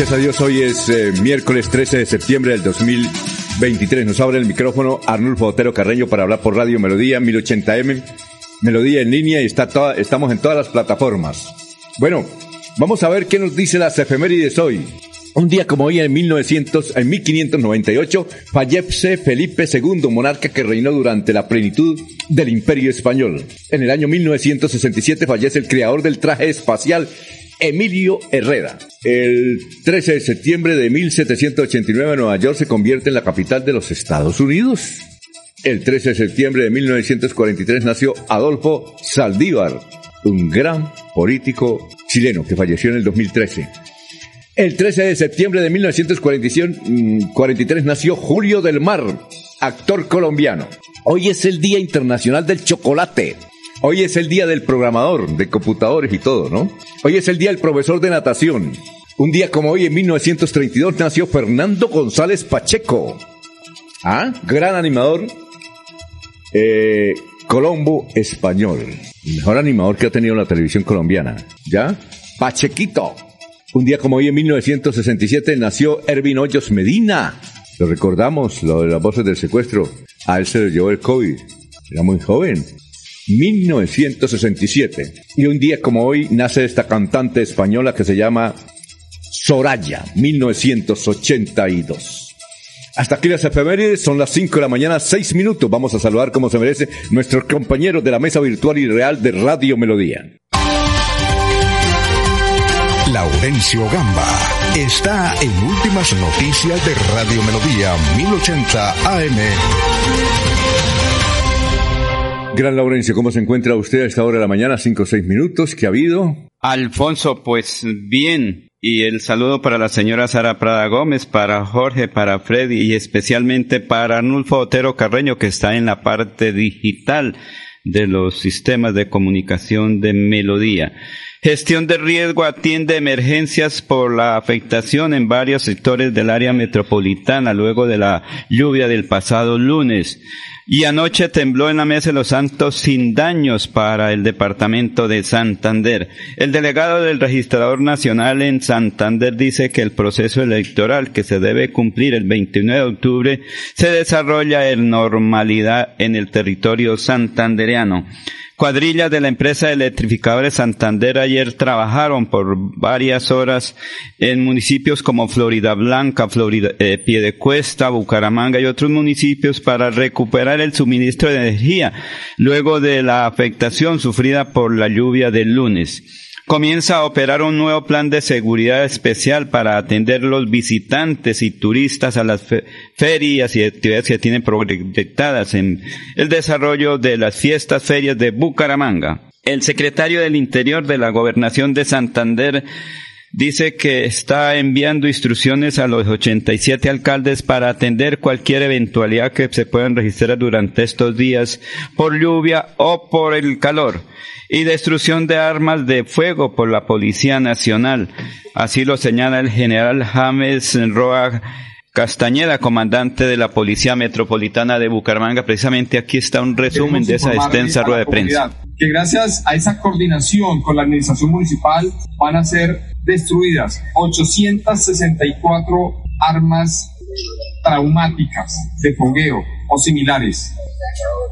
Gracias a Dios, hoy es eh, miércoles 13 de septiembre del 2023. Nos abre el micrófono Arnulfo Otero Carreño para hablar por Radio Melodía 1080M, Melodía en línea y está toda, estamos en todas las plataformas. Bueno, vamos a ver qué nos dice las efemérides hoy. Un día como hoy, en 1900, en 1598, fallece Felipe II, monarca que reinó durante la plenitud del Imperio Español. En el año 1967 fallece el creador del traje espacial Emilio Herrera. El 13 de septiembre de 1789 Nueva York se convierte en la capital de los Estados Unidos. El 13 de septiembre de 1943 nació Adolfo Saldívar, un gran político chileno que falleció en el 2013. El 13 de septiembre de 1943 nació Julio del Mar, actor colombiano. Hoy es el Día Internacional del Chocolate. Hoy es el día del programador, de computadores y todo, ¿no? Hoy es el día del profesor de natación. Un día como hoy, en 1932, nació Fernando González Pacheco. ¿Ah? Gran animador. Eh, Colombo español. El mejor animador que ha tenido la televisión colombiana. ¿Ya? Pachequito. Un día como hoy, en 1967, nació Ervin Hoyos Medina. Lo recordamos, lo de las voces del secuestro. A él se le llevó el COVID. Era muy joven. 1967. Y un día como hoy nace esta cantante española que se llama Soraya, 1982. Hasta aquí las efemérides, son las 5 de la mañana, 6 minutos. Vamos a saludar como se merece nuestros compañeros de la mesa virtual y real de Radio Melodía. Laurencio Gamba está en Últimas Noticias de Radio Melodía 1080 AM. Gran Laurencio, ¿cómo se encuentra usted a esta hora de la mañana? Cinco o seis minutos, ¿qué ha habido? Alfonso, pues bien. Y el saludo para la señora Sara Prada Gómez, para Jorge, para Freddy y especialmente para Arnulfo Otero Carreño, que está en la parte digital de los sistemas de comunicación de Melodía. Gestión de riesgo atiende emergencias por la afectación en varios sectores del área metropolitana luego de la lluvia del pasado lunes. Y anoche tembló en la Mesa de los Santos sin daños para el departamento de Santander. El delegado del registrador nacional en Santander dice que el proceso electoral que se debe cumplir el 29 de octubre se desarrolla en normalidad en el territorio santandereano. Cuadrillas de la empresa Electrificadores Santander ayer trabajaron por varias horas en municipios como Florida Blanca, Florida, eh, Piedecuesta, Bucaramanga y otros municipios para recuperar el suministro de energía luego de la afectación sufrida por la lluvia del lunes comienza a operar un nuevo plan de seguridad especial para atender los visitantes y turistas a las ferias y actividades que tienen proyectadas en el desarrollo de las fiestas ferias de Bucaramanga. El secretario del Interior de la Gobernación de Santander dice que está enviando instrucciones a los 87 alcaldes para atender cualquier eventualidad que se puedan registrar durante estos días por lluvia o por el calor y destrucción de armas de fuego por la Policía Nacional. Así lo señala el general James Roa Castañeda, comandante de la Policía Metropolitana de Bucaramanga. Precisamente aquí está un resumen de esa extensa rueda de prensa. Que gracias a esa coordinación con la administración municipal van a ser destruidas 864 armas traumáticas de fogueo o similares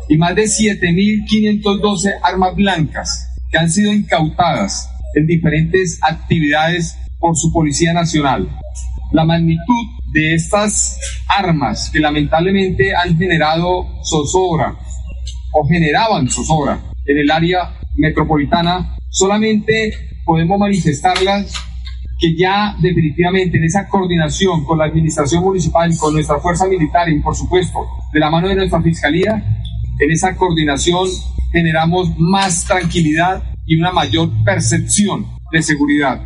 y más de 7.512 armas blancas que han sido incautadas en diferentes actividades por su Policía Nacional. La magnitud de estas armas que lamentablemente han generado zozobra o generaban zozobra en el área metropolitana, solamente podemos manifestarlas que ya definitivamente en esa coordinación con la administración municipal, con nuestra fuerza militar y por supuesto de la mano de nuestra fiscalía, en esa coordinación generamos más tranquilidad y una mayor percepción de seguridad.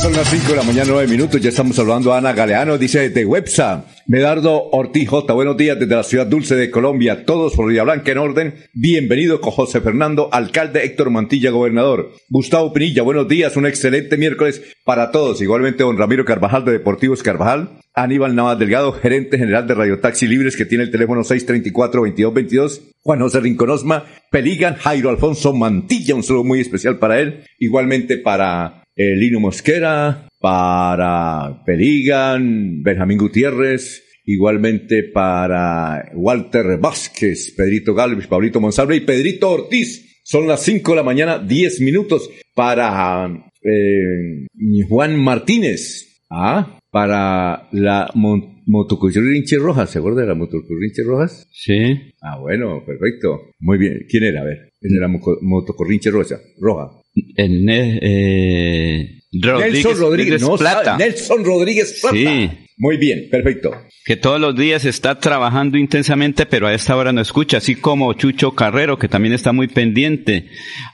Son las 5 de la mañana, 9 minutos. Ya estamos hablando a Ana Galeano. Dice de Websa. Medardo Ortiz J. Buenos días desde la ciudad dulce de Colombia. Todos Florida Blanca en orden. Bienvenido con José Fernando, alcalde Héctor Mantilla, gobernador. Gustavo Pinilla. Buenos días. Un excelente miércoles para todos. Igualmente, don Ramiro Carvajal de Deportivos Carvajal. Aníbal Navas Delgado, gerente general de Radio Taxi Libres, que tiene el teléfono 634-2222. Juan José Rinconosma. Peligan Jairo Alfonso Mantilla. Un saludo muy especial para él. Igualmente para eh, Lino Mosquera, para Perigan, Benjamín Gutiérrez, igualmente para Walter Vázquez, Pedrito Galvez, Pablito Monsalve y Pedrito Ortiz. Son las 5 de la mañana, 10 minutos para eh, Juan Martínez. Ah, para la motocurrinche Rojas, ¿se acuerda de la motocurrinche Rojas? Sí. Ah, bueno, perfecto. Muy bien. ¿Quién era? A ver, de la motocorrinche Roja. Roja. El, eh, Nelson Rodríguez, Plata. Nelson Rodríguez Plata. Sí. Muy bien, perfecto. Que todos los días está trabajando intensamente, pero a esta hora no escucha, así como Chucho Carrero, que también está muy pendiente.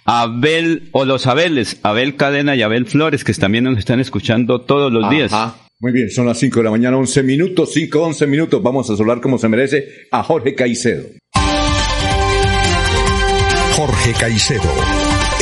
Abel, o los Abeles, Abel Cadena y Abel Flores, que también nos están escuchando todos los días. Muy bien, son las 5 de la mañana, 11 minutos, 5, 11 minutos. Vamos a hablar como se merece a Jorge Caicedo. Jorge Caicedo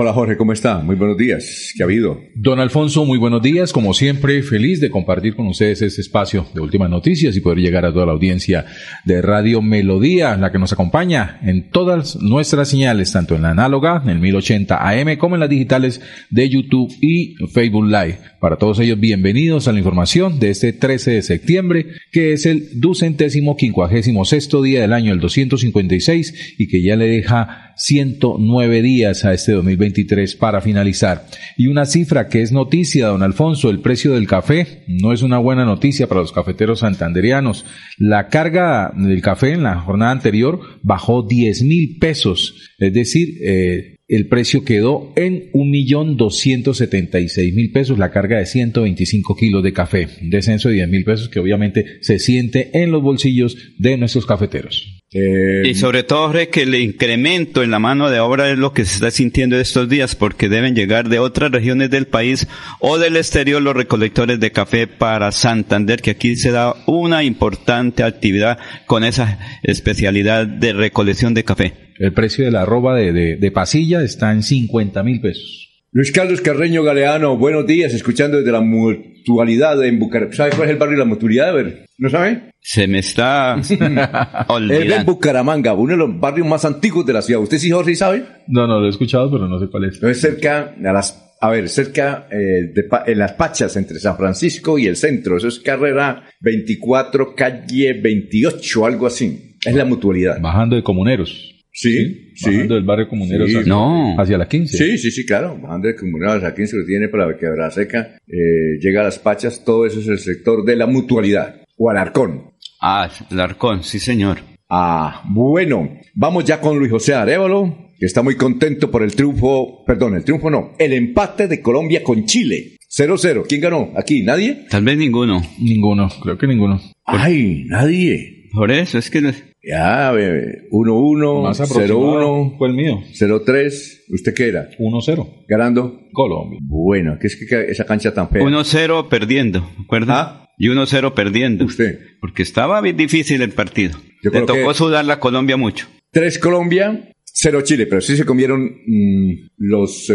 Hola Jorge, ¿cómo está? Muy buenos días. ¿Qué ha habido? Don Alfonso, muy buenos días. Como siempre, feliz de compartir con ustedes este espacio de últimas noticias y poder llegar a toda la audiencia de Radio Melodía, la que nos acompaña en todas nuestras señales, tanto en la análoga, en el 1080 AM, como en las digitales de YouTube y Facebook Live. Para todos ellos, bienvenidos a la información de este 13 de septiembre, que es el ducentésimo quincuagésimo sexto día del año, el 256, y que ya le deja 109 días a este 2023 para finalizar. Y una cifra que es noticia, don Alfonso, el precio del café no es una buena noticia para los cafeteros santanderianos. La carga del café en la jornada anterior bajó 10 mil pesos, es decir, eh, el precio quedó en un millón doscientos setenta y seis mil pesos, la carga de 125 kilos de café, un descenso de 10 mil pesos que obviamente se siente en los bolsillos de nuestros cafeteros. Eh, y sobre todo, que el incremento en la mano de obra es lo que se está sintiendo estos días, porque deben llegar de otras regiones del país o del exterior los recolectores de café para Santander, que aquí se da una importante actividad con esa especialidad de recolección de café. El precio de la arroba de, de, pasilla está en 50 mil pesos. Luis Carlos Carreño Galeano, buenos días, escuchando desde la mutualidad en Bucaramanga. ¿Sabe cuál es el barrio de la mutualidad? A ver, ¿no sabe? Se me está olvidando. Es en Bucaramanga, uno de los barrios más antiguos de la ciudad. ¿Usted sí, Jorge, sabe? No, no, lo he escuchado, pero no sé cuál es. Es cerca, a las, a ver, cerca eh, de, en las Pachas, entre San Francisco y el centro. Eso es carrera 24, calle 28, algo así. Es la mutualidad. Bajando de comuneros. Sí, sí. Bajando del barrio comunero hacia, no. hacia la 15. Sí, sí, sí, claro. Bajando del comunero hacia la 15 lo tiene para quebrar seca. Eh, llega a las Pachas, todo eso es el sector de la mutualidad. O Alarcón. Ah, Alarcón, sí, señor. Ah, bueno. Vamos ya con Luis José Arevalo, que está muy contento por el triunfo, perdón, el triunfo no, el empate de Colombia con Chile. 0-0. ¿Quién ganó? ¿Aquí? ¿Nadie? Tal vez ninguno. Ninguno, creo que ninguno. Ay, nadie. Por eso, es que... Ya, 1-1, 0-1. Fue el mío. 0-3. ¿Usted qué era? 1-0. ¿Ganando? Colombia. Bueno, ¿qué es que esa cancha tan fea? 1-0 perdiendo, ¿recuerda? ¿Ah? Y 1-0 perdiendo. ¿Usted? Porque estaba bien difícil el partido. Yo Le tocó que- sudar la Colombia mucho. 3 Colombia, 0 Chile, pero sí se comieron mm, los eh,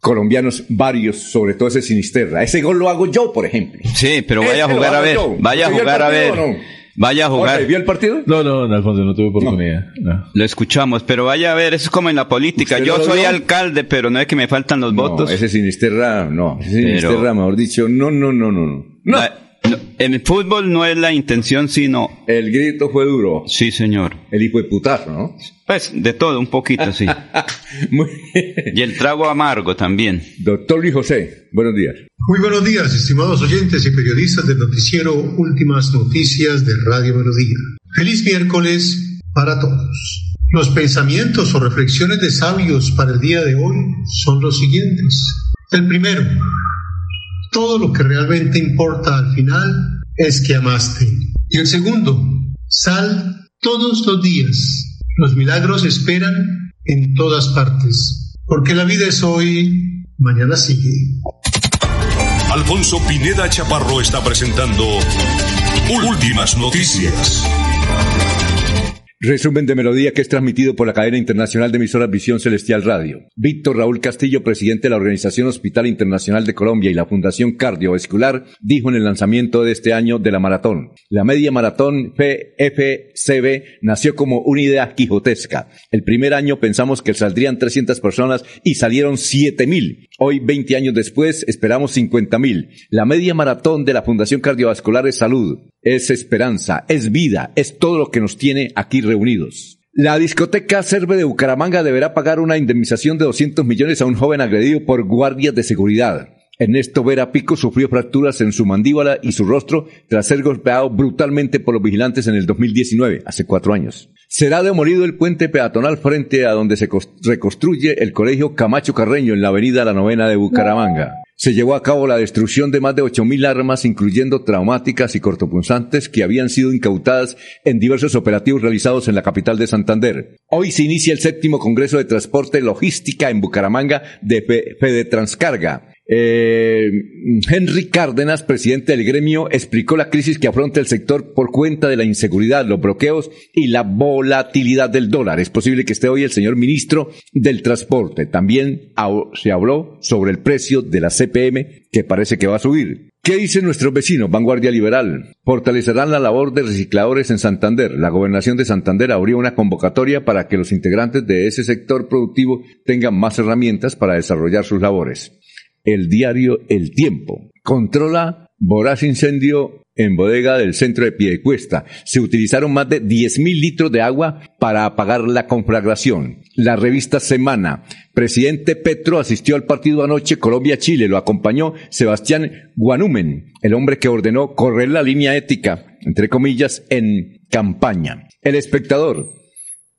colombianos varios, sobre todo ese Sinisterra. Ese gol lo hago yo, por ejemplo. Sí, pero Ese vaya a lo jugar a ver. yo. Vaya a ¿Usted vio el jugar a ver. no? Vaya a jugar. Jorge, ¿Vio el partido? No, no, no, Alfonso, no tuve oportunidad. No. Lo escuchamos, pero vaya a ver, eso es como en la política. ¿Usted Yo soy vio? alcalde, pero no es que me faltan los No, votos. ese Sinisterra, no. Ese Pero- Sinisterra, mejor dicho, no, no, no, no. no. No. La- el fútbol no es la intención, sino... El grito fue duro. Sí, señor. El hijo de putazo, ¿no? Pues de todo, un poquito, sí. Muy Y el trago amargo también. Doctor Luis José, buenos días. Muy buenos días, estimados oyentes y periodistas del noticiero Últimas Noticias de Radio Melodía. Feliz miércoles para todos. Los pensamientos o reflexiones de sabios para el día de hoy son los siguientes. El primero, todo lo que realmente importa al final es que amaste. Y el segundo, sal todos los días. Los milagros esperan en todas partes. Porque la vida es hoy, mañana sigue. Alfonso Pineda Chaparro está presentando Últimas Noticias. Resumen de melodía que es transmitido por la cadena internacional de emisoras Visión Celestial Radio. Víctor Raúl Castillo, presidente de la Organización Hospital Internacional de Colombia y la Fundación Cardiovascular, dijo en el lanzamiento de este año de la maratón. La media maratón FCB nació como una idea quijotesca. El primer año pensamos que saldrían 300 personas y salieron 7000. Hoy, 20 años después, esperamos 50.000. La media maratón de la Fundación Cardiovascular es salud, es esperanza, es vida, es todo lo que nos tiene aquí reunidos. La discoteca Cerve de Bucaramanga deberá pagar una indemnización de 200 millones a un joven agredido por guardias de seguridad. Ernesto Vera Pico sufrió fracturas en su mandíbula y su rostro tras ser golpeado brutalmente por los vigilantes en el 2019, hace cuatro años. Será demolido el puente peatonal frente a donde se reconstruye el colegio Camacho Carreño en la avenida La Novena de Bucaramanga. Se llevó a cabo la destrucción de más de 8.000 armas, incluyendo traumáticas y cortopunzantes, que habían sido incautadas en diversos operativos realizados en la capital de Santander. Hoy se inicia el séptimo Congreso de Transporte Logística en Bucaramanga de Fe- Fede Transcarga. Eh, Henry Cárdenas, presidente del gremio, explicó la crisis que afronta el sector por cuenta de la inseguridad, los bloqueos y la volatilidad del dólar. Es posible que esté hoy el señor ministro del Transporte. También se habló sobre el precio de la CPM, que parece que va a subir. ¿Qué dicen nuestros vecinos? Vanguardia Liberal. Fortalecerán la labor de recicladores en Santander. La gobernación de Santander abrió una convocatoria para que los integrantes de ese sector productivo tengan más herramientas para desarrollar sus labores el diario El Tiempo. Controla voraz incendio en bodega del centro de Piedecuesta. Se utilizaron más de 10.000 litros de agua para apagar la conflagración. La revista Semana. Presidente Petro asistió al partido anoche Colombia-Chile. Lo acompañó Sebastián Guanumen, el hombre que ordenó correr la línea ética, entre comillas, en campaña. El espectador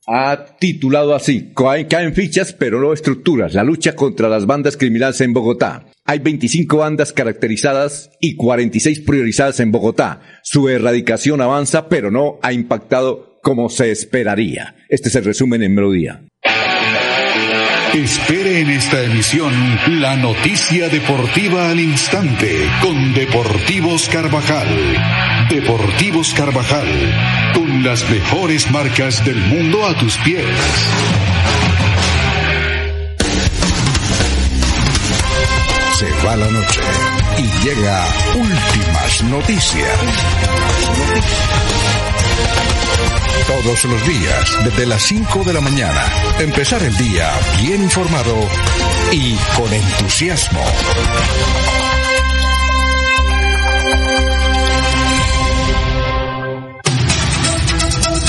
ha titulado así, caen, fichas pero no estructuras, la lucha contra las bandas criminales en Bogotá. Hay 25 bandas caracterizadas y 46 priorizadas en Bogotá. Su erradicación avanza pero no ha impactado como se esperaría. Este es el resumen en Melodía. Espere en esta emisión la noticia deportiva al instante con Deportivos Carvajal. Deportivos Carvajal, con las mejores marcas del mundo a tus pies. Se va la noche y llega últimas noticias. Todos los días, desde las 5 de la mañana, empezar el día bien informado y con entusiasmo.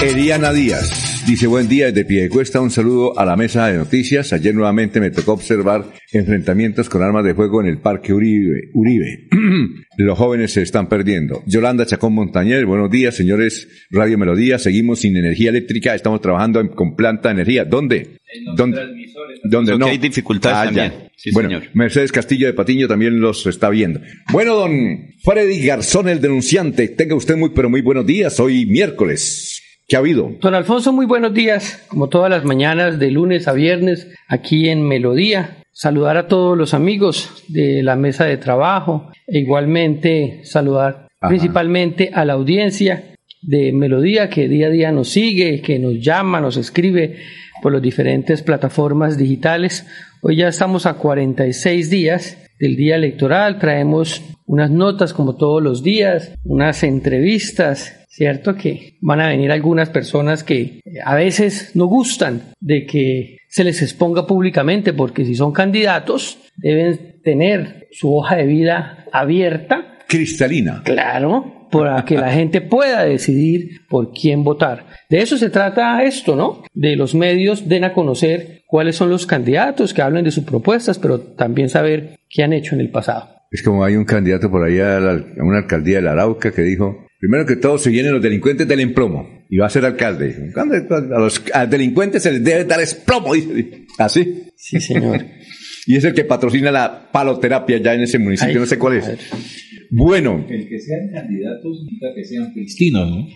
Eliana Díaz dice buen día desde Piedecuesta, un saludo a la mesa de noticias. Ayer nuevamente me tocó observar enfrentamientos con armas de fuego en el Parque Uribe. Uribe. Los jóvenes se están perdiendo. Yolanda Chacón Montañer, buenos días, señores Radio Melodía. Seguimos sin energía eléctrica, estamos trabajando en- con planta de energía. ¿Dónde? ¿Dónde? ¿Dónde no? hay dificultades Ah, también. Sí, bueno, señor. Mercedes Castillo de Patiño también los está viendo. Bueno, don Freddy Garzón, el denunciante, tenga usted muy, pero muy buenos días. Hoy miércoles. ¿Qué ha habido? Don Alfonso, muy buenos días. Como todas las mañanas, de lunes a viernes, aquí en Melodía. Saludar a todos los amigos de la mesa de trabajo e igualmente saludar Ajá. principalmente a la audiencia de Melodía que día a día nos sigue, que nos llama, nos escribe por las diferentes plataformas digitales. Hoy ya estamos a 46 días del día electoral, traemos unas notas como todos los días, unas entrevistas, ¿cierto? Que van a venir algunas personas que eh, a veces no gustan de que se les exponga públicamente porque si son candidatos deben tener su hoja de vida abierta Cristalina. Claro, para que la gente pueda decidir por quién votar. De eso se trata esto, ¿no? De los medios den a conocer cuáles son los candidatos que hablen de sus propuestas, pero también saber qué han hecho en el pasado. Es como hay un candidato por ahí a, la- a una alcaldía de la Arauca que dijo, primero que todo se vienen los delincuentes del emplomo y va a ser alcalde. Dijo, "¿Cuándo? A los delincuentes se les debe dar esplomo, dice. Así. Sí, señor. Y es el que patrocina la paloterapia ya en ese municipio, Ay, no sé cuál es. madre. Bueno, El que sean candidatos significa que sean cristinos, ¿no?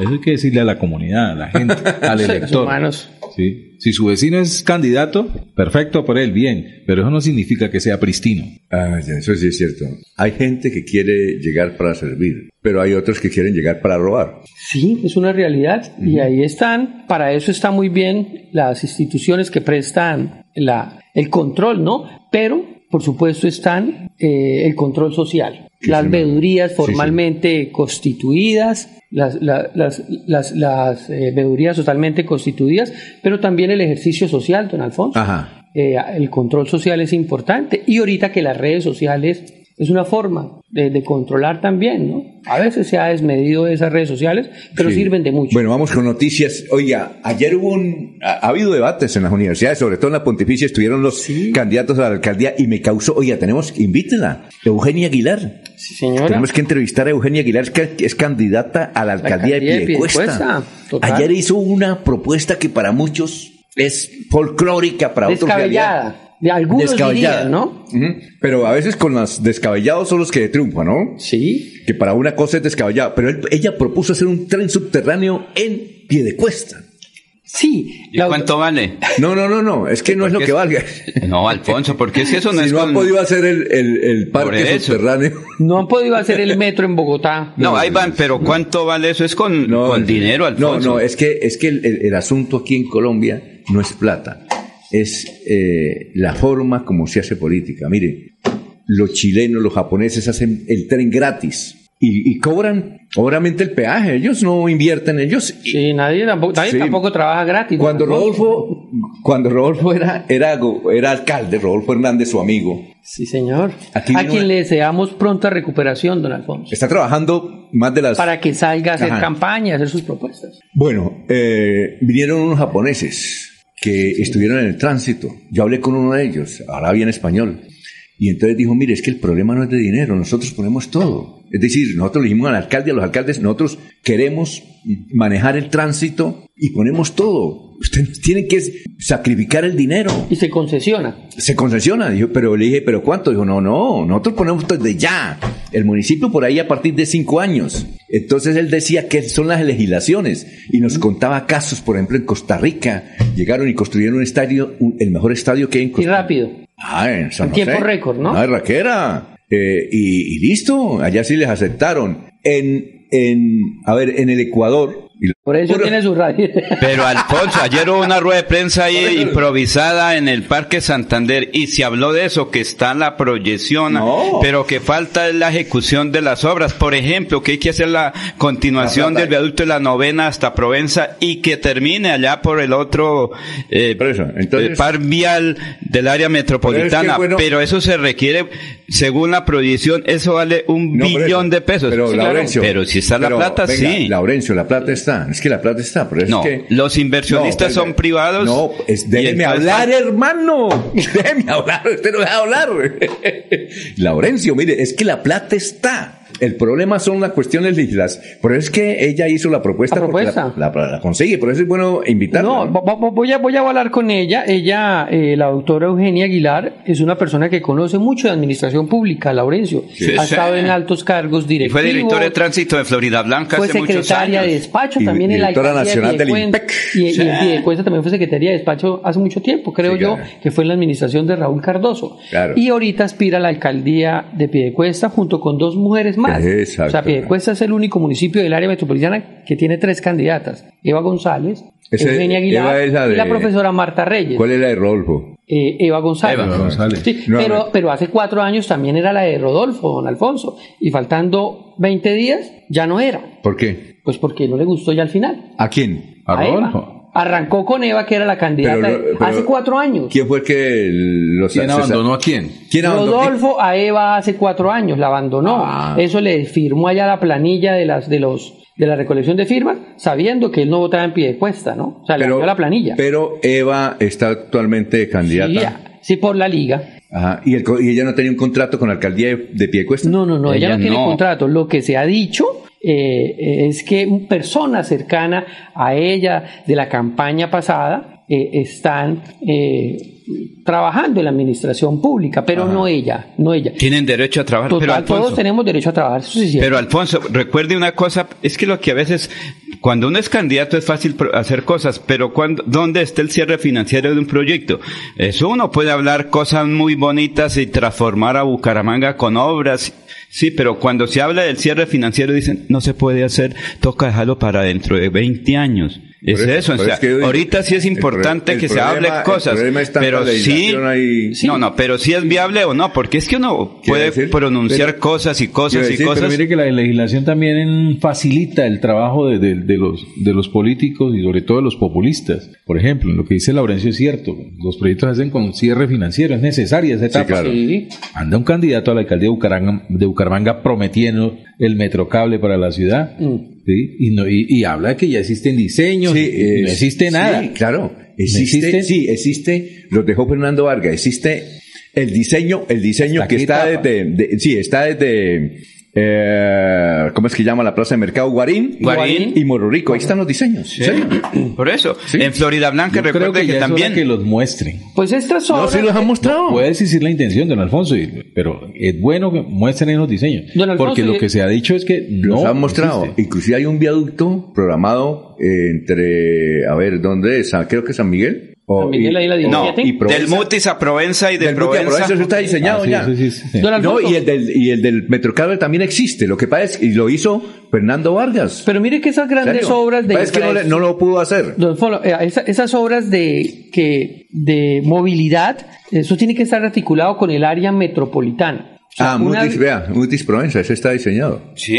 Eso hay que decirle a la comunidad, a la gente, al elector. humanos. ¿sí? Si su vecino es candidato, perfecto por él, bien, pero eso no significa que sea pristino. ah, ya, eso sí es cierto. Hay gente que quiere llegar para servir, pero hay otros que quieren llegar para robar. Sí, es una realidad y ahí están, para eso están muy bien las instituciones que prestan la, el control, ¿no? Pero, por supuesto, están eh, el control social, las Sí, formalmente constituidas, las, la- las, las, las, eh, veedurías totalmente constituidas, pero también el ejercicio social, don Alfonso. Ajá. Eh, el control social es importante y ahorita que las redes sociales es una forma de, de controlar también, ¿no? A veces se ha desmedido esas redes sociales, pero Sí. sirven de mucho. Bueno, vamos con noticias. Oiga, ayer hubo un, ha, ha habido debates en las universidades, sobre todo en la Pontificia, estuvieron los Sí. candidatos a la alcaldía y me causó, oiga, tenemos, invítela, Eugenia Aguilar. Sí, señora. Tenemos que entrevistar a Eugenia Aguilar, que es candidata a la alcaldía, alcaldía de de Piedecuesta. Piedecuesta. Ayer hizo una propuesta que para muchos es folclórica, para otros realidad. De algunos Descabellada. dirían, ¿no? Pero a veces con los descabellados son los que triunfan, ¿no? Sí. Que para una cosa es descabellada. Pero él- ella propuso hacer un tren subterráneo en Piedecuesta. Sí. ¿Y la- cuánto vale? No, no, no, no, es que no es lo que es- valga. No, Alfonso, porque es que eso no si es no con- han podido hacer el, el, el parque subterráneo. No han podido hacer el metro en Bogotá. No, ahí van, pero ¿cuánto vale eso? Es con, con dinero, Alfonso. No, no, es que, es que el, el- el asunto aquí en Colombia no es plata, es eh, la forma como se hace política. Mire, los chilenos, los japoneses hacen el tren gratis y, y cobran, obviamente, el peaje. Ellos no invierten, ellos Sí, nadie tampoco, nadie Sí. tampoco trabaja gratis. Cuando ¿no? Rodolfo, cuando Rodolfo era, era, era alcalde, Rodolfo Hernández, su amigo, Sí, señor. Aquí a quien una- le deseamos pronta recuperación, don Alfonso. está trabajando más de las... Para que salga a hacer Ajá. campaña, a hacer sus propuestas. Bueno, eh, vinieron unos japoneses que estuvieron en el tránsito. Yo hablé con uno de ellos, hablaba bien español. Y entonces dijo, mire, es que el problema no es de dinero, nosotros ponemos todo. Es decir, nosotros le dijimos al alcalde, a los alcaldes, nosotros queremos manejar el tránsito y ponemos todo. Ustedes tienen que sacrificar el dinero. Y se concesiona. Se concesiona, dijo, pero le dije, ¿pero cuánto? Dijo, no, no, nosotros ponemos desde ya. El municipio por ahí a partir de cinco años. Entonces él decía que son las legislaciones y nos contaba casos, por ejemplo, en Costa Rica. Llegaron y construyeron un estadio, un- el mejor estadio que hay en Y Costa rápido. Ah, en San En tiempo José. récord, ¿no? Ah, Raquera. Eh, y, y listo, allá sí les aceptaron. En, en, a ver, en el Ecuador. y- Por eso tiene su radio. Pero Alfonso, ayer hubo una rueda de prensa ahí improvisada en el Parque Santander y se habló de eso, que está la proyección, No. pero que falta es la ejecución de las obras. Por ejemplo, que hay que hacer la continuación La del viaducto de la novena hasta Provenza y que termine allá por el otro eh, Por eso, entonces- eh, par vial del área metropolitana. Pero es que, bueno- pero eso se requiere, según la proyección, eso vale un No, billón eso. de pesos. Pero, Sí, claro. Pero si está la pero, plata, venga, sí. Laurencio, la plata está. Es que la plata está, pero es No, que... los inversionistas No, son privados. No, es, déjeme hablar, hermano. Déjeme hablar, usted no deja hablar. Laurencio, mire, es que la plata está. El problema son las cuestiones legislativas. Por eso es que ella hizo la propuesta. La propuesta. La, la- la consigue, por eso es bueno invitarla. No, ¿no? vo- vo- voy a, voy a hablar con ella. Ella, eh, la doctora Eugenia Aguilar, es una persona que conoce mucho de administración pública, Laurencio. Sí, ha sí. estado en altos cargos Y directivos. fue director de tránsito de Florida Blanca fue hace muchos secretaria años. de despacho Y también en la directora nacional del. IMPEC. Y, y Sí. en Piedecuesta también fue secretaria de despacho hace mucho tiempo, creo Sí, yo, claro. que fue en la administración de Raúl Cardoso. Claro. Y ahorita aspira a la alcaldía de Piedecuesta junto con dos mujeres más. Exacto. O sea, Piedecuesta es el único municipio del área metropolitana que tiene tres candidatas. Eva González, Ese- Eugenia Aguilar Eva es la y la profesora Marta Reyes. ¿Cuál es la de Rodolfo? Eh, Eva González. Eva González. Sí, No, pero, pero hace cuatro años también era la de Rodolfo, don Alfonso. Y faltando 20 días, ya no era. ¿Por qué? Pues porque no le gustó ya al final. ¿A quién? ¿A A Eva. Rodolfo? Arrancó con Eva, que era la candidata Pero pero- hace cuatro años. ¿Quién fue el que los ¿Quién César- abandonó a quién? ¿Quién abandonó? Rodolfo a Eva hace cuatro años, la abandonó. Ah. Eso le firmó allá la planilla de las de los de la recolección de firmas, sabiendo que él no votaba en pie de cuesta, ¿no? O sea, le dio la planilla. Pero Eva está actualmente candidata. sí, por la liga. Ajá. ¿Y, el co- y ella no tenía un contrato con la alcaldía de, de Piedecuesta? No, no, no, ella, Ella no tiene no. contrato. Lo que se ha dicho eh, es que personas cercanas a ella de la campaña pasada eh, están eh, trabajando en la administración pública, pero no ella, no ella. Tienen derecho a trabajar. Total, pero Alfonso, todos tenemos derecho a trabajar. Eso sí. Pero Alfonso, recuerde una cosa, es que lo que a veces, cuando uno es candidato es fácil hacer cosas, pero cuando, ¿dónde está el cierre financiero de un proyecto? Eso uno puede hablar cosas muy bonitas y transformar a Bucaramanga con obras, sí, pero cuando se habla del cierre financiero dicen, no se puede hacer, toca dejarlo para dentro de 20 años. Es eso, o sea, es que hoy- ahorita sí es el importante el que se hable el cosas, tanta pero sí, legislación ahí. no, no, pero sí es viable o no, porque es que uno puede decir, pronunciar pero- cosas y cosas y decir, cosas. Pero mire que la legislación también facilita el trabajo de, de- de los, de los políticos y sobre todo de los populistas. Por ejemplo, lo que dice Laurencio es cierto. Los proyectos se hacen con cierre financiero. Es necesaria esa etapa. claro. Sí. Anda un candidato a la alcaldía de Bucaramanga, de Bucaramanga prometiendo el metrocable para la ciudad. Mm. ¿Sí? Y, no, y, y habla de que ya existen diseños. Sí, no existe nada. Sí, claro. Existe, existe? sí, existe, lo dejó Fernando Vargas, existe el diseño, el diseño Está que está desde, de- sí, está desde, eh, ¿cómo es que llama la plaza de mercado? Guarín, Guarín. y Mororico, ahí están los diseños. Sí. ¿sí? Por eso, Sí. en Florida Blanca Yo creo que, que, ya es hora también que los muestren. Pues estas No, sí los han mostrado. Puede decir la intención, don Alfonso, pero es bueno que muestren los diseños. Don Alfonso, porque lo y- que se ha dicho es que Los no han mostrado. existe. Inclusive hay un viaducto programado eh, entre, a ver, ¿dónde es? Ah, Creo que San Miguel. O- San Miguel, ahí la o- 17. y Provenza. del Mutis a Provenza y de Del Mutis a Provenza. Provenza, eso está diseñado Ah, sí, ya. sí, sí, sí, sí. Don No, y el del, y el del Metrocable también existe. Lo que pasa es que y lo hizo Fernando Vargas. Pero mire que esas grandes ¿Serio? obras de es que no, le- no lo pudo hacer. Don Folo, eh, esa- esas obras de que de movilidad, eso tiene que estar articulado con el área metropolitana. O sea, Ah, una- Mutis, vea, Mutis Provenza, ese está diseñado. Sí,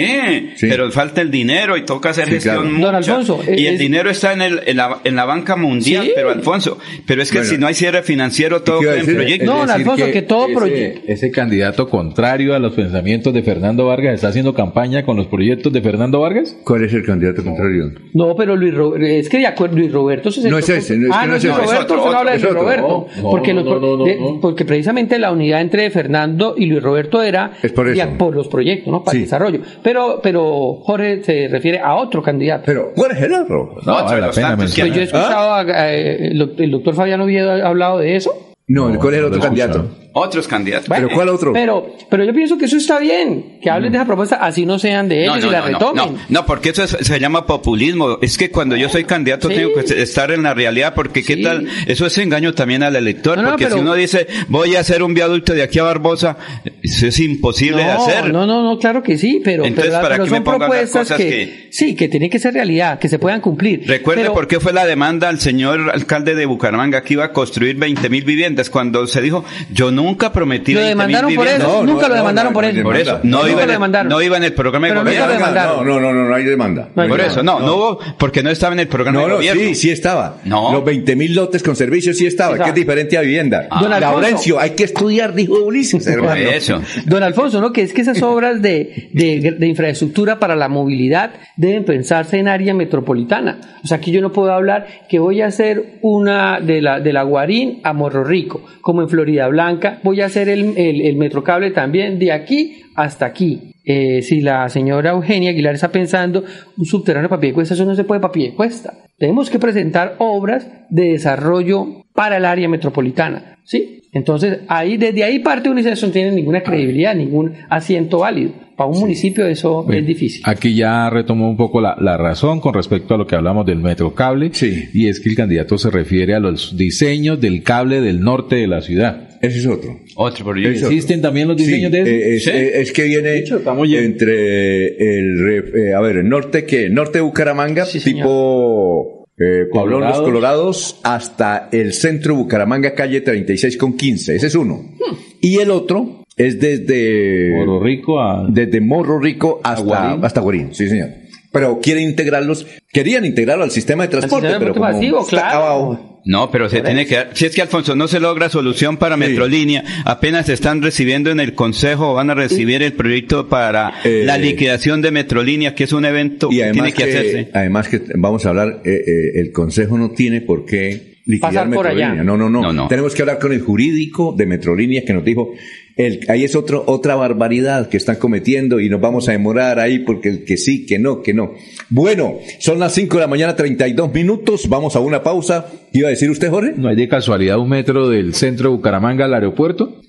Sí. pero falta el dinero y toca hacer Sí, gestión claro. Don Alfonso, y es- el dinero está en, el, en, la, en la banca mundial, Sí. pero Alfonso, pero es que Bueno. si no hay cierre financiero, todo ¿Qué iba a queda en proyecto. No, don Alfonso, que todo ese, proye- ese candidato contrario a los pensamientos de Fernando Vargas está haciendo campaña con los proyectos de Fernando Vargas. ¿Cuál es el candidato contrario? No, pero Luis Ro- es que de acuerdo, Luis Roberto se No es ese, no es ah, no no es. Roberto, Es usted no otro, habla de Luis. Roberto. Porque, los- de- porque precisamente la unidad entre Fernando y Luis Roberto era Es por los proyectos, ¿no? Para Sí. el desarrollo. Pero, pero Jorge se refiere a otro candidato. Pero, ¿cuál es el otro? No, vale la pena Pues yo he escuchado a- a- eh, el, doc- el doctor Fabián Oviedo ha hablado de eso. No, No, ¿cuál es el otro candidato? Otros candidatos. ¿Pero cuál otro? Pero, pero yo pienso que eso está bien, que hablen de esa propuesta, así no sean de ellos y la retomen. no, no, porque eso es- se llama populismo. Es que cuando yo soy candidato Sí. tengo que estar en la realidad, porque qué Sí. tal, eso es engaño también al elector, No, no, porque pero- si uno dice voy a hacer un viaducto de aquí a Barbosa, eso es imposible de hacer. No, no, no, claro que sí, pero, Entonces, pero, ¿para pero qué me son propuestas cosas que, que- sí, que tienen que ser realidad, que se puedan cumplir. Recuerde Pero- por qué fue la demanda al señor alcalde de Bucaramanga que iba a construir 20 mil viviendas cuando se dijo yo nunca prometido. Lo demandaron por eso. No, nunca no, lo demandaron no, por no, eso. no, Por eso, no, iba lo en no iba en el programa de Pero nunca gobierno. No, no, no, no, hay demanda. No hay Por eso, no, no, hubo, porque no estaba en el programa No, de no, gobierno. sí, sí estaba. No. Los 20 mil lotes con servicios sí estaba, que es diferente a vivienda. Don Alfonso. Laurencio, hay que estudiar, dijo Ulises. Eso. Don Alfonso, ¿no? Que es que esas obras de, de, de infraestructura para la movilidad deben pensarse en área metropolitana. O sea, aquí yo no puedo hablar que voy a hacer una de la, de la Guarín a Morro Rico, como en Florida Blanca, voy a hacer el, el, el metrocable también de aquí hasta aquí. Eh, si la señora Eugenia Aguilar está pensando un subterráneo para pie de cuesta, eso no se puede para pie de cuesta. Tenemos que presentar obras de desarrollo para el área metropolitana, ¿sí? Entonces, ahí, desde ahí parte uno dice, eso no tiene ninguna credibilidad, ningún asiento válido. Para un municipio eso Bien, es difícil. Aquí ya retomó un poco la, la razón con respecto a lo que hablamos del metrocable. Sí. Y es que el candidato se refiere a los diseños del cable del norte de la ciudad. Ese es otro. Otro proyecto. Eso. ¿Existen también los diseños Sí, de eso? es, Sí. es que viene hecho, estamos yendo. entre el, re- eh, a ver, el norte que norte de Bucaramanga, Sí, tipo eh, Pablón Los Colorados. Colorados, hasta el centro de Bucaramanga, calle 36 con 15. Ese es uno. Hmm. Y el otro es desde Morro Rico a... desde Morro Rico hasta Guarín. hasta Guarín, sí señor. Pero quieren integrarlos, querían integrarlo al sistema de transporte, sistema de pero masivo, claro. No, pero se tiene que dar. Si es que Alfonso no se logra solución para Metrolínea, apenas están recibiendo en el Consejo, van a recibir el proyecto para Eh, la liquidación de Metrolínea, que es un evento y que tiene que, que, hacerse. además que vamos a hablar, eh, eh, el Consejo no tiene por qué liquidar Pasar por Metrolínea. allá. No, no, no, No, no. Tenemos que hablar con el jurídico de Metrolínea que nos dijo, el, ahí es otro, otra barbaridad que están cometiendo y nos vamos a demorar ahí porque el que sí, que no, que no. Bueno, son las 5 de la mañana, 32 minutos, vamos a una pausa. ¿Qué iba a decir usted, Jorge? ¿No hay de casualidad un metro del centro de Bucaramanga al aeropuerto?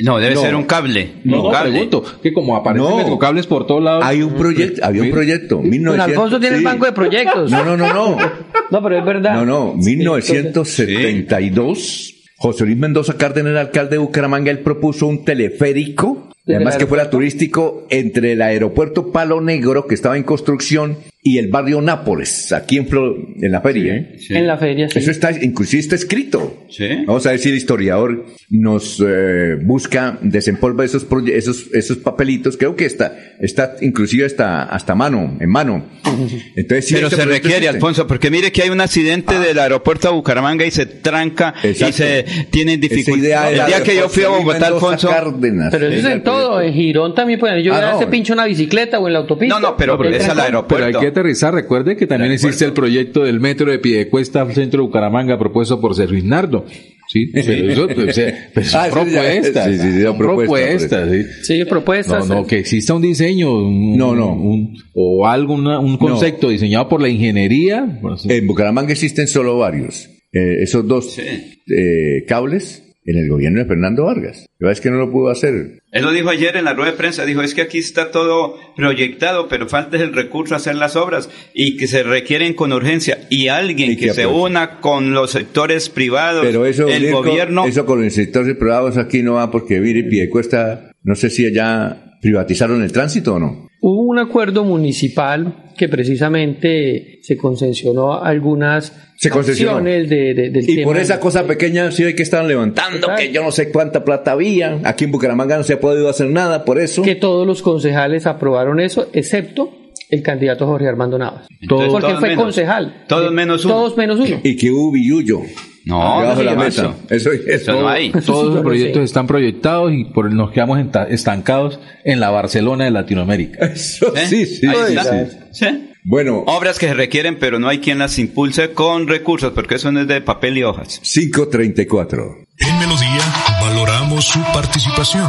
No, debe No. ser un cable. No, un no, cable. pregunto. Que como aparecen No. metrocables por todos lados... Hay un proyecto, había un proyecto. Don 1900, Alfonso tiene el sí. banco de proyectos. No, no, no, no. No, pero es verdad. No, no, Sí, 1972. José Luis Mendoza Cárdenas, el alcalde de Bucaramanga, él propuso un teleférico, además que fuera turístico, entre el aeropuerto Palo Negro, que estaba en construcción, y el barrio Nápoles, aquí en, Flo- en la feria. ¿eh? Sí. En la feria, sí. Eso está, inclusive está escrito. Sí. Vamos a ver si el historiador nos eh, busca, desempolva esos, esos, esos papelitos. Creo que está, está inclusive hasta, hasta mano, en mano. Entonces, sí, Pero este se requiere, existe. Alfonso, porque mire que hay un accidente del aeropuerto de Bucaramanga y se tranca Exacto. y se tienen dificultades. El día que yo fui a Bogotá, Alfonso. Cárdenas. Pero eso es en todo. En Girón también pueden. Yo Ah, a no. este pincho en la bicicleta o en la autopista. No, no, pero El es al aeropuerto. Aterrizar. Recuerde que también existe el proyecto del metro de Piedecuesta al centro de Bucaramanga propuesto por Sergio Nardo. Sí, pero eso, pues, eh, pues, son Ah, eso ya- propuestas. sí, sí, sí, son propuesta, propuestas, sí. Propuestas. No, no, que exista un diseño, un- No, no. un- o algo, una- un concepto diseñado por la ingeniería. En Bucaramanga existen solo varios. Eh, esos dos eh, cables en el gobierno de Fernando Vargas. Es que no lo pudo hacer. Él lo dijo ayer en la rueda de prensa, dijo, es que aquí está todo proyectado, pero falta el recurso a hacer las obras y que se requieren con urgencia. Y alguien Y que, que se una con los sectores privados, Pero eso, el gobierno... eso con los sectores privados aquí no va porque Viri Piedecuesta, no sé si allá privatizaron el tránsito o no. Hubo un acuerdo municipal que precisamente se concesionó algunas Se concesionó. acciones de, de- del Y tema por de- esa cosa pequeña sí hay que estar levantando, Exacto. que yo no sé cuánta plata había. Aquí en Bucaramanga no se ha podido hacer nada por eso. que todos los concejales aprobaron eso, excepto el candidato Jorge Armando Navas. Entonces, porque todos fue menos. concejal. Todos menos uno. Todos menos uno. Y que hubo billuyo. No, debajo de la no, mesa. eso. Eso, eso, Eso no hay. Todos los proyectos están proyectados y por nos quedamos estancados en la Barcelona de Latinoamérica. Eso ¿Eh? sí, sí, Ahí sí, está. sí. Sí. Bueno, Obras que se requieren, pero no hay quien las impulse con recursos, porque eso no es de papel y hojas. 534. En Melodía valoramos su participación.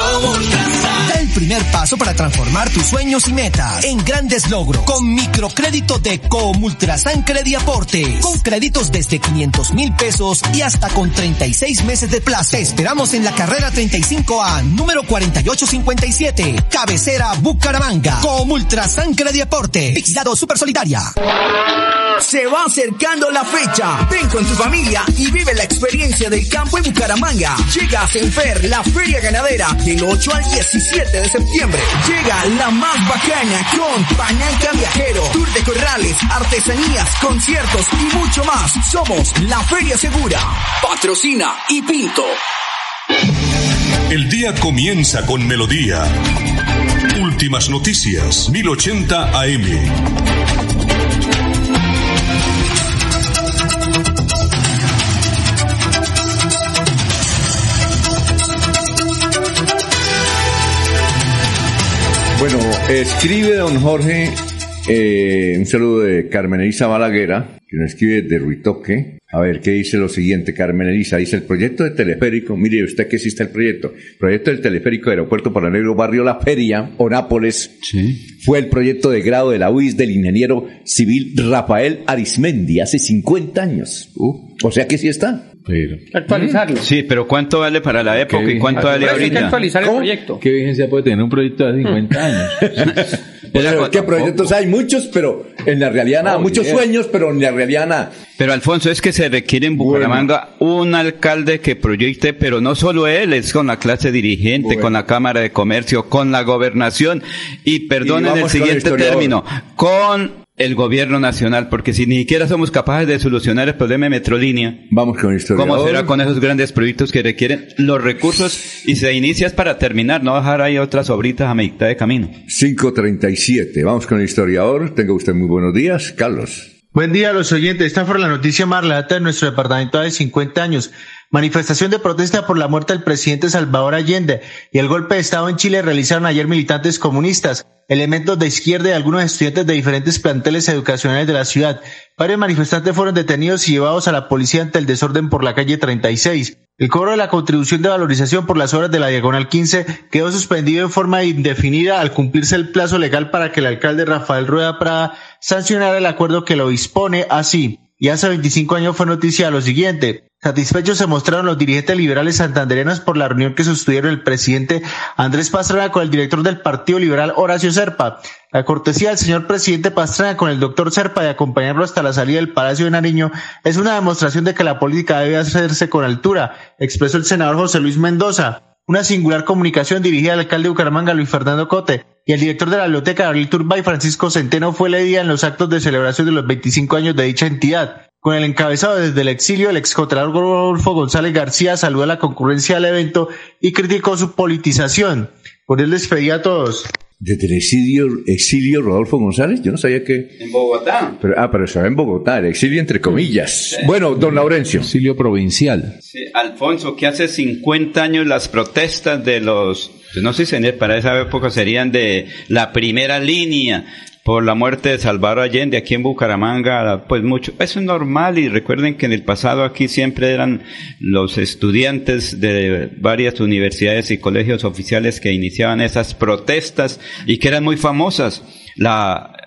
Como Da el primer paso para transformar tus sueños y metas en grandes logros con microcrédito de Comultrasan Crediaporte. Con créditos desde 500 mil pesos y hasta con 36 meses de plazo. Te esperamos en la carrera 35A, número 4857, cabecera Bucaramanga. Comultrasan Crediaporte. Vigilado Super Solidaria. Se va acercando la fecha. Ven con tu familia y vive la experiencia del campo en Bucaramanga. Llega a Senfer, la feria ganadera, del 8 al 17 de septiembre. Llega la más bacana con Pañanca Viajero, Tour de Corrales, artesanías, conciertos y mucho más. Somos la Feria Segura. Patrocina y Pinto. El día comienza con melodía. Últimas noticias, 1080 AM. Bueno, escribe don Jorge, eh, un saludo de Carmen Elisa Balaguera, que nos escribe de Ruitoque. A ver, ¿qué dice lo siguiente, Carmen Elisa? Dice, el proyecto de teleférico, mire usted que existe el proyecto, proyecto del teleférico de Aeropuerto para Negro Barrio La Feria, o Nápoles, fue el proyecto de grado de la UIS del ingeniero civil Rafael Arismendi hace 50 años. Uh, o sea que sí está. Pero, Actualizarlo. Sí, pero ¿cuánto vale para la época y cuánto vale Hay que ahorita? actualizar el ¿Cómo? proyecto. ¿Qué vigencia puede tener un proyecto de 50 años? Pero, ¿Qué proyectos hay? Muchos, pero en la realidad nada. Oh, Muchos yeah. sueños, pero en la realidad nada. Pero Alfonso, es que se requiere en Bucaramanga un alcalde que proyecte, pero no solo él, es con la clase dirigente, Bueno. con la Cámara de Comercio, con la gobernación y perdonen el con el siguiente término, con el gobierno nacional, porque si ni siquiera somos capaces de solucionar el problema de Metrolínea, Vamos con el historiador. ¿cómo será con esos grandes proyectos que requieren los recursos y se inicia es para terminar, no dejar ahí otras obritas a mitad de camino? 537. Vamos con el historiador. Tenga usted muy buenos días, Carlos. Buen día a los oyentes. Esta fue la noticia más relata de nuestro departamento de 50 años. Manifestación de protesta por la muerte del presidente Salvador Allende y el golpe de Estado en Chile realizaron ayer militantes comunistas, elementos de izquierda y algunos estudiantes de diferentes planteles educacionales de la ciudad. Varios manifestantes fueron detenidos y llevados a la policía ante el desorden por la calle 36. El cobro de la contribución de valorización por las obras de la Diagonal 15 quedó suspendido en forma indefinida al cumplirse el plazo legal para que el alcalde Rafael Rueda Prada sancionara el acuerdo que lo dispone así. Y hace 25 años fue noticia lo siguiente. Satisfechos se mostraron los dirigentes liberales santandereanos por la reunión que sostuvieron el presidente Andrés Pastrana con el director del Partido Liberal Horacio Serpa. La cortesía del señor presidente Pastrana con el doctor Serpa de acompañarlo hasta la salida del Palacio de Nariño es una demostración de que la política debe hacerse con altura, expresó el senador José Luis Mendoza. Una singular comunicación dirigida al alcalde de Bucaramanga, Luis Fernando Cote, y el director de la biblioteca, Gabriel Turbay, Francisco Centeno, fue leída en los actos de celebración de los 25 años de dicha entidad. Con el encabezado desde el exilio, el excontralor Rodolfo González García saludó a la concurrencia del evento y criticó su politización. Por él despedía a todos. Desde el exilio, exilio Rodolfo González, yo no sabía que... En Bogotá. Pero, ah, pero estaba en Bogotá, el exilio entre comillas. Bueno, don Laurencio. Exilio provincial. Sí, Alfonso, que hace 50 años las protestas de los, no sé si para esa época serían de la primera línea por la muerte de Salvador Allende aquí en Bucaramanga, pues mucho, eso es normal y recuerden que en el pasado aquí siempre eran los estudiantes de varias universidades y colegios oficiales que iniciaban esas protestas y que eran muy famosas. La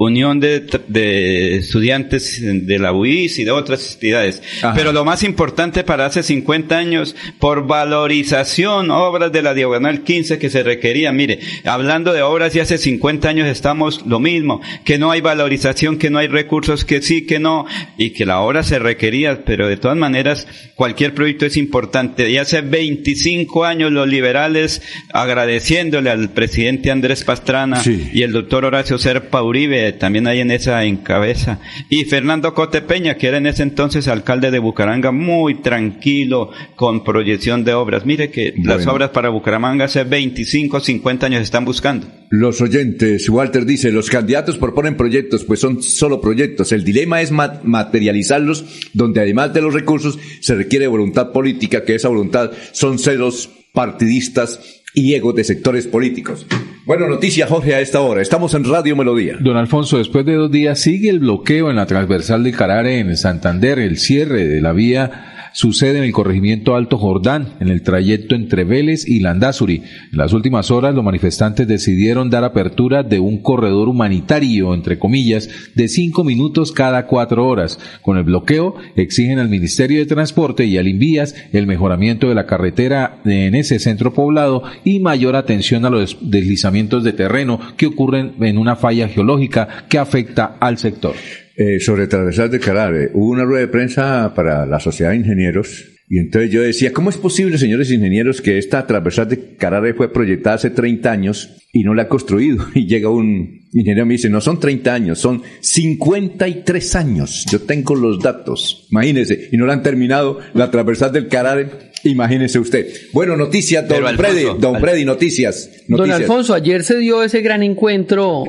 Unión de, de Estudiantes de la UIS y de otras entidades. Ajá. Pero lo más importante para hace 50 años, por valorización, obras de la Diagonal 15 que se requerían. Mire, hablando de obras y hace 50 años estamos lo mismo, que no hay valorización, que no hay recursos, que sí, que no, y que la obra se requería, pero de todas maneras, cualquier proyecto es importante. Y hace 25 años los liberales, agradeciéndole al presidente Andrés Pastrana Sí. y el doctor Horacio Serpa Uribe, también ahí en esa encabeza, y Fernando Cote Peña, que era en ese entonces alcalde de Bucaramanga, muy tranquilo, con proyección de obras. Mire que las obras para Bucaramanga hace 25, 50 años están buscando. Los oyentes, Walter dice, los candidatos proponen proyectos, pues son solo proyectos. El dilema es ma- materializarlos, donde además de los recursos se requiere voluntad política, que esa voluntad son celos partidistas y egos de sectores políticos. Bueno, noticia Jorge a esta hora. Estamos en Radio Melodía. Don Alfonso, después de dos días sigue el bloqueo en la transversal de Carare en Santander, el cierre de la vía sucede en el corregimiento Alto Jordán, en el trayecto entre Vélez y Landazuri. En las últimas horas, los manifestantes decidieron dar apertura de un corredor humanitario, entre comillas, de cinco minutos cada cuatro horas. Con el bloqueo, exigen al Ministerio de Transporte y al Invías el mejoramiento de la carretera en ese centro poblado y mayor atención a los deslizamientos de terreno que ocurren en una falla geológica que afecta al sector. Eh, sobre Travesar de Carare, hubo una rueda de prensa para la Sociedad de Ingenieros y entonces yo decía, ¿cómo es posible, señores ingenieros, que esta transversal de Carare fue proyectada hace 30 años y no la ha construido? Y llega un ingeniero y me dice, no son 30 años, son 53 años. Yo tengo los datos, imagínese, y no la han terminado la transversal del Carare. Imagínese usted. Bueno, noticias, don Alfonso, Freddy, don Al- Freddy, noticias. Don noticias. Alfonso, ayer se dio ese gran encuentro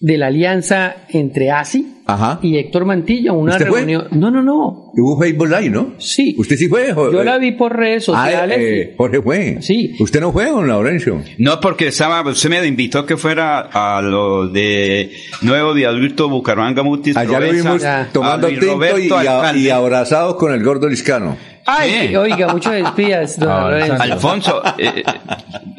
de la alianza entre ASI Ajá. y Héctor Mantilla, una ¿Usted fue? reunión. No, no, no. Hubo Facebook Live, ¿no? Sí. ¿Usted sí fue? Jo- Yo la vi por redes Ah, sociales. eh, Jorge fue. Sí. ¿Usted no fue, don Laurencio? No, porque estaba, usted me invitó que fuera a lo de Nuevo Viaducto Bucaramanga Mutis. Allá lo Provenza, vimos tomando tinto y, y abrazados con el gordo liscano. Ay, Sí. oiga, muchos espías, don Ah, Lorenzo. Alfonso. Eh, eh,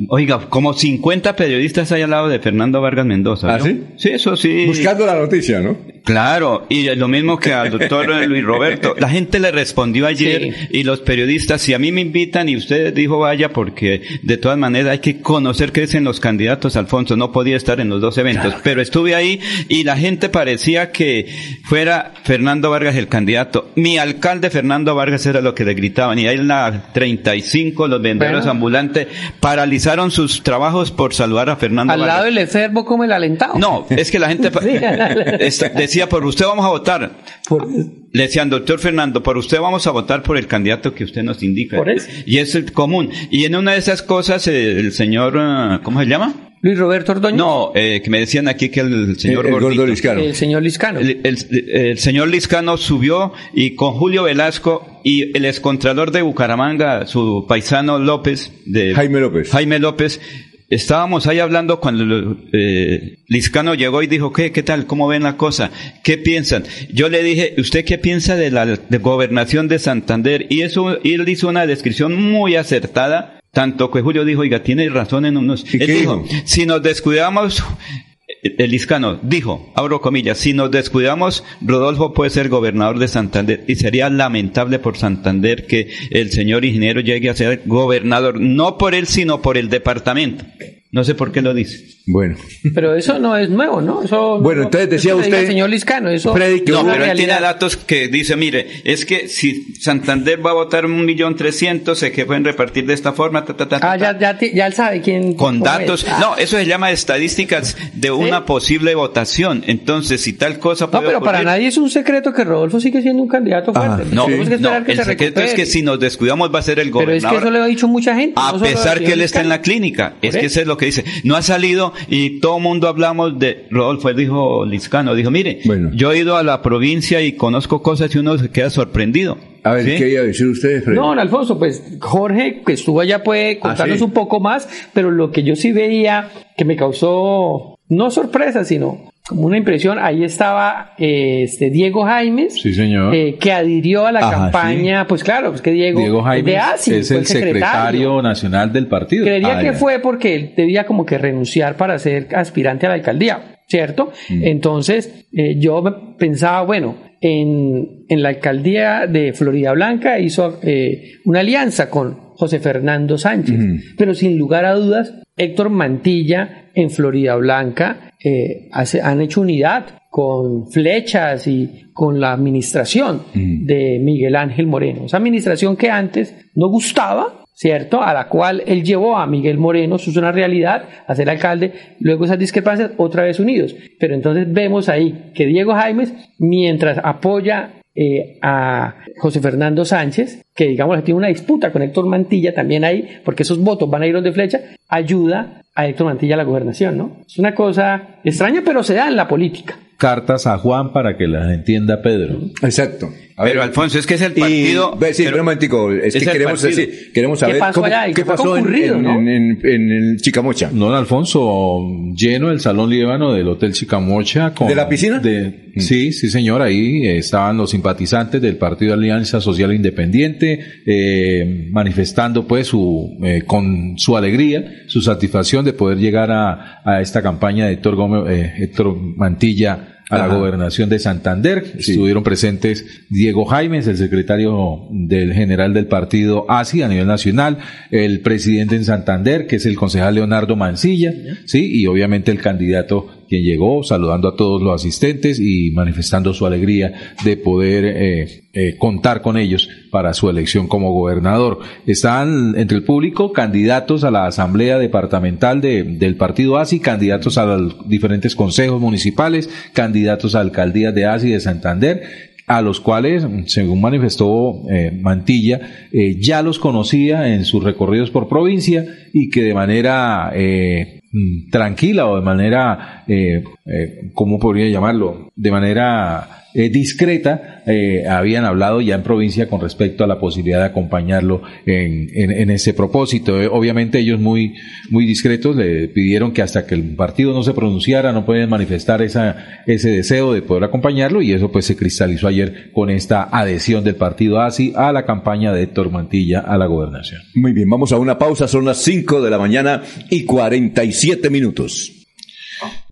oiga, como 50 periodistas hay al lado de Fernando Vargas Mendoza. ¿Ah, ¿no? sí? Sí, eso sí. Buscando la noticia, ¿no? Claro, y lo mismo que al doctor Luis Roberto. La gente le respondió ayer Sí. y los periodistas, si a mí me invitan y usted dijo vaya, porque de todas maneras hay que conocer qué dicen los candidatos, Alfonso, no podía estar en los dos eventos, pero estuve ahí y la gente parecía que fuera Fernando Vargas el candidato. Mi alcalde Fernando Vargas era lo que le gritaban y ahí en la 35 los vendedores Bueno. ambulantes paralizaron sus trabajos por saludar a Fernando Al Vargas. lado del enfermo como el alentado. No, es que la gente Sí. Decía, por usted vamos a votar. Por- Le decían, doctor Fernando, por usted vamos a votar por el candidato que usted nos indica. Por eso. Y es el común. Y en una de esas cosas, eh, el señor, ah, ¿cómo se llama? Luis Roberto Ordóñez. No, eh, que me decían aquí que el señor el, el gordito. gordo liscano. El señor Liscano. El, el- el señor Liscano subió y con Julio Velasco y el excontralor de Bucaramanga, su paisano López, de Jaime López. Jaime López, estábamos ahí hablando cuando eh, Liscano llegó y dijo, ¿qué, qué tal? ¿Cómo ven la cosa? ¿Qué piensan? Yo le dije, ¿usted qué piensa de la de gobernación de Santander? Y eso, y él hizo una descripción muy acertada, tanto que Julio dijo, oiga, tiene razón en unos... ¿Y Él qué dijo, dijo? si nos descuidamos, el Liscano dijo, abro comillas, si nos descuidamos, Rodolfo puede ser gobernador de Santander y sería lamentable por Santander que el señor ingeniero llegue a ser gobernador, no por él, sino por el departamento. No sé por qué lo dice. Bueno. Pero eso no es nuevo, ¿no? Eso, Bueno, no- entonces decía eso usted, el señor Liscano, eso Freddy, que No, pero él tiene datos que dice, mire, es que si Santander va a votar un millón trescientos, se que pueden repartir de esta forma, ta, ta, ta, ta, Ah, ya, ya, ya él sabe quién. con datos. es. Ah. No, eso se llama estadísticas de una posible votación. Entonces, si tal cosa No, puede pero para nadie es un secreto que Rodolfo sigue siendo un candidato Ajá, fuerte. No, Tenemos que no, esperar que el se secreto es que si nos descuidamos va a ser el Pero es que gobernador. eso le ha dicho mucha gente. no a pesar que él está en la clínica. Es que eso. eso es lo que dice. No ha salido y todo mundo hablamos de Rodolfo, él dijo Liscano, dijo, mire, Bueno. yo he ido a la provincia y conozco cosas y uno se queda sorprendido. A ver, ¿Sí? ¿qué iba a decir usted, Freddy? No, don Alfonso, pues Jorge, que estuvo allá, puede contarnos Ah, sí. un poco más, pero lo que yo sí veía que me causó, no sorpresa, sino como una impresión, ahí estaba eh, este Diego Jaimes, Sí, señor. eh, que adhirió a la Ajá, campaña, pues claro, pues que Diego, Diego Jaime de ASI, es el secretario nacional del partido. Creería Ah, que ya. fue porque él debía como que renunciar para ser aspirante a la alcaldía, ¿cierto? Mm. Entonces eh, yo pensaba, bueno, en, en la alcaldía de Florida Blanca hizo eh, una alianza con José Fernando Sánchez, pero sin lugar a dudas, Héctor Mantilla en Florida Blanca eh, hace- han hecho unidad con flechas y con la administración de Miguel Ángel Moreno. Esa administración que antes no gustaba, ¿cierto? A la cual él llevó a Miguel Moreno, eso es una realidad, a ser alcalde, luego esas discrepancias otra vez unidos. Pero entonces vemos ahí que Diego Jaimes, mientras apoya eh, a José Fernando Sánchez, que digamos tiene una disputa con Héctor Mantilla también ahí, porque esos votos van a ir de flecha, ayuda a Héctor Mantilla a la gobernación, ¿no? Es una cosa extraña, pero se da en la política. Cartas a Juan para que las entienda Pedro. Exacto. A Pero Alfonso, es que es el partido. Y, ve, sí, pero- un momentico, es, es que queremos, decir, queremos saber pasó cómo- allá? ¿Y qué qué fue pasó en, en, no? en- en- en el Chicamocha. Don Alfonso, lleno el Salón Líbano del Hotel Chicamocha. Con, ¿De la piscina? de- Sí, sí señor, ahí estaban los simpatizantes del Partido Alianza Social Independiente eh, manifestando pues su, eh, con su alegría, su satisfacción de poder llegar a, a esta campaña de Héctor, Gómez, eh, Héctor Mantilla a la gobernación de Santander. Estuvieron presentes Diego Jaimes, el secretario del general del partido ASI a nivel nacional, el presidente en Santander, que es el concejal Leonardo Mancilla, sí, y obviamente el candidato quien llegó saludando a todos los asistentes y manifestando su alegría de poder eh, eh, contar con ellos para su elección como gobernador. Están entre el público candidatos a la asamblea departamental de- del partido ASI, candidatos a los diferentes consejos municipales, candidatos a alcaldías de ASI de Santander, a los cuales, según manifestó eh, Mantilla, ya los conocía en sus recorridos por provincia y que de manera tranquila o de manera, eh, eh, ¿cómo podría llamarlo? De manera eh, discreta, eh, habían hablado ya en provincia con respecto a la posibilidad de acompañarlo en, en, en ese propósito. Eh, obviamente ellos muy, muy discretos le pidieron que hasta que el partido no se pronunciara no pueden manifestar esa, ese deseo de poder acompañarlo y eso pues se cristalizó ayer con esta adhesión del partido ASI a la campaña de Héctor Mantilla a la gobernación. Muy bien, vamos a una pausa, son las 5 de la mañana y 47 minutos.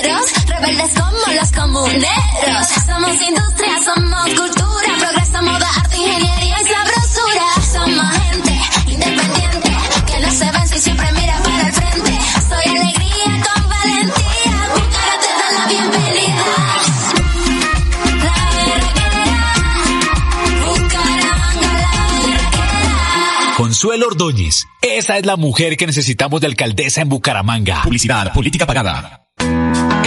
Fronteros, rebeldes como los comuneros. Somos industria, somos cultura, progreso, moda, arte, ingeniería y sabrosura. Somos gente independiente, que no se vence y siempre mira para el frente. Soy alegría con valentía, Bucara te da la bienvenida. La berraquera, Bucaramanga, la berraquera. Consuelo Ordóñez. Esa es la mujer que necesitamos de alcaldesa en Bucaramanga. Publicidad, política pagada.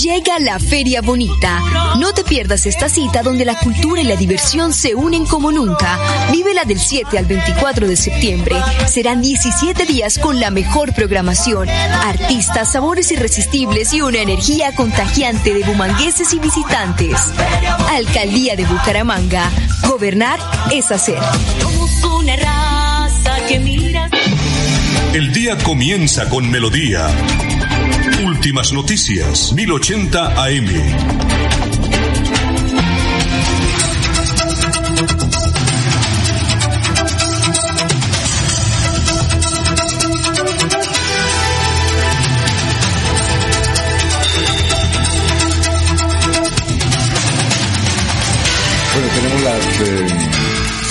Llega la Feria Bonita. No te pierdas esta cita donde la cultura y la diversión se unen como nunca. Vívela del 7 al 24 de septiembre. Serán 17 días con la mejor programación, artistas, sabores irresistibles y una energía contagiante de bumangueses y visitantes. Alcaldía de Bucaramanga. Gobernar es hacer. Somos una raza que mira. El día comienza con melodía. Últimas noticias, 1080 AM. Bueno, tenemos las eh,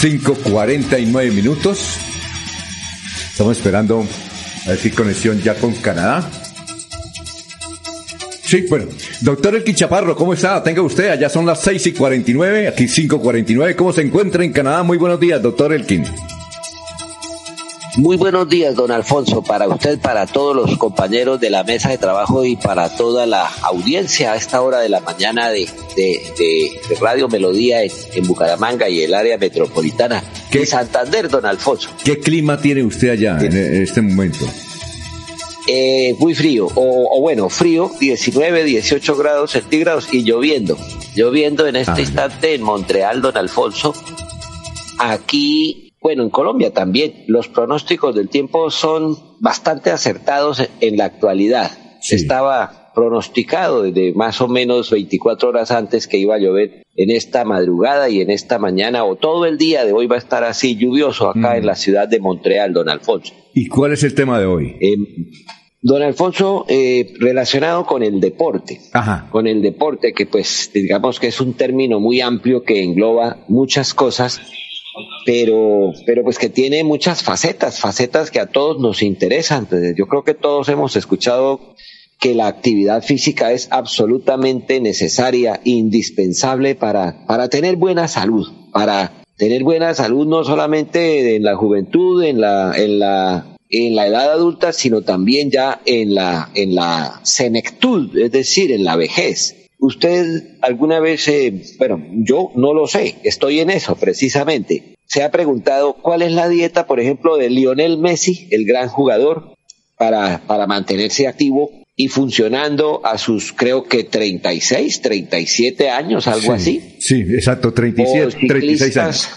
5.49 minutos. Estamos esperando a decir conexión ya con Canadá. Sí, bueno. Doctor Elkin Chaparro, ¿cómo está? Tenga usted, allá son las 6 y 49, aquí 5.49. ¿Cómo se encuentra en Canadá? Muy buenos días, doctor Elkin. Muy buenos días, don Alfonso, para usted, para todos los compañeros de la mesa de trabajo y para toda la audiencia a esta hora de la mañana de, de- de- Radio Melodía en, en Bucaramanga y el área metropolitana de Santander, don Alfonso. ¿Qué clima tiene usted allá en, en este momento? Eh, muy frío, o, o bueno, frío, 19, 18 grados centígrados y lloviendo. Lloviendo en este Ah. instante en Montreal, don Alfonso. Aquí, bueno, en Colombia también, los pronósticos del tiempo son bastante acertados en la actualidad. Estaba pronosticado desde más o menos 24 horas antes que iba a llover en esta madrugada y en esta mañana o todo el día de hoy va a estar así lluvioso acá en la ciudad de Montreal, don Alfonso. ¿Y cuál es el tema de hoy? Eh, don Alfonso, eh, relacionado con el deporte, Ajá. con el deporte que pues digamos que es un término muy amplio que engloba muchas cosas, pero, pero pues que tiene muchas facetas, facetas que a todos nos interesan. Entonces, yo creo que todos hemos escuchado que la actividad física es absolutamente necesaria, indispensable para, para tener buena salud, para tener buena salud no solamente en la juventud, en la, en la, en la edad adulta, sino también ya en la, en la senectud, es decir, en la vejez. Usted alguna vez, eh, bueno, yo no lo sé, estoy en eso precisamente. Se ha preguntado cuál es la dieta, por ejemplo, de Lionel Messi, el gran jugador, para, para mantenerse activo y funcionando a sus, creo que 36, 37 años, algo Sí, así. Sí, exacto, 37, O 36 años.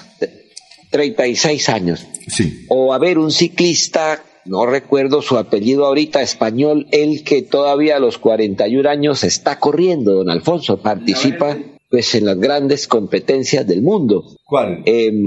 Ciclistas, 36 años. Sí. O a ver, un ciclista, no recuerdo su apellido ahorita, español, el que todavía a los 41 años está corriendo, don Alfonso, participa pues en las grandes competencias del mundo. ¿Cuál? Em,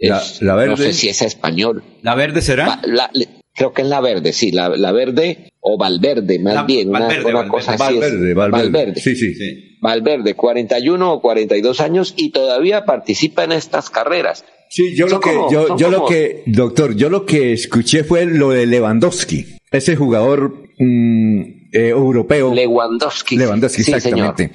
La- es- la verde. No sé si es español. ¿La verde será? La- creo que es la verde, sí, la, la verde o Valverde, más La- bien, una, Valverde, una Valverde. cosa así. es. Valverde, Valverde. Sí, sí. Valverde, 41 o 42 años y todavía participa en estas carreras. Sí, yo lo que, como- yo, yo lo que, doctor, yo lo que escuché fue lo de Lewandowski, ese jugador mm, eh, europeo. Lewandowski. Lewandowski, Sí, exactamente.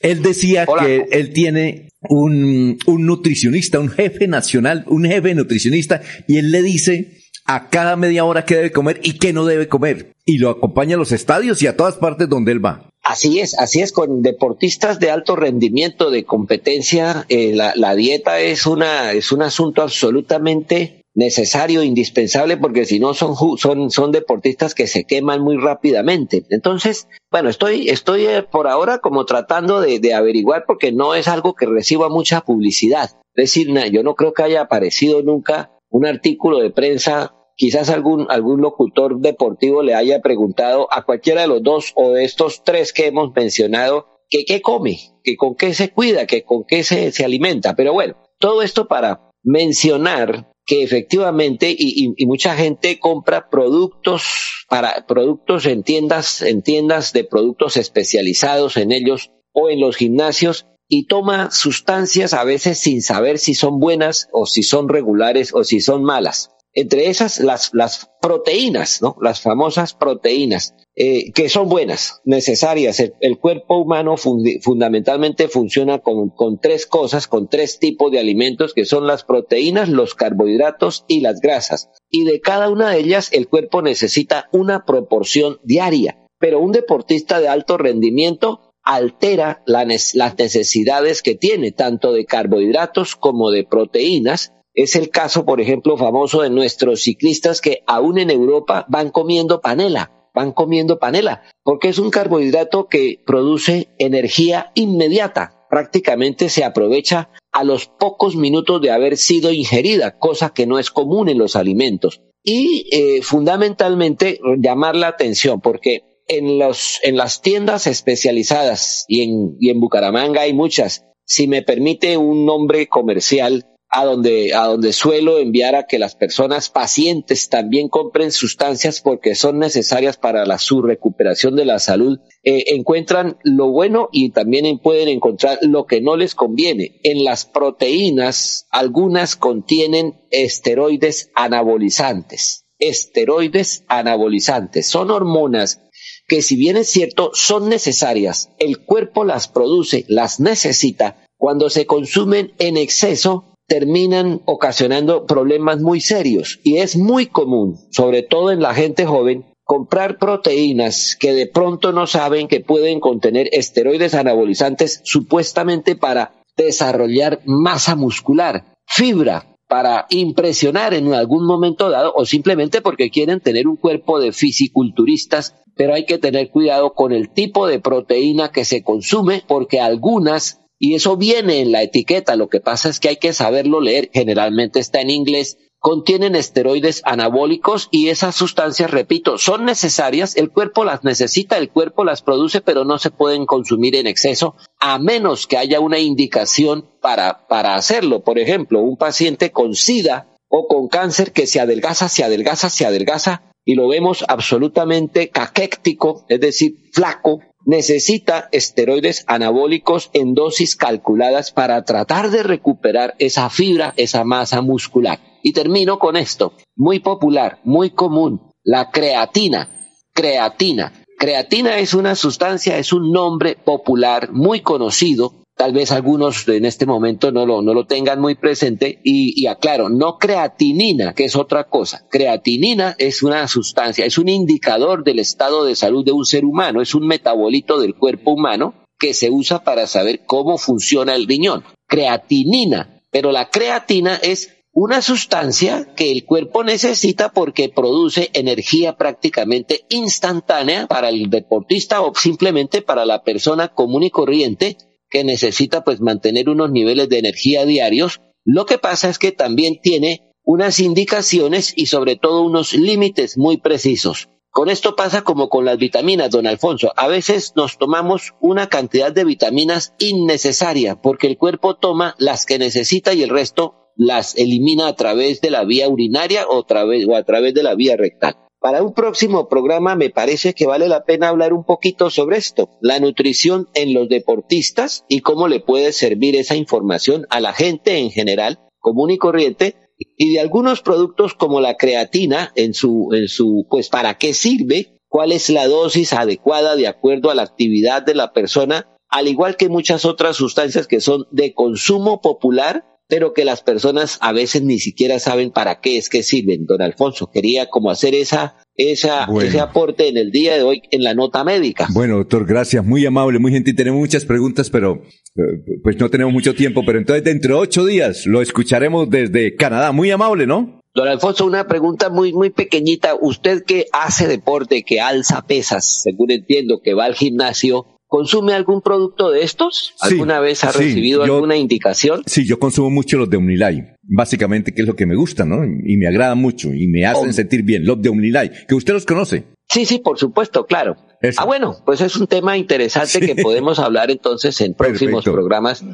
Él decía que él tiene un, un nutricionista, un jefe nacional, un jefe nutricionista, y él le dice a cada media hora qué debe comer y qué no debe comer. Y lo acompaña a los estadios y a todas partes donde él va. Así es, así es, con deportistas de alto rendimiento, de competencia, eh, la, dieta es una, es un asunto absolutamente necesario, indispensable, porque si no son, son, son deportistas que se queman muy rápidamente. Entonces, bueno, estoy, estoy eh, por ahora como tratando de, de averiguar porque no es algo que reciba mucha publicidad. Es decir, yo no creo que haya aparecido nunca un artículo de prensa quizás algún, algún locutor deportivo le haya preguntado a cualquiera de los dos o de estos tres que hemos mencionado que qué come, que con qué se cuida, que con qué se, se alimenta. Pero bueno, todo esto para mencionar que efectivamente y, mucha gente compra productos para productos en tiendas en tiendas de productos especializados en ellos o en los gimnasios y toma sustancias a veces sin saber si son buenas o si son regulares o si son malas entre esas las, las proteínas, ¿no? Las famosas proteínas, eh, que son buenas, necesarias. El, cuerpo humano fundamentalmente funciona con, con tres cosas, con tres tipos de alimentos, que son las proteínas, los carbohidratos y las grasas. Y de cada una de ellas el cuerpo necesita una proporción diaria. Pero un deportista de alto rendimiento altera las necesidades que tiene, tanto de carbohidratos como de proteínas, es el caso, por ejemplo, famoso de nuestros ciclistas que aún en Europa van comiendo panela, van comiendo panela, porque es un carbohidrato que produce energía inmediata, prácticamente se aprovecha a los pocos minutos de haber sido ingerida, cosa que no es común en los alimentos. Y eh, fundamentalmente llamar la atención, porque en, los, en las tiendas especializadas y en, y en Bucaramanga hay muchas, si me permite un nombre comercial, a donde, a donde suelo enviar a que las personas pacientes también compren sustancias porque son necesarias para la, su recuperación de la salud, eh, encuentran lo bueno y también pueden encontrar lo que no les conviene. En las proteínas, algunas contienen esteroides anabolizantes. Esteroides anabolizantes. Son hormonas que si bien es cierto son necesarias, el cuerpo las produce, las necesita, cuando se consumen en exceso terminan ocasionando problemas muy serios. Y es muy común, sobre todo en la gente joven, comprar proteínas que de pronto no saben que pueden contener esteroides anabolizantes supuestamente para desarrollar masa muscular, fibra, para impresionar en algún momento dado o simplemente porque quieren tener un cuerpo de fisiculturistas, pero hay que tener cuidado con el tipo de proteína que se consume porque algunas y eso viene en la etiqueta. Lo que pasa es que hay que saberlo leer. Generalmente está en inglés contienen esteroides anabólicos y esas sustancias, repito, son necesarias, el cuerpo las necesita, el cuerpo las produce, pero no se pueden consumir en exceso a menos que haya una indicación para, para hacerlo. Por ejemplo, un paciente con SIDA o con cáncer que se adelgaza, se adelgaza, se adelgaza y lo vemos absolutamente caquéctico, es decir, flaco, necesita esteroides anabólicos en dosis calculadas para tratar de recuperar esa fibra, esa masa muscular. Y termino con esto, muy popular, muy común, la creatina. Creatina. Creatina es una sustancia, es un nombre popular muy conocido. Tal vez algunos en este momento no lo, no lo tengan muy presente y, y aclaro, no creatinina, que es otra cosa. Creatinina es una sustancia, es un indicador del estado de salud de un ser humano, es un metabolito del cuerpo humano que se usa para saber cómo funciona el riñón. Creatinina, pero la creatina es una sustancia que el cuerpo necesita porque produce energía prácticamente instantánea para el deportista o simplemente para la persona común y corriente que necesita pues mantener unos niveles de energía diarios. Lo que pasa es que también tiene unas indicaciones y sobre todo unos límites muy precisos. Con esto pasa como con las vitaminas, don Alfonso. A veces nos tomamos una cantidad de vitaminas innecesaria porque el cuerpo toma las que necesita y el resto las elimina a través de la vía urinaria o, o a través de la vía rectal. Para un próximo programa me parece que vale la pena hablar un poquito sobre esto, la nutrición en los deportistas y cómo le puede servir esa información a la gente en general, común y corriente, y de algunos productos como la creatina en su, en su, pues para qué sirve, cuál es la dosis adecuada de acuerdo a la actividad de la persona, al igual que muchas otras sustancias que son de consumo popular pero que las personas a veces ni siquiera saben para qué es que sirven. Don Alfonso, quería como hacer esa, esa, ese aporte en el día de hoy en la nota médica. Bueno, doctor, gracias, muy amable, muy gentil. Tenemos muchas preguntas, pero eh, pues no tenemos mucho tiempo, pero entonces dentro de ocho días lo escucharemos desde Canadá. Muy amable, ¿no? Don Alfonso, una pregunta muy, muy pequeñita. Usted que hace deporte, que alza pesas, según entiendo, que va al gimnasio, ¿Consume algún producto de estos? ¿Alguna vez ha recibido alguna indicación? Sí, yo consumo mucho los de Omnilay. Básicamente, que es lo que me gusta, ¿no? Y me agrada mucho y me hacen sentir bien. Los de Omnilay, que usted los conoce. Sí, sí, por supuesto, claro. Ah, bueno, pues es un tema interesante que podemos hablar entonces en próximos programas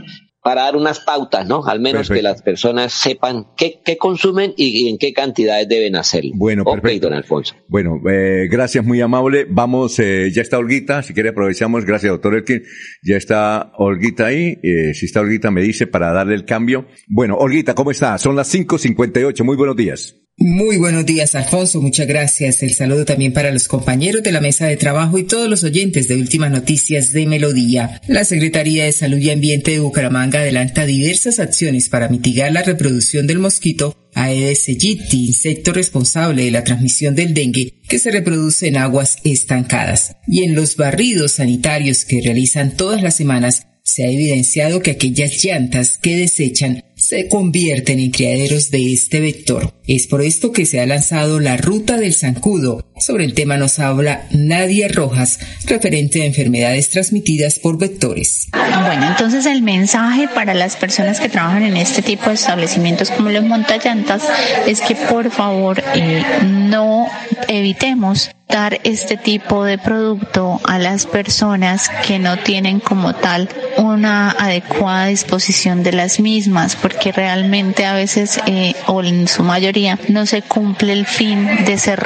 para dar unas pautas, ¿no? Al menos que las personas sepan qué, qué consumen y, en qué cantidades deben hacerlo. Bueno, perfecto. don Alfonso. Bueno, eh, gracias, muy amable. Vamos, eh, ya está Olguita, si quiere aprovechamos, gracias, doctor Elkin. Ya está Olguita ahí, eh, si está Olguita me dice para darle el cambio. Bueno, Olguita, ¿cómo está? Son las 5.58, muy buenos días. Muy buenos días, Alfonso. Muchas gracias. El saludo también para los compañeros de la mesa de trabajo y todos los oyentes de Últimas Noticias de Melodía. La Secretaría de Salud y Ambiente de Bucaramanga adelanta diversas acciones para mitigar la reproducción del mosquito Aedes aegypti, insecto responsable de la transmisión del dengue que se reproduce en aguas estancadas. Y en los barridos sanitarios que realizan todas las semanas, se ha evidenciado que aquellas llantas que desechan se convierten en criaderos de este vector. Es por esto que se ha lanzado la Ruta del Zancudo. Sobre el tema nos habla Nadia Rojas, referente a enfermedades transmitidas por vectores. Bueno, entonces el mensaje para las personas que trabajan en este tipo de establecimientos como los montallantas es que por favor eh, no evitemos dar este tipo de producto a las personas que no tienen como tal una adecuada disposición de las mismas porque realmente a veces eh, o en su mayoría no se cumple el fin de ser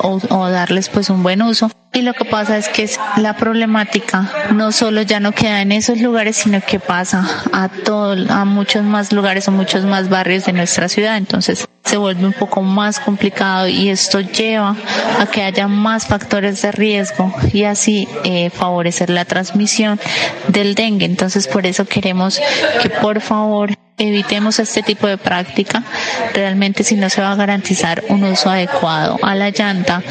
o darles pues un buen uso y lo que pasa es que la problemática no solo ya no queda en esos lugares, sino que pasa a todo, a muchos más lugares o muchos más barrios de nuestra ciudad. Entonces se vuelve un poco más complicado y esto lleva a que haya más factores de riesgo y así eh, favorecer la transmisión del dengue. Entonces por eso queremos que por favor evitemos este tipo de práctica. Realmente si no se va a garantizar un uso adecuado a la llanta,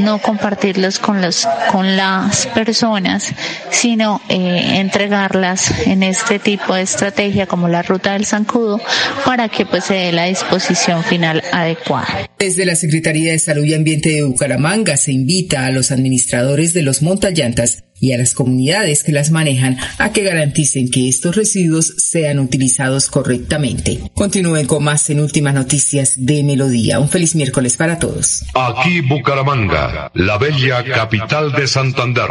no compartirlos con los, con las personas, sino eh, entregarlas en este tipo de estrategia como la ruta del zancudo para que pues se dé la disposición final adecuada. Desde la Secretaría de Salud y Ambiente de Bucaramanga se invita a los administradores de los montallantas y a las comunidades que las manejan a que garanticen que estos residuos sean utilizados correctamente. Continúen con más en Últimas Noticias de Melodía. Un feliz miércoles para todos. Aquí Bucaramanga, la bella capital de Santander.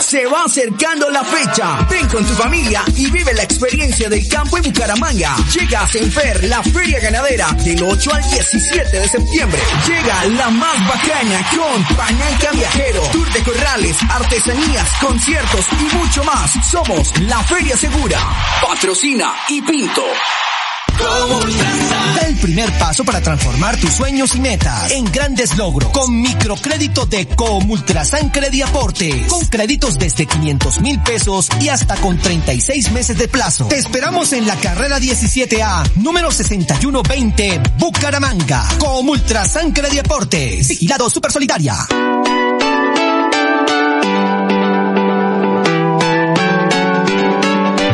Se va acercando la fecha. Ven con tu familia y vive la experiencia del campo en Bucaramanga. Llega a Senfer, la feria ganadera, del 8 al 17 de septiembre. Llega la más bacana con Pañanca Viajero, Tour de Corrales, artesanías, conciertos y mucho más. Somos la Feria Segura. Patrocina y Pinto. El primer paso para transformar tus sueños y metas en grandes logros con microcrédito de Comultrasan Crediaporte. Con créditos desde 500 mil pesos y hasta con 36 meses de plazo. Te esperamos en la carrera 17A, número 6120, Bucaramanga. Comultrasan Crediaportes. Vigilado Super Solidaria.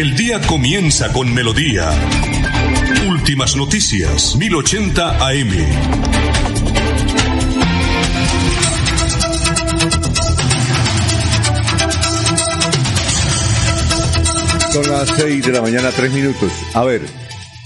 El día comienza con melodía. Últimas noticias, 1080 AM. Son las 6 de la mañana, 3 minutos. A ver,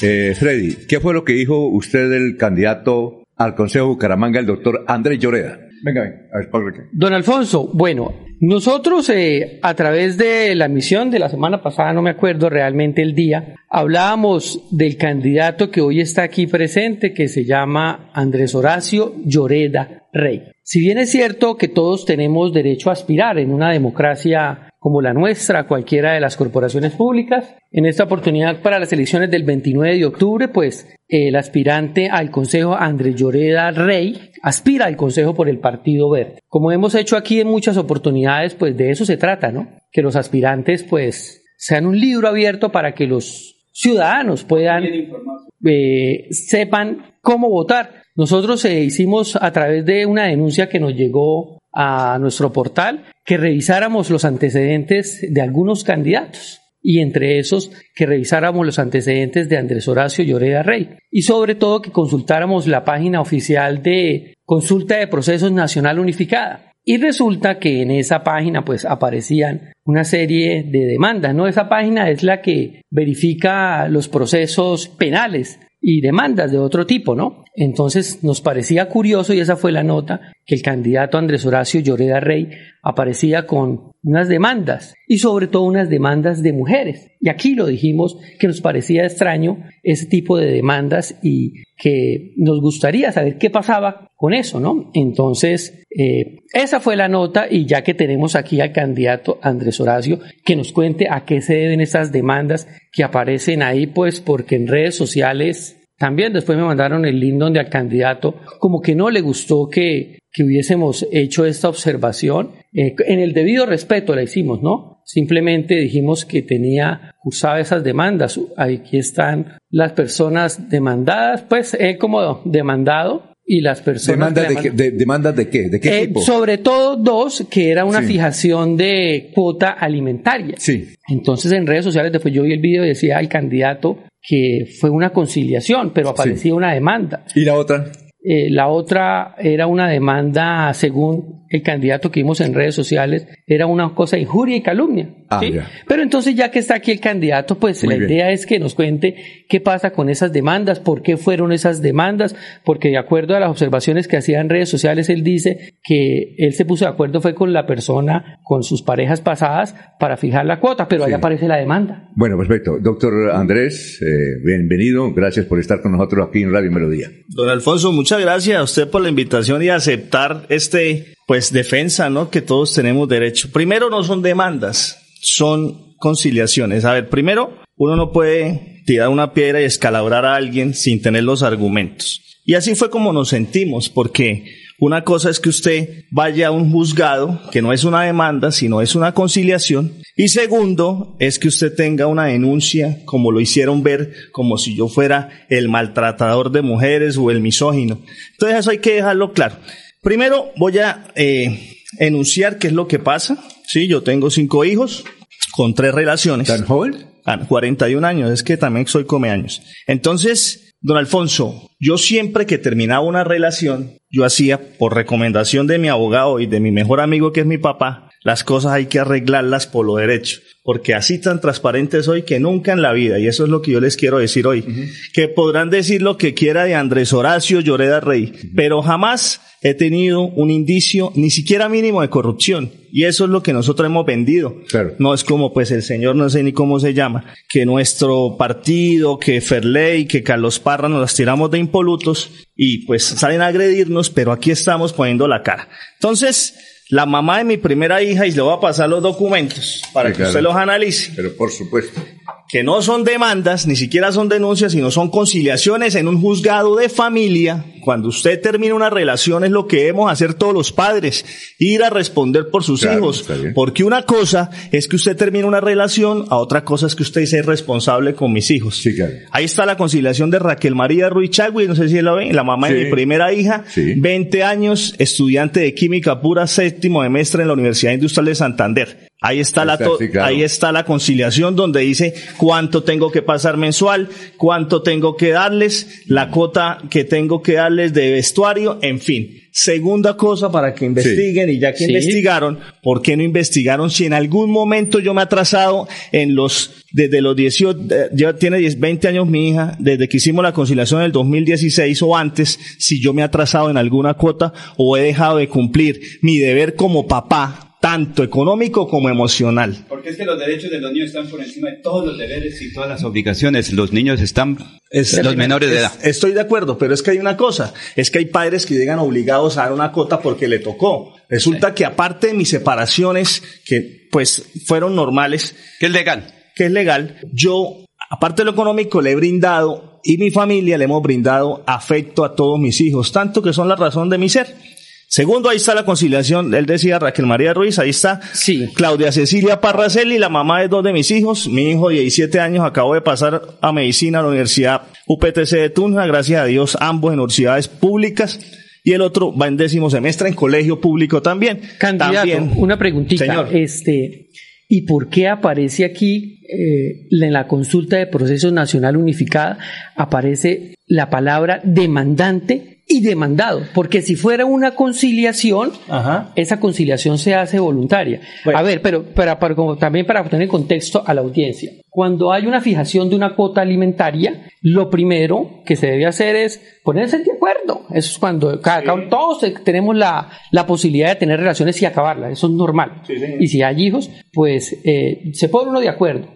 eh, Freddy, ¿qué fue lo que dijo usted del candidato al Consejo Bucaramanga, el doctor Andrés Lloreda? Venga, venga, a ver, ¿por qué? Don Alfonso, bueno, nosotros eh, a través de la misión de la semana pasada, no me acuerdo realmente el día, hablábamos del candidato que hoy está aquí presente, que se llama Andrés Horacio Lloreda Rey. Si bien es cierto que todos tenemos derecho a aspirar en una democracia como la nuestra, cualquiera de las corporaciones públicas. En esta oportunidad para las elecciones del 29 de octubre, pues el aspirante al Consejo Andrés Lloreda Rey aspira al Consejo por el Partido Verde. Como hemos hecho aquí en muchas oportunidades, pues de eso se trata, ¿no? Que los aspirantes pues sean un libro abierto para que los ciudadanos puedan eh, sepan cómo votar. Nosotros eh, hicimos a través de una denuncia que nos llegó a nuestro portal que revisáramos los antecedentes de algunos candidatos y entre esos que revisáramos los antecedentes de Andrés Horacio Lloreda Rey y sobre todo que consultáramos la página oficial de Consulta de Procesos Nacional Unificada. Y resulta que en esa página pues aparecían una serie de demandas, ¿no? Esa página es la que verifica los procesos penales y demandas de otro tipo, ¿no? Entonces nos parecía curioso y esa fue la nota que el candidato Andrés Horacio Lloreda Rey aparecía con unas demandas y sobre todo unas demandas de mujeres. Y aquí lo dijimos que nos parecía extraño ese tipo de demandas y que nos gustaría saber qué pasaba con eso, ¿no? Entonces, eh, esa fue la nota y ya que tenemos aquí al candidato Andrés Horacio, que nos cuente a qué se deben esas demandas que aparecen ahí, pues porque en redes sociales también después me mandaron el link donde al candidato como que no le gustó que, que hubiésemos hecho esta observación. Eh, en el debido respeto la hicimos, ¿no? Simplemente dijimos que tenía cursado esas demandas. Aquí están las personas demandadas, pues él como demandado y las personas... ¿Demandas que de, qué- demandan- de- demandas de qué? ¿De qué Eh, tipo? sobre todo dos, que era una Sí. fijación de cuota alimentaria. Sí. Entonces en redes sociales después yo vi el video y decía al candidato que fue una conciliación, pero aparecía una demanda. ¿Y la otra? Eh, la otra era una demanda, según el candidato que vimos en redes sociales, era una cosa de injuria y calumnia. Ah, ¿sí? Pero entonces ya que está aquí el candidato, pues Muy la bien. idea es que nos cuente qué pasa con esas demandas, por qué fueron esas demandas, porque de acuerdo a las observaciones que hacía en redes sociales, él dice que él se puso de acuerdo fue con la persona, con sus parejas pasadas, para fijar la cuota, pero ahí Sí. aparece la demanda. Bueno, perfecto. Doctor Andrés, eh, bienvenido. Gracias por estar con nosotros aquí en Radio Melodía. Don Alfonso, muchas gracias a usted por la invitación y aceptar este, pues, defensa, ¿no? Que todos tenemos derecho. Primero, no son demandas, son conciliaciones. A ver, primero, uno no puede tirar una piedra y escalabrar a alguien sin tener los argumentos. Y así fue como nos sentimos, porque una cosa es que usted vaya a un juzgado, que no es una demanda, sino es una conciliación. Y segundo, es que usted tenga una denuncia, como lo hicieron ver, como si yo fuera el maltratador de mujeres o el misógino. Entonces eso hay que dejarlo claro. Primero voy a eh, enunciar qué es lo que pasa. Sí, yo tengo cinco hijos con tres relaciones. ¿Tan joven? 41 años, es que también soy come años. Entonces, don Alfonso, yo siempre que terminaba una relación, yo hacía, por recomendación de mi abogado y de mi mejor amigo que es mi papá, las cosas hay que arreglarlas por lo derecho, porque así tan transparente soy que nunca en la vida, y eso es lo que yo les quiero decir hoy, que podrán decir lo que quiera de Andrés Horacio Lloreda Rey, pero jamás he tenido un indicio, ni siquiera mínimo de corrupción. Y eso es lo que nosotros hemos vendido. No es como pues el señor, no sé ni cómo se llama, que nuestro partido, que Ferley, que Carlos Parra nos las tiramos de impolutos y pues salen a agredirnos, pero aquí estamos poniendo la cara. Entonces, la mamá de mi primera hija, y le voy a pasar los documentos para Sí, que claro. usted los analice. Pero por supuesto. Que no son demandas, ni siquiera son denuncias, sino son conciliaciones en un juzgado de familia. Cuando usted termina una relación es lo que debemos hacer todos los padres, ir a responder por sus Claro, hijos. Porque una cosa es que usted termina una relación, a otra cosa es que usted sea responsable con mis hijos. Ahí está la conciliación de Raquel María Ruiz Chagui, no sé si la ven, la mamá de Sí. mi primera hija, 20 años, estudiante de química pura, séptimo semestre en la Universidad Industrial de Santander. Ahí está, la to- ahí está la conciliación donde dice cuánto tengo que pasar mensual, cuánto tengo que darles, la cuota que tengo que darles de vestuario, en fin. Segunda cosa para que investiguen y ya que Sí. investigaron, ¿por qué no investigaron si en algún momento yo me he atrasado en los, desde los 18, eh, ya tiene 10, 20 años mi hija, desde que hicimos la conciliación en el 2016 o antes, si yo me he atrasado en alguna cuota o he dejado de cumplir mi deber como papá, tanto económico como emocional. Porque es que los derechos de los niños están por encima de todos los deberes y todas las obligaciones. Los niños están, los menores de Es- edad. Estoy de acuerdo, pero es que hay una cosa, es que hay padres que llegan obligados a dar una cota porque le tocó. Resulta que aparte de mis separaciones, que pues fueron normales, que es legal, que es legal, yo, aparte de lo económico, le he brindado y mi familia le hemos brindado afecto a todos mis hijos, tanto que son la razón de mi ser. Segundo, ahí está la conciliación, él decía Raquel María Ruiz, ahí está Claudia Cecilia Parracelli, la mamá de dos de mis hijos, mi hijo de 17 años acabó de pasar a medicina a la Universidad UPTC de Tunja, gracias a Dios ambos en universidades públicas, y el otro va en décimo semestre en colegio público también. Candidato, También. una preguntita. Señor. Este, ¿Y por qué aparece aquí eh, en la consulta de proceso nacional unificada aparece la palabra demandante y demandado? Porque si fuera una conciliación, esa conciliación se hace voluntaria. A ver, pero para, para- como también para poner en contexto a la audiencia. Cuando hay una fijación de una cuota alimentaria, lo primero que se debe hacer es ponerse de acuerdo. Eso es cuando cada, cada- todos tenemos la, la posibilidad de tener relaciones y acabarlas. Eso es normal. Y si hay hijos, pues eh, se pone uno de acuerdo.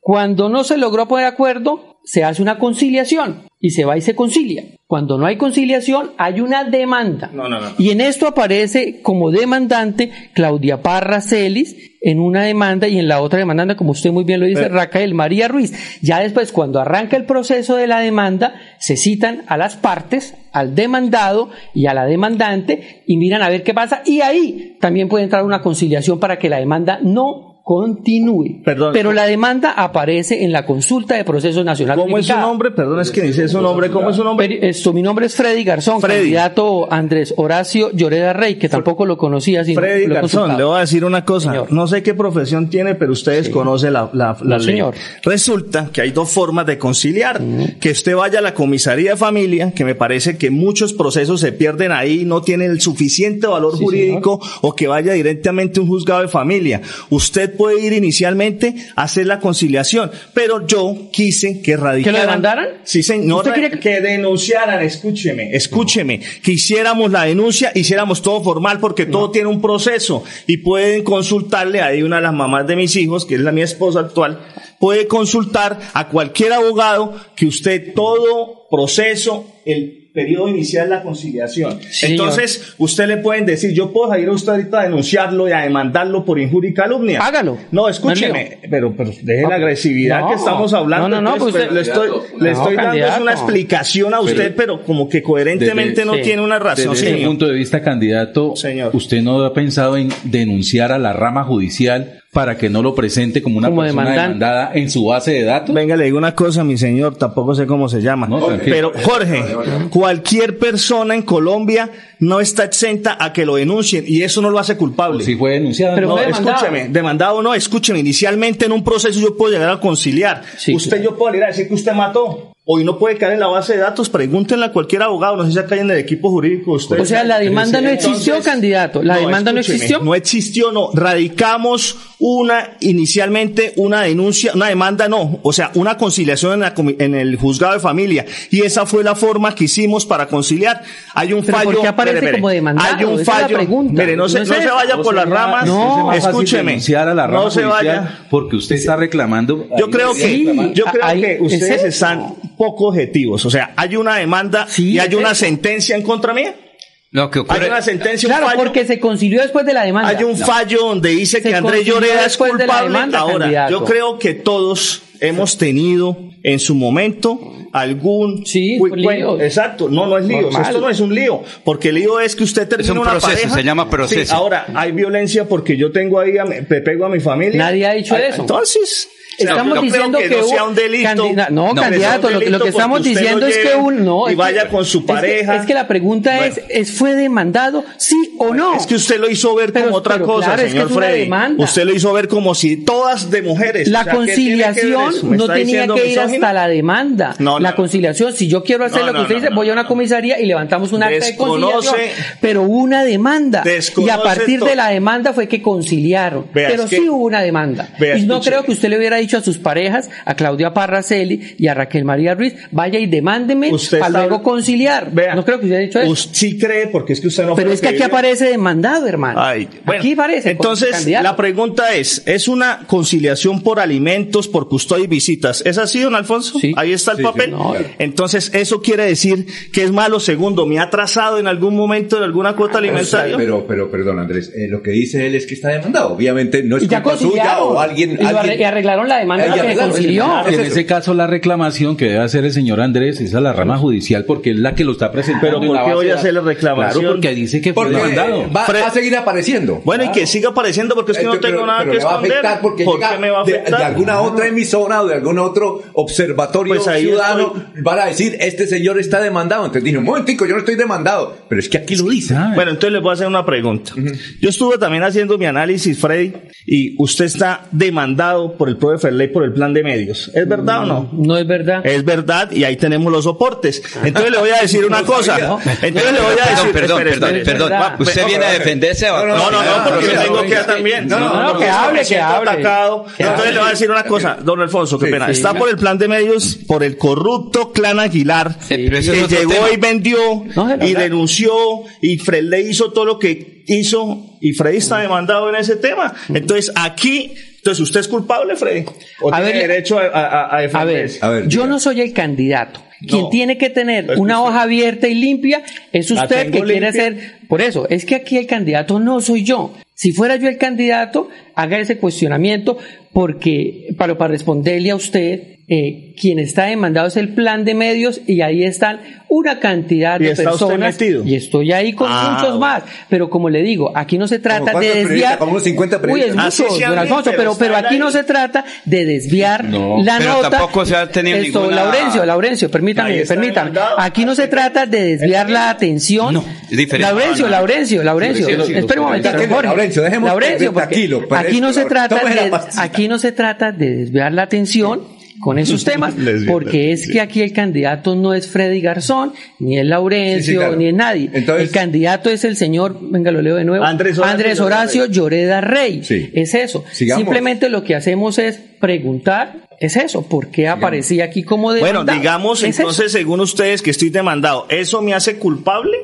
Cuando no se logró poner de acuerdo, se hace una conciliación y se va y se concilia. Cuando no hay conciliación, hay una demanda. No, no, no. Y en esto aparece como demandante Claudia Parra Celis en una demanda y en la otra demandante, como usted muy bien lo dice, Pero- Raquel María Ruiz. Ya después, cuando arranca el proceso de la demanda, se citan a las partes, al demandado y a la demandante y miran a ver qué pasa. Y ahí también puede entrar una conciliación para que la demanda no continúe. Perdón. Pero la demanda aparece en la consulta de proceso nacional. ¿Cómo es su nombre? Perdón, es que dice su nombre. ¿Cómo es su nombre? Esto, mi nombre es Freddy Garzón, Freddy. candidato Andrés Horacio Lloreda Rey, que tampoco lo conocía. sino Freddy lo Garzón, le voy a decir una cosa. Señor. No sé qué profesión tiene, pero ustedes conocen la, la, la No, ley. señor. Resulta que hay dos formas de conciliar. Que usted vaya a la comisaría de familia, que me parece que muchos procesos se pierden ahí, no tienen el suficiente valor jurídico, o que vaya directamente a un juzgado de familia. Usted puede ir inicialmente a hacer la conciliación, pero yo quise que radicaran. demandaran? Sí, señor. ¿Usted quería que- que denunciaran, escúcheme, escúcheme, que hiciéramos la denuncia, hiciéramos todo formal porque todo tiene un proceso y pueden consultarle, ahí una de las mamás de mis hijos, que es la mi esposa actual, puede consultar a cualquier abogado que usted todo proceso, el periodo inicial de la conciliación. señor. Entonces, usted le pueden decir, yo puedo ir a usted ahorita a denunciarlo y a demandarlo por injuria y calumnia. Hágalo. No, escúcheme, pero, pero deje la agresividad No. que estamos hablando. No, no, no, pues le estoy, le No, estoy dando una explicación a usted, pero, como que coherentemente no tiene una razón. Desde ese señor. punto de vista, candidato, ¿usted no ha pensado en denunciar a la rama judicial para que no lo presente como una Como persona demandante. demandada en su base de datos? Venga, le digo una cosa, mi señor, tampoco sé cómo se llama. tranquilo. Pero, Jorge, cualquier persona en Colombia no está exenta a que lo denuncien y eso no lo hace culpable. Si fue denunciado. no, fue demandado. escúcheme, demandado o no, escúcheme, inicialmente en un proceso yo puedo llegar a conciliar. usted yo puedo ir a decir que usted mató. Hoy no puede caer en la base de datos, pregúntenle a cualquier abogado, no sé si acá hay en el equipo jurídico usted. O sea, la demanda no existió, candidato. La demanda no existió. No existió, no. Radicamos una, inicialmente, una denuncia, una demanda, no. O sea, una conciliación en, la comi- en el juzgado de familia. Y esa fue la forma que hicimos para conciliar. Hay un Pero fallo. ¿por qué aparece espere, espere. como demandado? Hay un Esa es la fallo. pregunta. Mire, no se, No se vaya por las ramas. No, escúcheme. denunciar a la rama no se vaya. porque usted está reclamando. Yo creo que, yo creo que ¿es ustedes están poco objetivos. O sea, hay una demanda y hay es una eso. sentencia en contra mía. Lo que Hay una sentencia, un Claro, fallo. porque se concilió después de la demanda. Hay un No. fallo donde dice Se que Andrés Lloreda es después de la culpable. demanda, Ahora, candidato. yo creo que todos hemos tenido en su momento algún sí, líos. exacto no no es lío Normal. esto no es un lío porque el lío es que usted termina un una proceso, pareja se llama proceso. Sí, ahora hay violencia porque yo tengo ahí a te pego a mi familia Nadie ha dicho eso. entonces Estamos diciendo que, que no sea un delito candida- no, candidato, lo que- lo que delito estamos diciendo es que un- no, y vaya con su es que- pareja Es que, la pregunta Bueno. es, es, ¿fue demandado sí o no? Es que usted lo hizo ver Pero- como otra cosa, claro, señor es Freddy. Usted lo hizo ver como si todas de mujeres. La O sea, ¿qué tiene que ver conciliación no tenía que ir misógino? hasta la demanda. La conciliación, si yo quiero hacer lo que usted dice, voy a una comisaría y levantamos un acta de conciliación. Pero hubo una demanda. y a partir de la demanda fue que conciliaron. Pero sí hubo una demanda. Y no creo que usted le hubiera dicho a sus parejas, a Claudia Parraceli y a Raquel María Ruiz, vaya y demándeme Usted para está- luego conciliar. no creo que usted haya dicho eso. Usted sí cree, porque es que usted no pero es que aquí vive- aparece demandado, hermano. Ay, bueno, aquí aparece. Entonces, la pregunta es, ¿es una conciliación por alimentos, por custodia y visitas? ¿Es así, don Alfonso? Ahí está el Sí, sí, papel. claro. Entonces, eso quiere decir que es malo. Segundo, ¿me ha atrasado en algún momento en alguna cuota alimentaria? Pero, pero, perdón, Andrés, eh, lo que dice él es que está demandado. Obviamente no es culpa suya o alguien. alguien- y arreglaron la demanda que arreglaron. concilió. En ese caso, la reclamación que debe hacer el señor Andrés es a la rama judicial porque es la que lo está presentando. Pero ¿por la qué voy a de hacerle datos. reclamación? Claro, porque dice que fue demandado. va, va a seguir apareciendo. Bueno, y que siga apareciendo porque es que no Entonces, tengo pero- nada pero que le va a esconder. porque ¿Por llega qué me va a de- afectar? De, alguna otra emisora o de algún otro observatorio Pues ahí ciudadano van a decir, este señor está demandado. Entonces dije, un momentico, yo no estoy demandado. Pero es que aquí lo dice. Bueno, entonces les voy a hacer una pregunta. Yo estuve también haciendo mi análisis, Freddy, y usted está demandado por el profe Ferley por el plan de medios. ¿Es verdad o no? No es verdad. Es verdad, y ahí tenemos los soportes. Entonces le voy a decir una cosa. Entonces le voy a decir. Perdón, espere, perdón, espere, perdón. espere. ¿Usted viene a defenderse o No, no, no, porque no, tengo que también. no, no, no, que hable, que hable. Entonces le voy a decir una cosa, don Alfonso, qué pena. Está por el plan de medios por el corrupto clan Aguilar, que llegó tema. y vendió y verdad. denunció y Fred le hizo todo lo que hizo y Freddy está demandado en ese tema. Entonces aquí, entonces usted es culpable, Freddy. O A tiene ver, derecho a, a, a ver, defenderse. A ver, yo no soy el candidato. Quien No. tiene que tener Es una usted. hoja abierta y limpia es usted que quiere ser. Por eso, es que aquí el candidato no soy yo. Si fuera yo el candidato, haga ese cuestionamiento porque para, para responderle a usted, eh, quien está demandado es el plan de medios y ahí están una cantidad ¿Y de personas metido? y estoy ahí con Ah, muchos más. Pero como le digo aquí no se trata ¿Como de desviar? Como unos 50 uy es mucho Ah, sí, Alfonso pero pero, aquí no se trata de desviar No, la pero nota. tampoco se ha tenido Esto, ninguna- Laurencio Laurencio permítame permítame. aquí no se trata de desviar la atención. No, es diferente. Laurencio. Laurencio Laurencio sí, espera un Jorge. Laurencio, dejemos Laurencio, porque tranquilo, pero aquí no se trata de, aquí no se trata de desviar la atención con esos temas, porque es que aquí el candidato no es Freddy Garzón, ni es Laurencio, Sí, sí, claro. ni es nadie. Entonces- el candidato es el señor, venga, lo leo de nuevo, Andrés Horacio Horacio Lloreda Rey. Sí. Es eso. Sigamos. Simplemente lo que hacemos es preguntar, es eso, ¿por qué aparecía aquí como Bueno, demandado? digamos Es entonces, según ustedes, que estoy demandado. ¿Eso me hace culpable?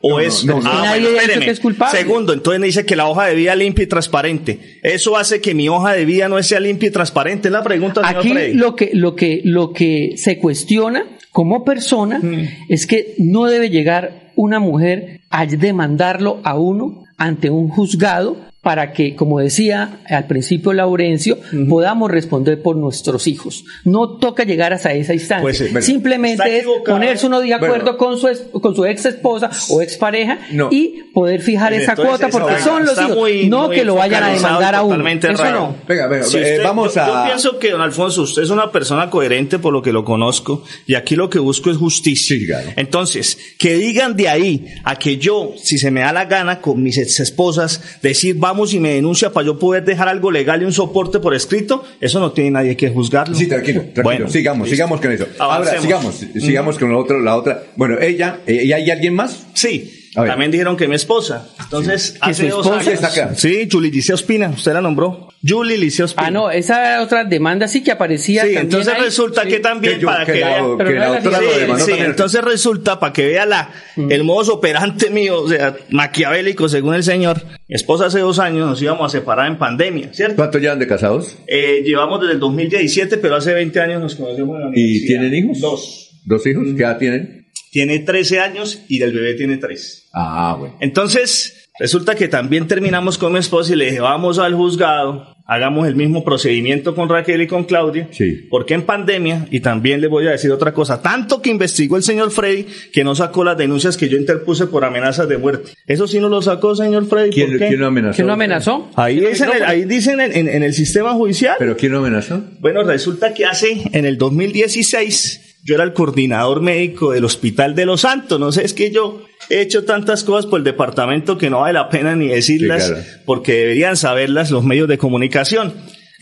¿O No, es.? no. Ah, Nadie bueno, que es culpable. Segundo, entonces me dice que la hoja de vida limpia y transparente. ¿Eso hace que mi hoja de vida no sea limpia y transparente? Es la pregunta, señor Aquí Freddy. lo que, lo que, lo que se cuestiona como persona Mm. es que no debe llegar una mujer a demandarlo a uno ante un juzgado para que, como decía al principio Laurencio, podamos responder por nuestros hijos. No toca llegar hasta esa instancia. Pues, bueno, Simplemente es ponerse uno de acuerdo Bueno. con, su, es- con su ex esposa o ex pareja No. y poder fijar esa Entonces, cuota porque son los hijos. muy- no muy que lo vayan a demandar a uno. totalmente Eso raro. no. Venga, venga, Si eh, vamos yo, a... yo pienso que, don Alfonso, usted es una persona coherente por lo que lo conozco y aquí lo que busco es justicia. Sí, claro. Entonces, que digan de ahí a que yo, si se me da la gana con mis ex esposas, decir vamos y me denuncia para yo poder dejar algo legal y un soporte por escrito, eso no tiene nadie que juzgarlo. Sí, tranquilo, tranquilo. Bueno, sigamos, listo. sigamos con eso. Ahora, sigamos, sigamos con la otra, la otra. Bueno, ella, eh, ¿y hay alguien más? Sí. También dijeron que mi esposa. Entonces, ¿Que hace dos esposa años. está acá? Sí, Julie Licea Ospina, usted la nombró. Julie Licea Ospina. Ah, no, esa otra demanda sí que aparecía. Sí, también entonces ahí. resulta Sí. que también Que yo- para que que, la- vea. que la la doctora Sí, lo demandó sí, también. entonces resulta para que vea la, el modo operante mío, o sea, maquiavélico según el señor. Mi esposa hace dos años nos íbamos a separar en pandemia, ¿cierto? ¿Cuántos llevan de casados? Eh, llevamos desde el 2017, pero hace 20 años nos conocemos en la ¿Y tienen hijos? Dos. ¿Dos hijos? ¿Qué edad tienen? Tiene 13 años y del bebé tiene 3. Ah, bueno. Entonces, resulta que también terminamos con mi esposa y le dije, vamos al juzgado, hagamos el mismo procedimiento con Raquel y con Claudia, Sí. porque en pandemia, y también le voy a decir otra cosa, tanto que investigó el señor Freddy que no sacó las denuncias que yo interpuse por amenazas de muerte. Eso sí no lo sacó, señor Freddy. ¿Quién, ¿por qué? quién lo amenazó? ¿Quién lo amenazó? Ahí dicen, en el- ahí dicen en, en- en el sistema judicial. ¿Pero quién lo amenazó? Bueno, resulta que hace, en el 2016, yo era el coordinador médico del Hospital de los Santos. No sé, es que yo he hecho tantas cosas por el departamento que no vale la pena ni decirlas, Sí, claro. porque deberían saberlas los medios de comunicación.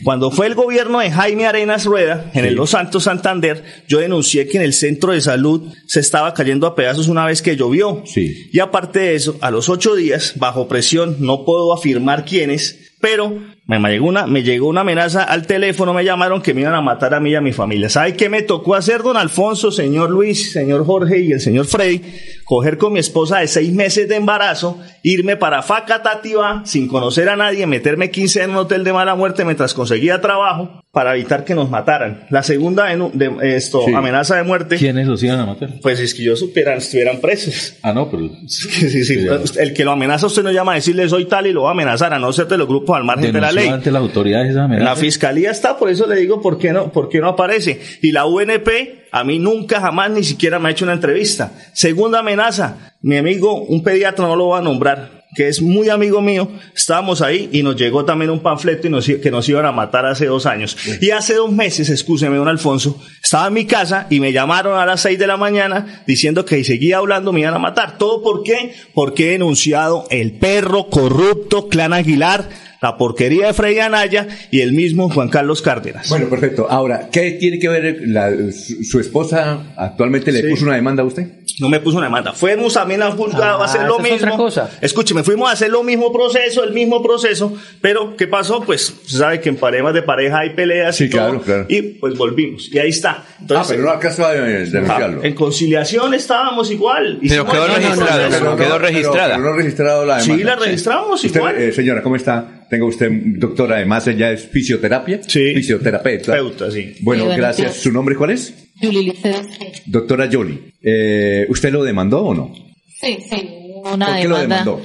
Cuando fue el gobierno de Jaime Arenas Rueda, en el Los Santos Santander, yo denuncié que en el centro de salud se estaba cayendo a pedazos una vez que llovió. Sí. Y aparte de eso, a los ocho días, bajo presión, no puedo afirmar quiénes, pero me llegó una, me llegó una amenaza al teléfono, me llamaron que me iban a matar a mí y a mi familia. ¿Sabe qué me tocó hacer, don Alfonso, señor Luis, señor Jorge y el señor Freddy? Coger con mi esposa de seis meses de embarazo, irme para Facatativá sin conocer a nadie, meterme 15 en un hotel de mala muerte mientras conseguía trabajo para evitar que nos mataran. La segunda de, esto, Sí. amenaza de muerte. ¿Quiénes los iban a matar? Pues es que yo supieran, estuvieran presos. Ah, no, pero. Sí, sí, sí. El que lo amenaza usted no llama a decirle soy tal y lo va a amenazar, a no ser de los grupos al margen de la ley. ante las autoridades esa La fiscalía está, por eso le digo por qué no, por qué no aparece. Y la UNP a mí nunca jamás ni siquiera me ha hecho una entrevista. Segunda amenaza, mi amigo, un pediatra no lo va a nombrar, que es muy amigo mío, estábamos ahí y nos llegó también un panfleto y nos, que nos iban a matar hace dos años. Y hace dos meses, excúseme, don Alfonso, estaba en mi casa y me llamaron a las seis de la mañana diciendo que si seguía hablando me iban a matar. ¿Todo por qué? Porque he denunciado el perro corrupto Clan Aguilar, la porquería de Freddy Anaya y el mismo Juan Carlos Cárdenas. Bueno, perfecto. Ahora, ¿qué tiene que ver la- su, su esposa actualmente le Sí. puso una demanda a usted? No me puso una demanda. Fuimos también al juzgado Ah, a hacer lo esa es mismo. otra cosa. Escúcheme, fuimos a hacer lo mismo proceso, el mismo proceso, pero ¿qué pasó? Pues sabe que en parejas de pareja hay peleas Sí, y todo, claro, claro. y pues volvimos. Y ahí está. ah, Entonces, pero no alcanzó a eh, ah, denunciarlo. en conciliación estábamos igual. Pero quedó registrado, quedó registrada. Pero, no registrado la demanda. Sí, la registramos igual. eh, señora, ¿cómo está? Tenga usted, doctora, además ella es fisioterapia. Sí. Fisioterapeuta. Terapeuta, sí. Bueno, Sí, gracias. ¿Su nombre cuál es? Liceo. Doctora Jolie. Eh, ¿Usted lo demandó o no? Sí, sí, una ¿Por qué lo demandó?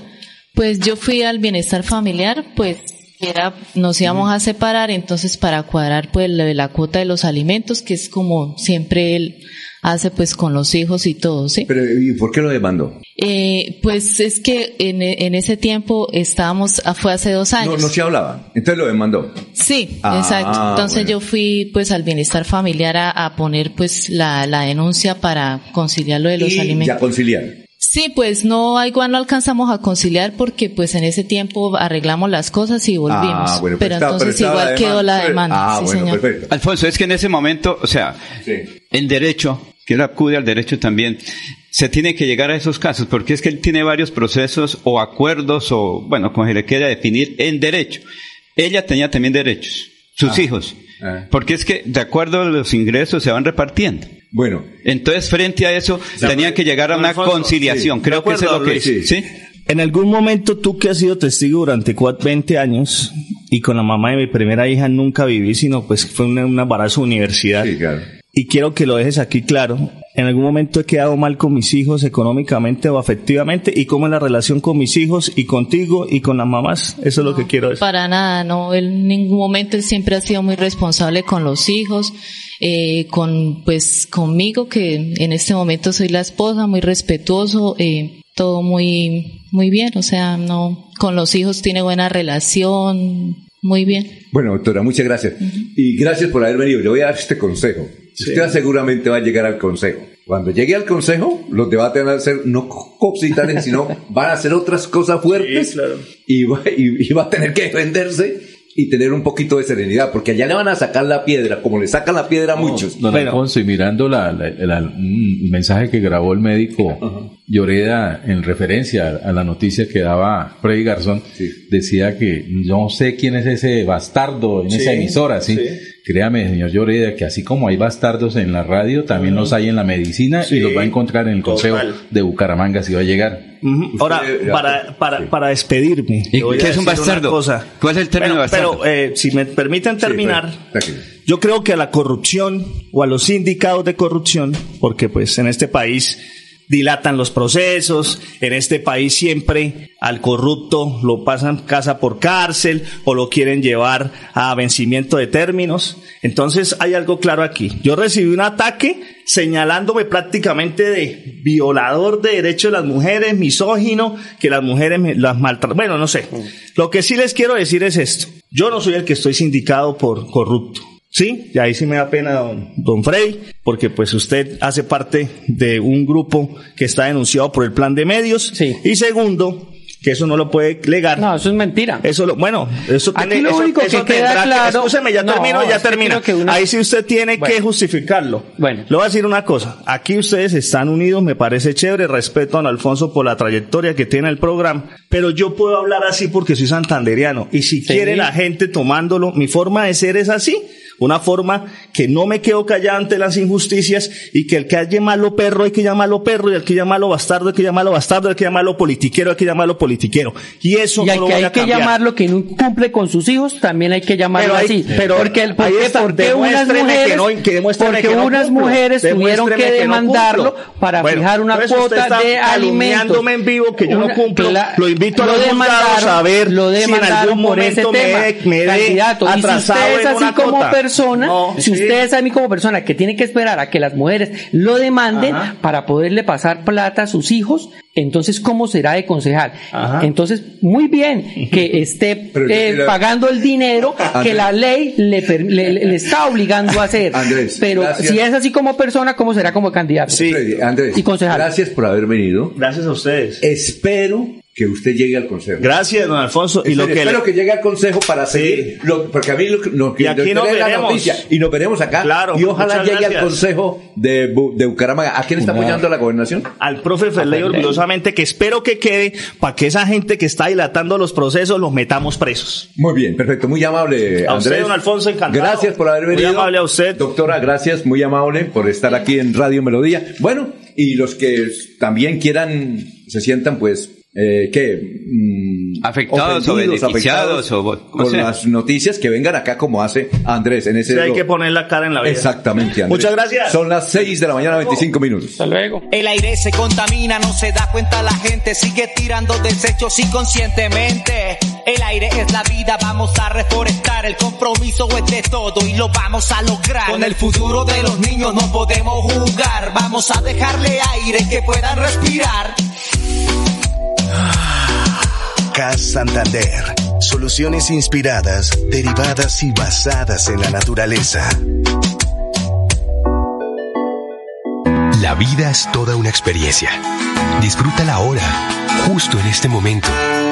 Pues yo fui al bienestar familiar, pues era, nos íbamos a separar, entonces para cuadrar pues de la cuota de los alimentos, que es como siempre él hace pues con los hijos y todo, ¿sí? Pero, ¿y por qué lo demandó? Eh, pues es que en, en ese tiempo estábamos, ah, fue hace dos años. No, no se hablaba, entonces lo demandó. Sí, Ah, exacto. Entonces bueno. yo fui pues al bienestar familiar a, a poner pues la, la denuncia para conciliar lo de los y alimentos. ya conciliar. Sí, pues no, igual no alcanzamos a conciliar porque pues en ese tiempo arreglamos las cosas y volvimos. Ah, bueno, pero, pero está- entonces pero igual la quedó la demanda. Ah, sí, bueno, señor. perfecto. Alfonso, es que en ese momento, o sea, en derecho, que él acude al derecho también, se tiene que llegar a esos casos, porque es que él tiene varios procesos o acuerdos o, bueno, como se le quiera definir, en derecho. Ella tenía también derechos, sus hijos, porque es que de acuerdo a los ingresos se van repartiendo. Bueno. Entonces, frente a eso, tenían que llegar a una Alfonso, conciliación. sí. Creo que eso es lo que Luis. ¿sí? En algún momento tú que has sido testigo durante cua- 20 años y con la mamá de mi primera hija nunca viví, sino pues fue un, un embarazo universidad. Y quiero que lo dejes aquí claro. En algún momento he quedado mal con mis hijos económicamente o afectivamente y cómo es la relación con mis hijos y contigo y con las mamás. Eso es lo que quiero decir. Para nada, no, él en ningún momento él siempre ha sido muy responsable con los hijos, eh, con pues conmigo que en este momento soy la esposa, muy respetuoso, eh, todo muy muy bien, o sea, no con los hijos tiene buena relación, muy bien. Bueno, doctora, muchas gracias. Y gracias por haber venido. Le voy a dar este consejo. Usted seguramente va a llegar al consejo. Cuando llegue al consejo, los debates van a ser no cositales, sino van a ser otras cosas fuertes. y, va, y- y va a tener que defenderse y tener un poquito de serenidad, porque allá le van a sacar la piedra, como le sacan la piedra a muchos. Don Alfonso, y mirando la, la- la- un mensaje que grabó el médico Lloreda en referencia a, la noticia que daba Freddy Garzón, decía que no sé quién es ese bastardo en Sí, esa emisora, ¿sí? sí. Créame, señor Lloreda, que así como hay bastardos en la radio, también los hay en la medicina Sí. y los va a encontrar en el Consejo Total. de Bucaramanga si va a llegar. Ahora, para, para, para despedirme. ¿Y a qué es un bastardo? cosa. ¿Cuál es el término Bueno, bastardo? Pero, eh, si me permiten terminar, pues, yo creo que a la corrupción o a los sindicatos de corrupción, porque pues en este país dilatan los procesos, en este país siempre al corrupto lo pasan casa por cárcel o lo quieren llevar a vencimiento de términos. Entonces hay algo claro aquí. Yo recibí un ataque señalándome prácticamente de violador de derechos de las mujeres, misógino, que las mujeres me- las maltratan. Bueno, no sé. Lo que sí les quiero decir es esto. Yo no soy el que estoy sindicado por corrupto. Sí, y ahí sí me da pena don, don Frey, porque pues usted hace parte de un grupo que está denunciado por el plan de medios. Y segundo, que eso no lo puede legar. No, eso es mentira. Eso lo, bueno, eso Aquí tiene, lo eso- único que eso queda tendrá que- claro- Escúcheme, ya No, termino, ya es que Ahí sí usted tiene que justificarlo. Bueno. Le voy a decir una cosa. Aquí ustedes están unidos, me parece chévere. Respeto a don Alfonso por la trayectoria que tiene el programa. Pero yo puedo hablar así porque soy santanderiano. Y si quiere la gente tomándolo, mi forma de ser es así. Una forma que no me quedo callado ante las injusticias y que el que haya malo perro hay que llamarlo perro y el que llamarlo bastardo hay que llamarlo bastardo, hay que llamarlo politiquero hay que llamarlo politiquero. Y eso Y no lo que hay a que llamarlo que no cumple con sus hijos, también hay que llamarlo hay- así. pero porque el, porque, está, porque unas mujeres, que no- que porque que no unas cumplo. mujeres tuvieron que demandarlo para Bueno, fijar una cuota de alimentos. calumniándome en vivo que yo no Una- cumplo. Lo invito a lo los juzgados a ver lo si en algún momento me me atrasado en una como cuota. Persona, No, si sí. usted es a mí como persona que tiene que esperar a que las mujeres lo demanden Ajá. para poderle pasar plata a sus hijos, entonces ¿cómo será de concejal? Ajá. Entonces, muy bien que esté eh, quiero- pagando el dinero que la ley le, está obligando a hacer. Andrés, Pero gracias. si es así como persona, ¿cómo será como candidato? Freddy, Andrés, Y concejal. gracias por haber venido. Gracias a ustedes. Espero que usted llegue al consejo. Gracias, don Alfonso. Y lo que espero le- que llegue al consejo para seguir, lo- porque a mí lo, que- lo que Y aquí nos la noticia y nos veremos acá. Claro, y ojalá llegue al consejo de, de Bucaramanga. ¿A quién está Una- apoyando la gobernación? al profe Ferley orgullosamente que espero que quede para que esa gente que está dilatando los procesos los metamos presos. Muy bien, perfecto, muy amable, A usted, Andrés. don Alfonso, encantado. Gracias por haber Muy venido. amable a usted. Doctora, gracias, muy amable por estar aquí en Radio Melodía. Bueno, y los que también quieran, se sientan pues, eh, ¿qué? Mm, Afectados o beneficiados afectados o- o con sea. las noticias que vengan acá como hace Andrés en ese Sí, hay que poner la cara en la vida. Exactamente, Andrés. Muchas gracias. Son las 6 de la mañana, 25 minutos. Hasta luego. El aire se contamina, no se da cuenta la gente, sigue tirando desechos inconscientemente. El aire es la vida, vamos a reforestar, el compromiso es de todo y lo vamos a lograr. Con el futuro de los niños no podemos jugar, vamos a dejarle aire que puedan respirar. CAS Santander. Soluciones inspiradas, derivadas y basadas en la naturaleza. La vida es toda una experiencia. Disfrútala ahora, justo en este momento.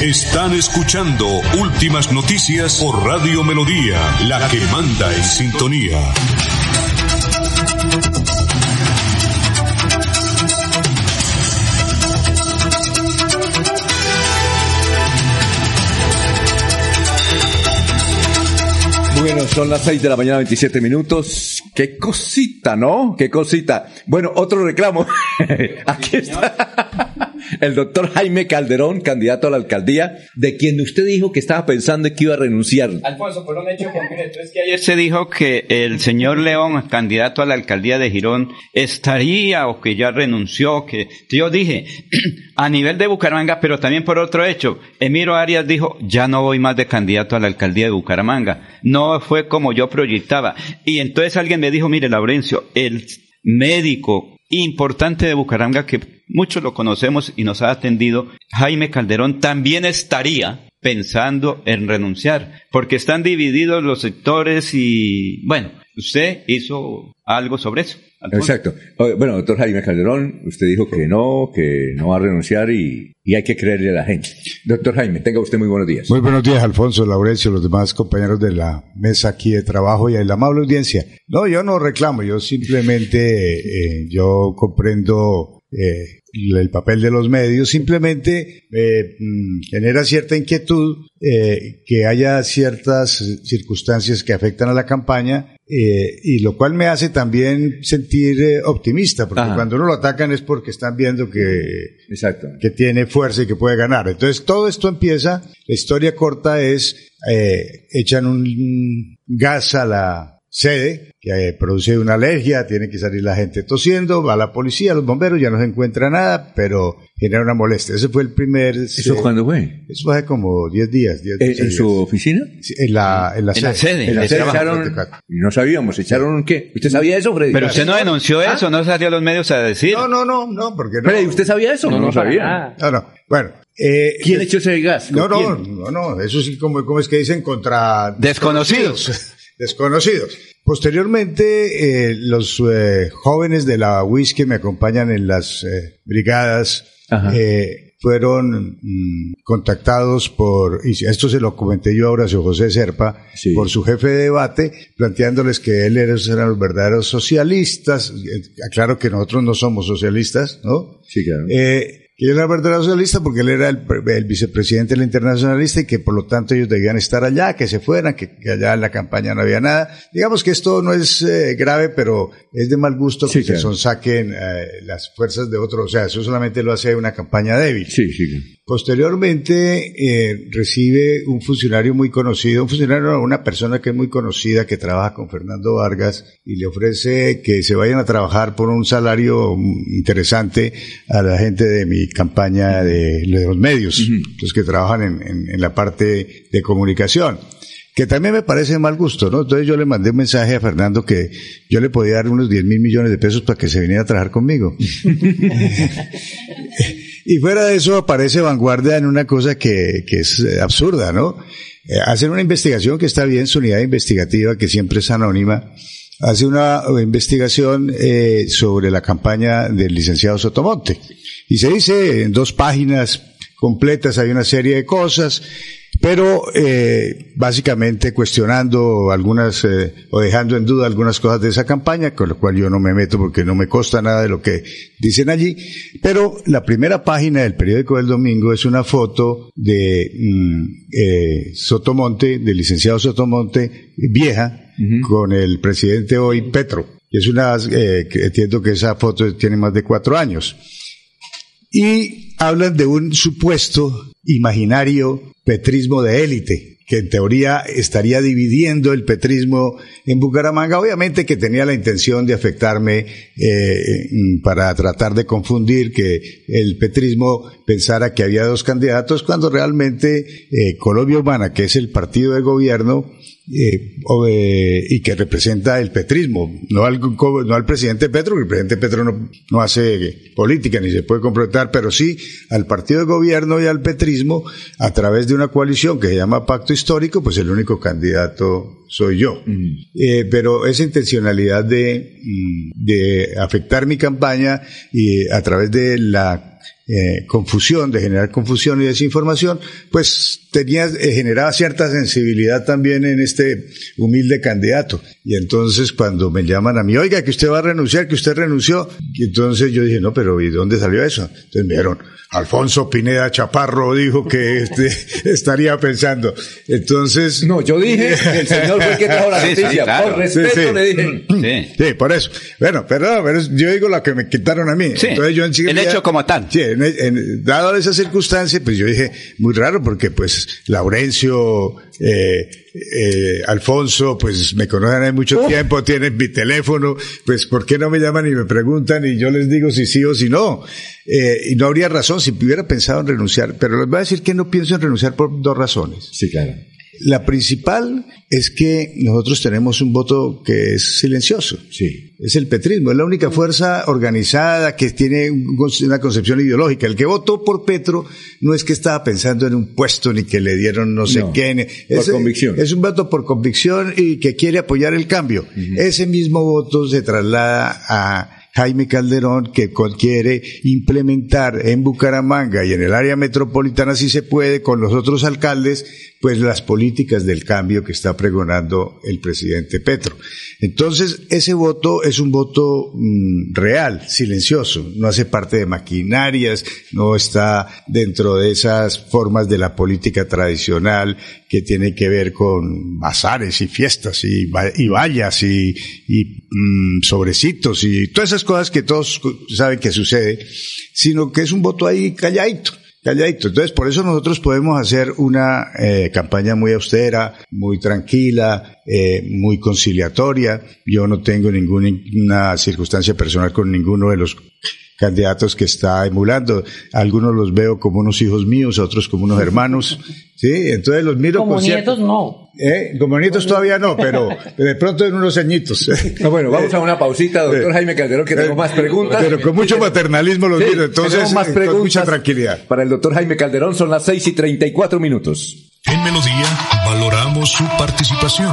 Están escuchando Últimas Noticias por Radio Melodía, la que manda en sintonía. Bueno, son las 6 de la mañana, 27 minutos. Qué cosita, ¿no? Qué cosita. Bueno, otro reclamo. Aquí está. El doctor Jaime Calderón, candidato a la alcaldía, de quien usted dijo que estaba pensando que iba a renunciar. Alfonso, por un hecho concreto, es que ayer se dijo que el señor León, candidato a la alcaldía de Girón, estaría o que ya renunció, que yo dije, a nivel de Bucaramanga, pero también por otro hecho, Emiro Arias dijo, ya no voy más de candidato a la alcaldía de Bucaramanga. No fue como yo proyectaba. Y entonces alguien me dijo, mire, Laurencio, el médico importante de Bucaramanga, que muchos lo conocemos y nos ha atendido, Jaime Calderón, también estaría pensando en renunciar, porque están divididos los sectores y, bueno, usted hizo algo sobre eso. Alfonso. Exacto. Bueno, doctor Jaime Calderón, usted dijo que no, que no va a renunciar y, y hay que creerle a la gente. Doctor Jaime, tenga usted muy buenos días. Muy buenos días, Alfonso, Laurencio, los demás compañeros de la mesa aquí de trabajo y a la amable audiencia. No, yo no reclamo, yo simplemente, eh, yo comprendo eh, el papel de los medios, simplemente eh, mm, genera cierta inquietud eh, que haya ciertas circunstancias que afectan a la campaña eh, y lo cual me hace también sentir optimista, porque Ajá. cuando uno lo atacan es porque están viendo que, Exacto. que tiene fuerza y que puede ganar. Entonces todo esto empieza, la historia corta es, echan un gas a la sede que eh, produce una alergia, tiene que salir la gente tosiendo, va la policía, los bomberos, ya no se encuentra nada, pero genera una molestia. Ese fue el primer... ¿Eso cuándo fue? Eso fue hace como 10 días. 10, ¿En, 12 en días. su oficina? Sí, en la, en la En la sede. En la de sede echaron, no sabíamos, echaron qué? ¿Usted sabía eso, Freddy? Pero usted no denunció ¿Ah? eso, no salió a los medios a decir. No, no, no, no, porque no. Freddy, ¿usted sabía eso? No, no, sabía. No, no. Bueno. eh, ¿Quién echó ese gas? No, ¿Con no, no, no, eso sí, como, como es que dicen contra... Desconocidos. Desconocidos. Posteriormente, eh, los eh, jóvenes de la UIS que me acompañan en las eh, brigadas eh, fueron mm, contactados por, y esto se lo comenté yo a Horacio José Serpa, por su jefe de debate, planteándoles que él era- eran los verdaderos socialistas. Eh, Aclaro que nosotros no somos socialistas, ¿no? Sí, claro. Que él era verdadero socialista porque él era el, el vicepresidente de la internacionalista y que por lo tanto ellos debían estar allá, que se fueran, que, que allá en la campaña no había nada. Digamos que esto no es eh, grave, pero es de mal gusto que se sonsaquen eh, las fuerzas de otro. O sea, eso solamente lo hace una campaña débil. Sí, sí. Posteriormente eh, recibe un funcionario muy conocido, un funcionario, una persona que es muy conocida, que trabaja con Fernando Vargas y le ofrece que se vayan a trabajar por un salario mm, interesante a la gente de mi campaña de, de los medios, los que trabajan en, en- en la parte de comunicación. que también me parece mal gusto, ¿no? Entonces yo le mandé un mensaje a Fernando que yo le podía dar unos 10 mil millones de pesos para que se viniera a trabajar conmigo. y fuera de eso aparece Vanguardia en una cosa que, que es eh, absurda, ¿no? Eh, hacen una investigación que está bien, su unidad investigativa, que siempre es anónima, hace una investigación eh, sobre la campaña del licenciado Sotomonte. Y se dice en dos páginas completas, hay una serie de cosas, pero eh, básicamente cuestionando algunas eh, o dejando en duda algunas cosas de esa campaña, con lo cual yo no me meto porque no me consta nada de lo que dicen allí. Pero la primera página del periódico del domingo es una foto de mm, eh, Sotomonte, del licenciado Sotomonte, vieja, con el presidente hoy Petro. Y es una, eh, entiendo que esa foto tiene más de cuatro años. Y hablan de un supuesto imaginario petrismo de élite, que en teoría estaría dividiendo el petrismo en Bucaramanga, obviamente que tenía la intención de afectarme eh, para tratar de confundir que el petrismo pensara que había dos candidatos, cuando realmente eh, Colombia Humana, que es el partido de gobierno, eh, eh, y que representa el petrismo, no al, no al presidente Petro, que el presidente Petro no, no hace política ni se puede completar, pero sí al partido de gobierno y al petrismo a través de una coalición que se llama Pacto Histórico, pues el único candidato soy yo. Eh, pero esa intencionalidad de, de afectar mi campaña y a través de la eh, confusión, de generar confusión y desinformación, pues tenía, eh, generaba cierta sensibilidad también en este humilde candidato. Y entonces cuando me llaman a mí, oiga, que usted va a renunciar, que usted renunció, y entonces yo dije, no, pero ¿y dónde salió eso? Entonces me dijeron, Alfonso Pineda Chaparro dijo que este, estaría pensando. Entonces. No, yo dije el señor fue el que trajo la Sí, sí, noticia. claro. Por respeto Sí, sí. le dije. Sí, por eso. Bueno, perdón, pero yo digo lo que me quitaron a mí. Sí, Entonces yo el enseguida- hecho como tal. Sí, en, en- dado esa circunstancia, pues yo dije, muy raro, porque pues Laurencio, eh, eh, Alfonso, pues me conocen hace mucho tiempo, tienen mi teléfono, pues ¿por qué no me llaman y me preguntan y yo les digo si sí o si no? Eh, y no habría razón si hubiera pensado en renunciar, pero les voy a decir que no pienso en renunciar por dos razones. Sí, claro. La principal es que nosotros tenemos un voto que es silencioso. Sí. Es el petrismo, es la única fuerza organizada que tiene un- una concepción ideológica. El que votó por Petro no es que estaba pensando en un puesto ni que le dieron no sé No, qué. ni- por es, convicción. Es un voto por convicción y que quiere apoyar el cambio. Ese mismo voto se traslada a Jaime Calderón que quiere implementar en Bucaramanga y en el área metropolitana si se puede con los otros alcaldes pues las políticas del cambio que está pregonando el presidente Petro. Entonces, ese voto es un voto mm, real, silencioso, no hace parte de maquinarias, no está dentro de esas formas de la política tradicional que tiene que ver con bazares y fiestas y, y vallas y, y, mm, sobrecitos y todas esas cosas que todos saben que sucede, sino que es un voto ahí calladito. Calladito. Entonces, por eso nosotros podemos hacer una eh, campaña muy austera, muy tranquila, eh, muy conciliatoria. Yo no tengo ninguna circunstancia personal con ninguno de los candidatos que está emulando. Algunos los veo como unos hijos míos, otros como unos hermanos. Sí, entonces los miro Como nietos no. ¿Eh? Como nietos todavía no, pero de pronto en unos añitos. No, bueno, vamos a una pausita, doctor Jaime Calderón, que tengo más preguntas. Pero con mucho maternalismo los Sí, miro, entonces tenemos más eh, preguntas con mucha tranquilidad. Para el doctor Jaime Calderón son las 6 y 34 minutos. En Melodía valoramos su participación.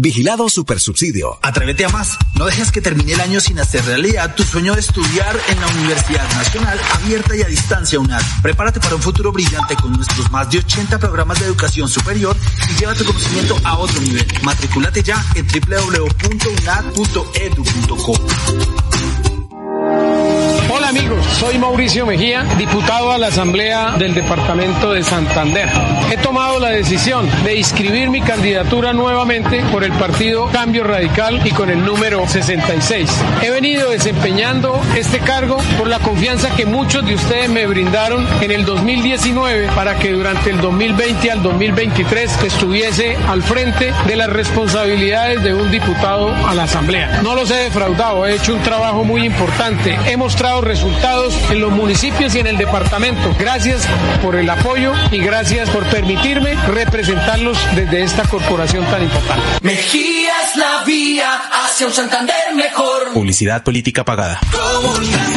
Vigilado Supersubsidio. Atrévete a más. No dejes que termine el año sin hacer realidad tu sueño de estudiar en la Universidad Nacional Abierta y a Distancia UNAD. Prepárate para un futuro brillante con nuestros más de 80 programas de educación superior y lleva tu conocimiento a otro nivel. Matricúlate ya en www.unad.edu.co. Hola amigos, soy Mauricio Mejía, diputado a la Asamblea del Departamento de Santander. He tomado la decisión de inscribir mi candidatura nuevamente por el partido Cambio Radical y con el número 66. He venido desempeñando este cargo por la confianza que muchos de ustedes me brindaron en el 2019 para que durante el 2020 al 2023 estuviese al frente de las responsabilidades de un diputado a la Asamblea. No los he defraudado, he hecho un trabajo muy importante. He mostrado resultados en los municipios y en el departamento. Gracias por el apoyo y gracias por permitirme representarlos desde esta corporación tan importante. Mejía es la vía hacia un Santander mejor. Publicidad política pagada. Da el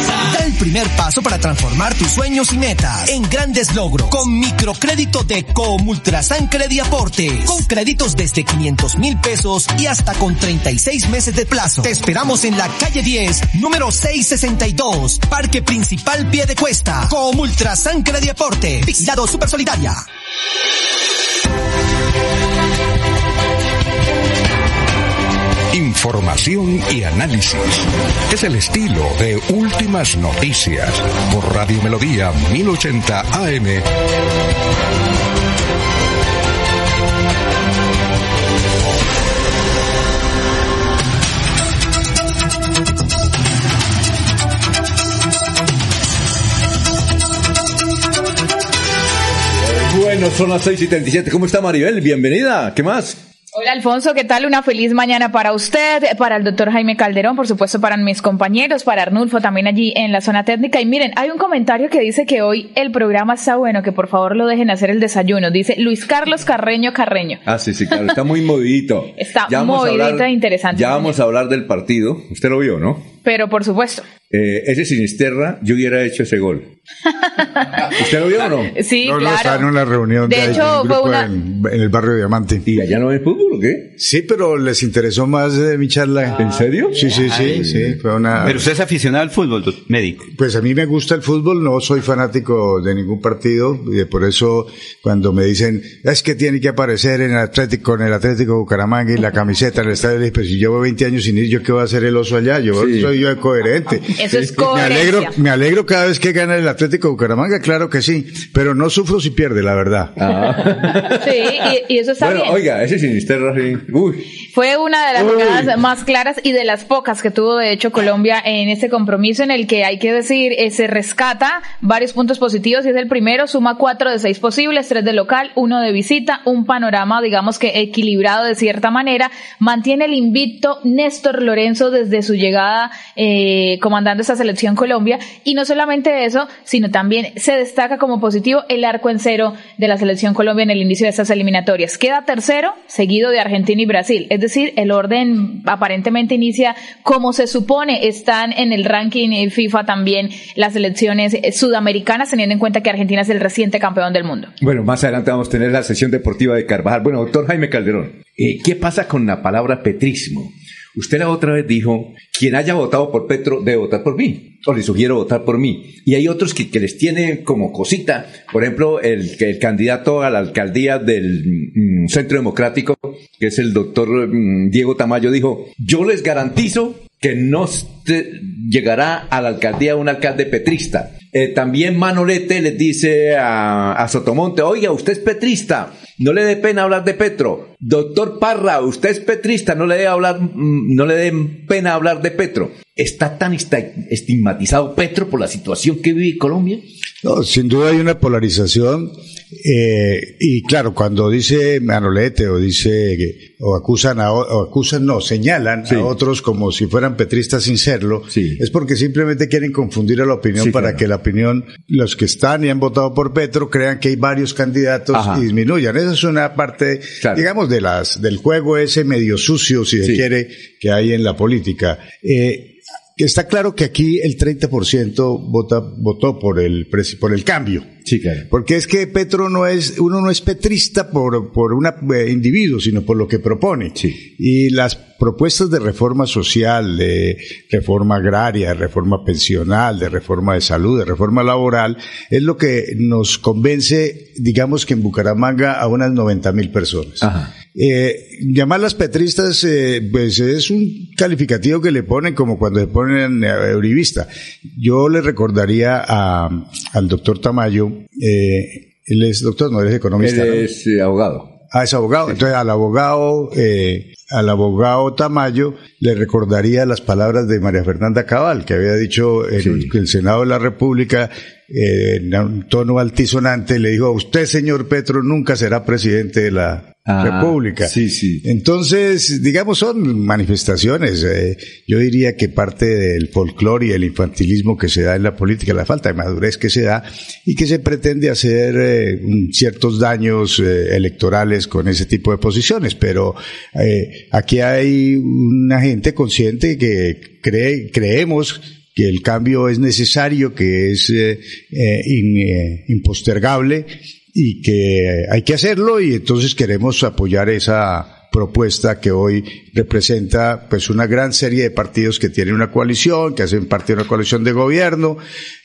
primer paso para transformar tus sueños y metas en grandes logros con microcrédito de Comultrasan Crediaporte. Con créditos desde 500 mil pesos y hasta con 36 meses de plazo. Te esperamos en la calle 10, número 662, Parque Principal Pie de Cuesta. Comultrasan Crediaporte. Vigilado Super Solidaria. Información y análisis. Es el estilo de Últimas Noticias por Radio Melodía 1080 AM. Bueno, son las 6 y 37. ¿Cómo está Maribel? Bienvenida. ¿Qué más? Hola Alfonso, ¿qué tal? Una feliz mañana para usted, para el doctor Jaime Calderón, por supuesto para mis compañeros, para Arnulfo también allí en la zona técnica. Y miren, hay un comentario que dice que hoy el programa está bueno, que por favor lo dejen hacer el desayuno. Dice Luis Carlos Carreño Carreño. Ah, sí, sí, claro. Está muy movidito. Está movidito hablar- e interesante. Ya vamos a hablar del partido. Usted lo vio, ¿no? Pero por supuesto. Eh, ese Sinisterra, yo hubiera hecho ese gol. ¿Usted lo vio o no? Sí, No, no, claro. estaba en una reunión De de, hecho, un fue grupo una- en, en el barrio Diamante. ¿Y allá no ven fútbol o qué? Sí, pero les interesó más de mi charla. ¿En serio? Sí, sí, sí, Ay. sí. Fue una... Pero usted es aficionado al fútbol, médico. Pues a mí me gusta el fútbol, no soy fanático de ningún partido, y por eso cuando me dicen, es que tiene que aparecer en el Atlético, con el Atlético Bucaramanga y la camiseta en el estadio, pues si llevo 20 años sin ir, ¿yo qué voy a hacer el oso allá? Yo Sí. soy yo coherente. Eso es Me coherencia. alegro, me alegro cada vez que gana el Atlético Bucaramanga, claro que sí, pero no sufro si pierde, la verdad. Sí, y, y eso está Ah. bueno, bien. oiga, ese Sinisterra, sí. Uy. Fue una de las Uy. jugadas más claras y de las pocas que tuvo de hecho Colombia en este compromiso en el que hay que decir eh, se rescata varios puntos positivos y es el primero, suma cuatro de seis posibles, tres de local, uno de visita, un panorama digamos que equilibrado de cierta manera, mantiene el invicto Néstor Lorenzo desde su llegada eh, comandando esta selección Colombia y no solamente eso, sino también se destaca como positivo el arco en cero de la selección Colombia en el inicio de estas eliminatorias. Queda tercero, seguido de Argentina y Brasil. Es decir, el orden aparentemente inicia como se supone. Están en el ranking FIFA también las selecciones sudamericanas, teniendo en cuenta que Argentina es el reciente campeón del mundo. Bueno, más adelante vamos a tener la sesión deportiva de Carvajal. Bueno, doctor Jaime Calderón, eh, ¿qué pasa con la palabra petrismo? Usted la otra vez dijo, quien haya votado por Petro debe votar por mí, o le sugiero votar por mí. Y hay otros que, que les tienen como cosita, por ejemplo, el, el candidato a la alcaldía del mm, Centro Democrático, que es el doctor mm, Diego Tamayo, dijo, yo les garantizo que no llegará a la alcaldía un alcalde petrista. Eh, también Manolete les dice a, Sotomonte, oiga, usted es petrista, no le dé pena hablar de Petro. Doctor Parra, usted es petrista, no le dé mm, no le pena hablar de Petro. ¿Está tan estigmatizado Petro por la situación que vive Colombia? No, sin duda hay una polarización eh, y claro, cuando dice Manolete o dice o acusan a, o acusan no, señalan a otros como si fueran petristas sin serlo, es porque simplemente quieren confundir a la opinión Sí, para claro. que la opinión, los que están y han votado por Petro crean que hay varios candidatos Ajá. y disminuyan. Esa es una parte, digamos, de las del juego ese medio sucio, si se Sí. quiere, que hay en la política. Eh, que está claro que aquí el 30% vota, votó por el, por el cambio. Sí, claro. Porque es que Petro no es, uno no es petrista por, por un individuo, sino por lo que propone. Y las propuestas de reforma social, de reforma agraria, de reforma pensional, de reforma de salud, de reforma laboral, es lo que nos convence, digamos que en Bucaramanga, a unas 90 mil personas. Eh, llamarlas petristas, eh, pues es un calificativo que le ponen como cuando le ponen a Euribista. Yo le recordaría a- al doctor Tamayo, eh, él es doctor, no él es economista. Él es eh, abogado. Ah, es abogado. Entonces, al abogado, eh, al abogado Tamayo le recordaría las palabras de María Fernanda Cabal, que había dicho en el, el Senado de la República, eh, en un tono altisonante, le dijo, usted, señor Petro, nunca será presidente de la Ah, República. Sí, sí. Entonces, digamos, son manifestaciones. eh, yo diría que parte del folclore y el infantilismo que se da en la política, la falta de madurez que se da y que se pretende hacer eh, ciertos daños eh, electorales con ese tipo de posiciones. Pero eh, aquí hay una gente consciente que cree, creemos que el cambio es necesario, que es eh, eh, eh, impostergable y que hay que hacerlo y entonces queremos apoyar esa propuesta que hoy representa pues una gran serie de partidos que tienen una coalición, que hacen parte de una coalición de gobierno,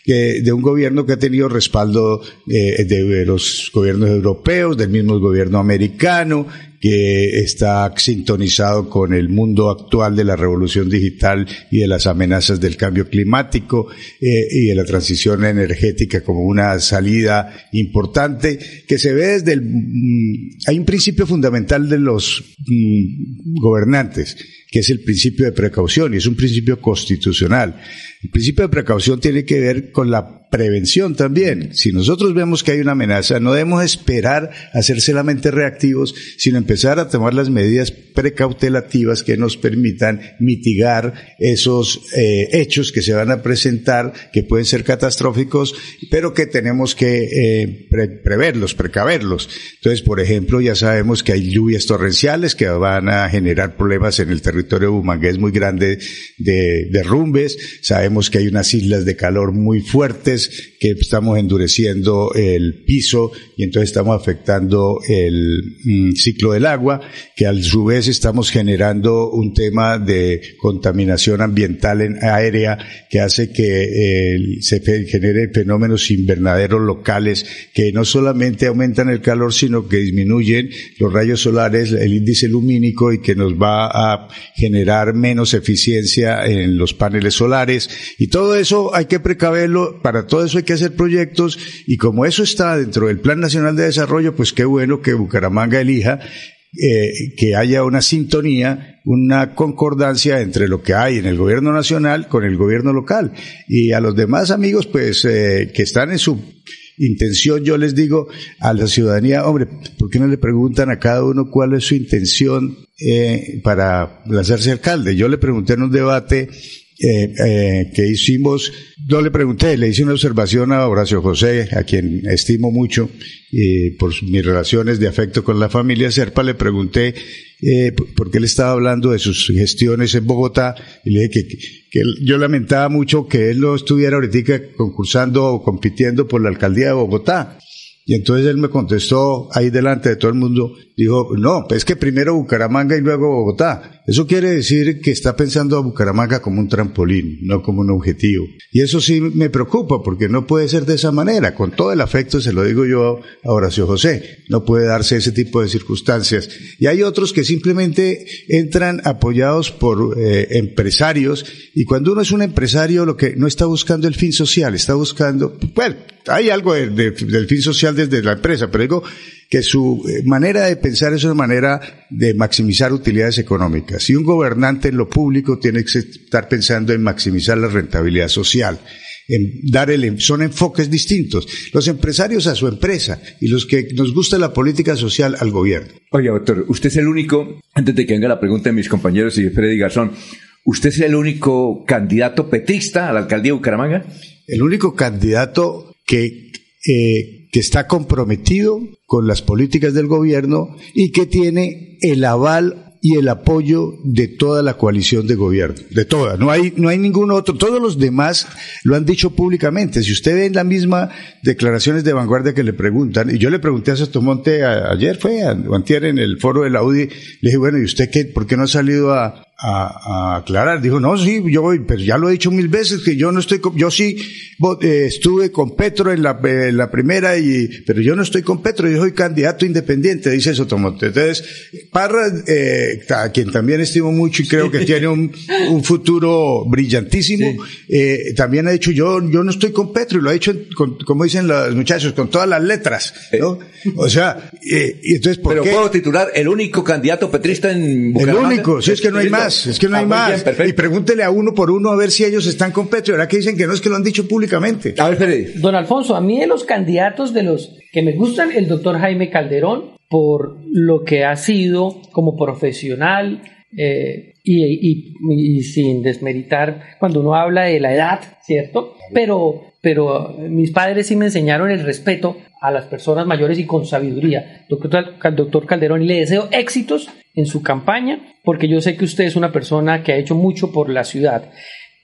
que, de un gobierno que ha tenido respaldo eh, de los gobiernos europeos, del mismo gobierno americano, que está sintonizado con el mundo actual de la revolución digital y de las amenazas del cambio climático eh, y de la transición energética como una salida importante que se ve desde el... mm, hay un principio fundamental de los mm, gobernantes que es el principio de precaución y es un principio constitucional. El principio de precaución tiene que ver con la prevención también. Si nosotros vemos que hay una amenaza, no debemos esperar a ser solamente reactivos, sino empezar a tomar las medidas precautelativas que nos permitan mitigar esos eh, hechos que se van a presentar, que pueden ser catastróficos, pero que tenemos que eh, pre- preverlos, precaverlos. Entonces, por ejemplo, ya sabemos que hay lluvias torrenciales que van a generar problemas en el territorio bumangués muy grande de derrumbes. Sabemos que hay unas islas de calor muy fuertes que estamos endureciendo el piso y entonces estamos afectando el mm, ciclo del agua, que a su vez estamos generando un tema de contaminación ambiental en aérea que hace que se genere fenómenos invernaderos locales que no solamente aumentan el calor, sino que disminuyen los rayos solares, el índice lumínico y que nos va a generar menos eficiencia en los paneles solares. Y todo eso hay que precaverlo, para todo eso hay que hacer proyectos y como eso está dentro del Plan Nacional de Desarrollo, pues qué bueno que Bucaramanga elija eh, que haya una sintonía, una concordancia entre lo que hay en el gobierno nacional con el gobierno local. Y a los demás amigos, pues, eh, que están en su intención, yo les digo a la ciudadanía, hombre, ¿por qué no le preguntan a cada uno cuál es su intención eh, para lanzarse alcalde? Yo le pregunté en un debate eh, eh, que hicimos, yo le pregunté, le hice una observación a Horacio José, a quien estimo mucho, y por mis relaciones de afecto con la familia Serpa, le pregunté eh, porque él estaba hablando de sus gestiones en Bogotá y le dije que, que- yo lamentaba mucho que él no estuviera ahorita concursando o compitiendo por la alcaldía de Bogotá. Y entonces él me contestó ahí delante de todo el mundo, dijo, no, pues es que primero Bucaramanga y luego Bogotá. Eso quiere decir que está pensando a Bucaramanga como un trampolín, no como un objetivo. Y eso sí me preocupa porque no puede ser de esa manera. Con todo el afecto se lo digo yo a Horacio José. No puede darse ese tipo de circunstancias. Y hay otros que simplemente entran apoyados por eh, empresarios y cuando uno es un empresario lo que no está buscando el fin social, está buscando, bueno, hay algo de- de- del fin social desde la empresa, pero digo que su eh, manera de pensar es una manera de maximizar utilidades económicas. Y un gobernante en lo público tiene que estar pensando en maximizar la rentabilidad social. En dar el, son enfoques distintos. Los empresarios a su empresa y los que nos gusta la política social al gobierno. Oye, doctor, usted es el único, antes de que venga la pregunta de mis compañeros y de Freddy Garzón, ¿usted es el único candidato petrista a la alcaldía de Bucaramanga? El único candidato que, eh, que está comprometido con las políticas del gobierno y que tiene el aval y el apoyo de toda la coalición de gobierno, de toda. No hay, no hay ningún otro. Todos los demás lo han dicho públicamente. Si usted ve en la misma declaraciones de vanguardia que le preguntan, y yo le pregunté a Sotomonte ayer, fue a, antier en el foro de la UDI, le dije, bueno, ¿y usted qué, por qué no ha salido a, a, aclarar. Dijo, no, sí, yo voy, pero ya lo he dicho mil veces que yo no estoy con, yo sí eh, estuve con Petro en la, la, primera y, pero yo no estoy con Petro, yo soy candidato independiente, dice Sotomonte. Entonces, Parra, eh, a quien también estimo mucho y creo que tiene un, un futuro brillantísimo, eh, también ha dicho, yo, yo no estoy con Petro y lo ha dicho, con, como dicen los muchachos, con todas las letras, ¿no? O sea, eh, y entonces, ¿por pero qué? puedo titular el único candidato petrista en Bucaramanga. El único, si es que no hay más es que no hay Ah, más. y pregúntele a uno por uno a ver si ellos están con Petro. ¿Verdad que dicen que no es que lo han dicho públicamente? A ver, Fede. Don Alfonso, a mí de los candidatos de los que me gustan, el doctor Jaime Calderón, por lo que ha sido como profesional eh, y, y- y sin desmeritar cuando uno habla de la edad, ¿cierto? Pero, pero mis padres sí me enseñaron el respeto a las personas mayores y con sabiduría. Doctor, doctor Calderón, y le deseo éxitos en su campaña, porque yo sé que usted es una persona que ha hecho mucho por la ciudad.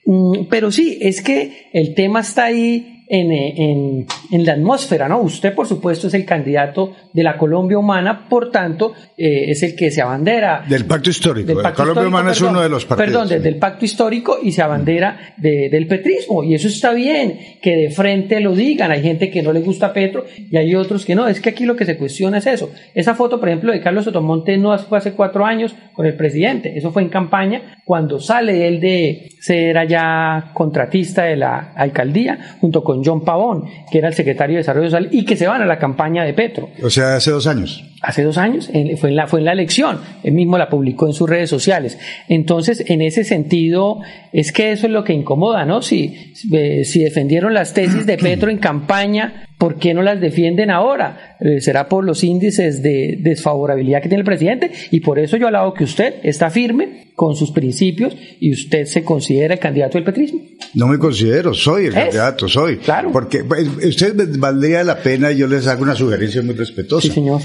Mm, Pero sí, es que el tema está ahí en, eh, en- en la atmósfera, ¿no? Usted, por supuesto, es el candidato de la Colombia humana, por tanto, eh, es el que se abandera. Del pacto histórico. del La pacto Colombia histórico, Humana es uno de los partidos. Perdón, del, del pacto histórico y se abandera de- del petrismo. Y eso está bien, que de frente lo digan. Hay gente que no le gusta Petro y hay otros que no. Es que aquí lo que se cuestiona es eso. Esa foto, por ejemplo, de Carlos Sotomonte no fue hace cuatro años con el presidente. Eso fue en campaña cuando sale él de ser allá contratista de la alcaldía junto con John Pavón, que era el secretario de Desarrollo Social y que se van a la campaña de Petro O sea, hace dos años. Hace dos años, en- fue en, la, fue en la elección, él mismo la publicó en sus redes sociales. Entonces, en ese sentido, es que eso es lo que incomoda, ¿no? Si, eh, si defendieron las tesis de Petro en campaña, ¿por qué no las defienden ahora? Eh, será por los índices de desfavorabilidad que tiene el presidente y por eso yo alabo que usted está firme con sus principios y usted se considera el candidato del petrismo. No me considero, soy el Es. candidato, soy. Claro. Porque pues, ustedes valdría la pena, yo les hago una sugerencia muy respetuosa. Sí, señor.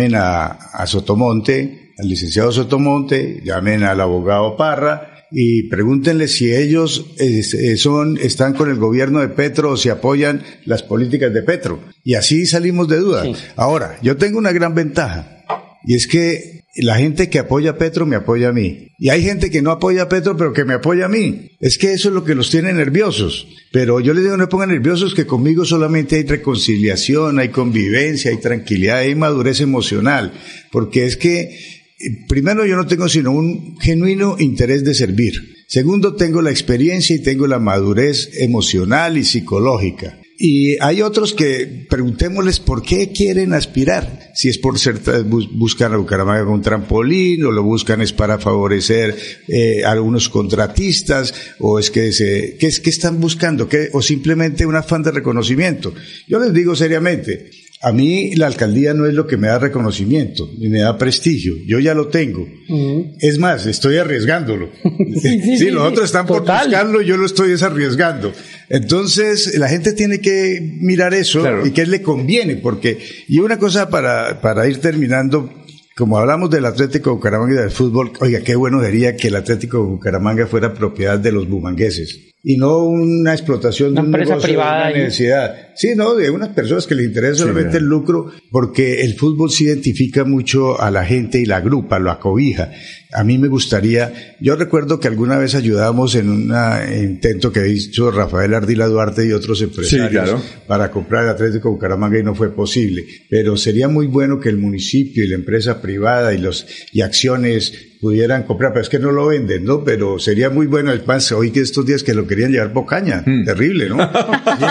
Llamen a, a Sotomonte, al licenciado Sotomonte, llamen al abogado Parra y pregúntenle si ellos eh, son, están con el gobierno de Petro o si apoyan las políticas de Petro. Y así salimos de duda. Ahora, yo tengo una gran ventaja. Y es que la gente que apoya a Petro me apoya a mí. Y hay gente que no apoya a Petro, pero que me apoya a mí. Es que eso es lo que los tiene nerviosos. Pero yo les digo, no pongan nerviosos, que conmigo solamente hay reconciliación, hay convivencia, hay tranquilidad, hay madurez emocional. Porque es que, eh, primero, yo no tengo sino un genuino interés de servir. Segundo, tengo la experiencia y tengo la madurez emocional y psicológica. Y hay otros que preguntémosles por qué quieren aspirar. Si es por ser, bus- buscan a Bucaramanga como un trampolín, o lo buscan es para favorecer eh, algunos contratistas, o es que se, ¿qué que están buscando? ¿Qué, o simplemente un afán de reconocimiento. Yo les digo seriamente, a mí la alcaldía no es lo que me da reconocimiento, ni me da prestigio. Yo ya lo tengo. Es más, estoy arriesgándolo. sí, Sí, sí, los sí. otros están por buscarlo, yo lo estoy desarriesgando. Entonces, la gente tiene que mirar eso y qué le conviene, porque, y una cosa para, para ir terminando, como hablamos del Atlético de Bucaramanga y del fútbol, oiga, qué bueno sería que el Atlético de Bucaramanga fuera propiedad de los bumangueses y no una explotación de Una un empresa negocio, de privada una ahí. necesidad. Sí, no, de unas personas que les interesa solamente el lucro, porque el fútbol se identifica mucho a la gente y la agrupa, lo acobija. A mí me gustaría, yo recuerdo que alguna vez ayudamos en un intento que hizo Rafael Ardila Duarte y otros empresarios claro. para comprar el Atlético de Bucaramanga y no fue posible. Pero sería muy bueno que el municipio y la empresa privada y los y acciones pudieran comprar, pero es que no lo venden, ¿no? Pero sería muy bueno, es más, hoy que estos días que lo querían llevar por caña, terrible, ¿no? Sí.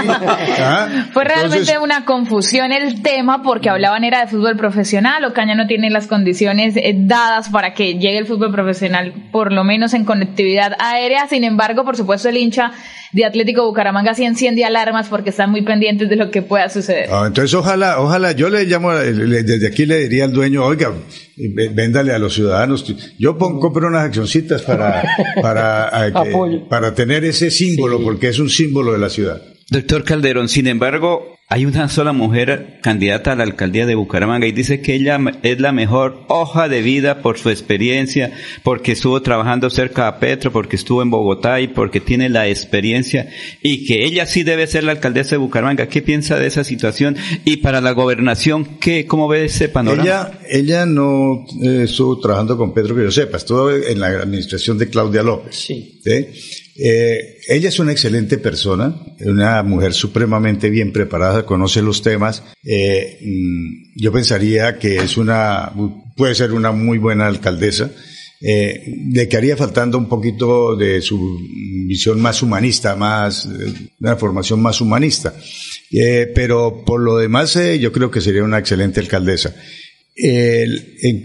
Ah, Fue realmente entonces- una confusión el tema porque hablaban era de fútbol profesional. Ocaña no tiene las condiciones eh, dadas para que llegue el fútbol profesional, por lo menos en conectividad aérea. Sin embargo, por supuesto, el hincha de Atlético Bucaramanga sí enciende alarmas porque están muy pendientes de lo que pueda suceder. Ah, entonces ojalá, ojalá, yo le llamo, le- desde aquí le diría al dueño, oiga, vé- véndale a los ciudadanos. Yo pon- compro unas accioncitas para, para, eh, que- para tener ese símbolo, porque es un símbolo de la ciudad. Doctor Calderón, sin embargo, hay una sola mujer candidata a la alcaldía de Bucaramanga y dice que ella es la mejor hoja de vida por su experiencia, porque estuvo trabajando cerca a Petro, porque estuvo en Bogotá y porque tiene la experiencia y que ella sí debe ser la alcaldesa de Bucaramanga. ¿Qué piensa de esa situación? Y para la gobernación, ¿qué, ¿cómo ve ese panorama? Ella, ella no eh, estuvo trabajando con Petro, que yo sepa, estuvo en la administración de Claudia López. Sí. Eh, ella es una excelente persona, una mujer supremamente bien preparada, conoce los temas. Eh, mm, yo pensaría que es una, puede ser una muy buena alcaldesa. Eh, le quedaría faltando un poquito de su visión más humanista, más, eh, una formación más humanista. Pero por lo demás, yo creo que sería una excelente alcaldesa. En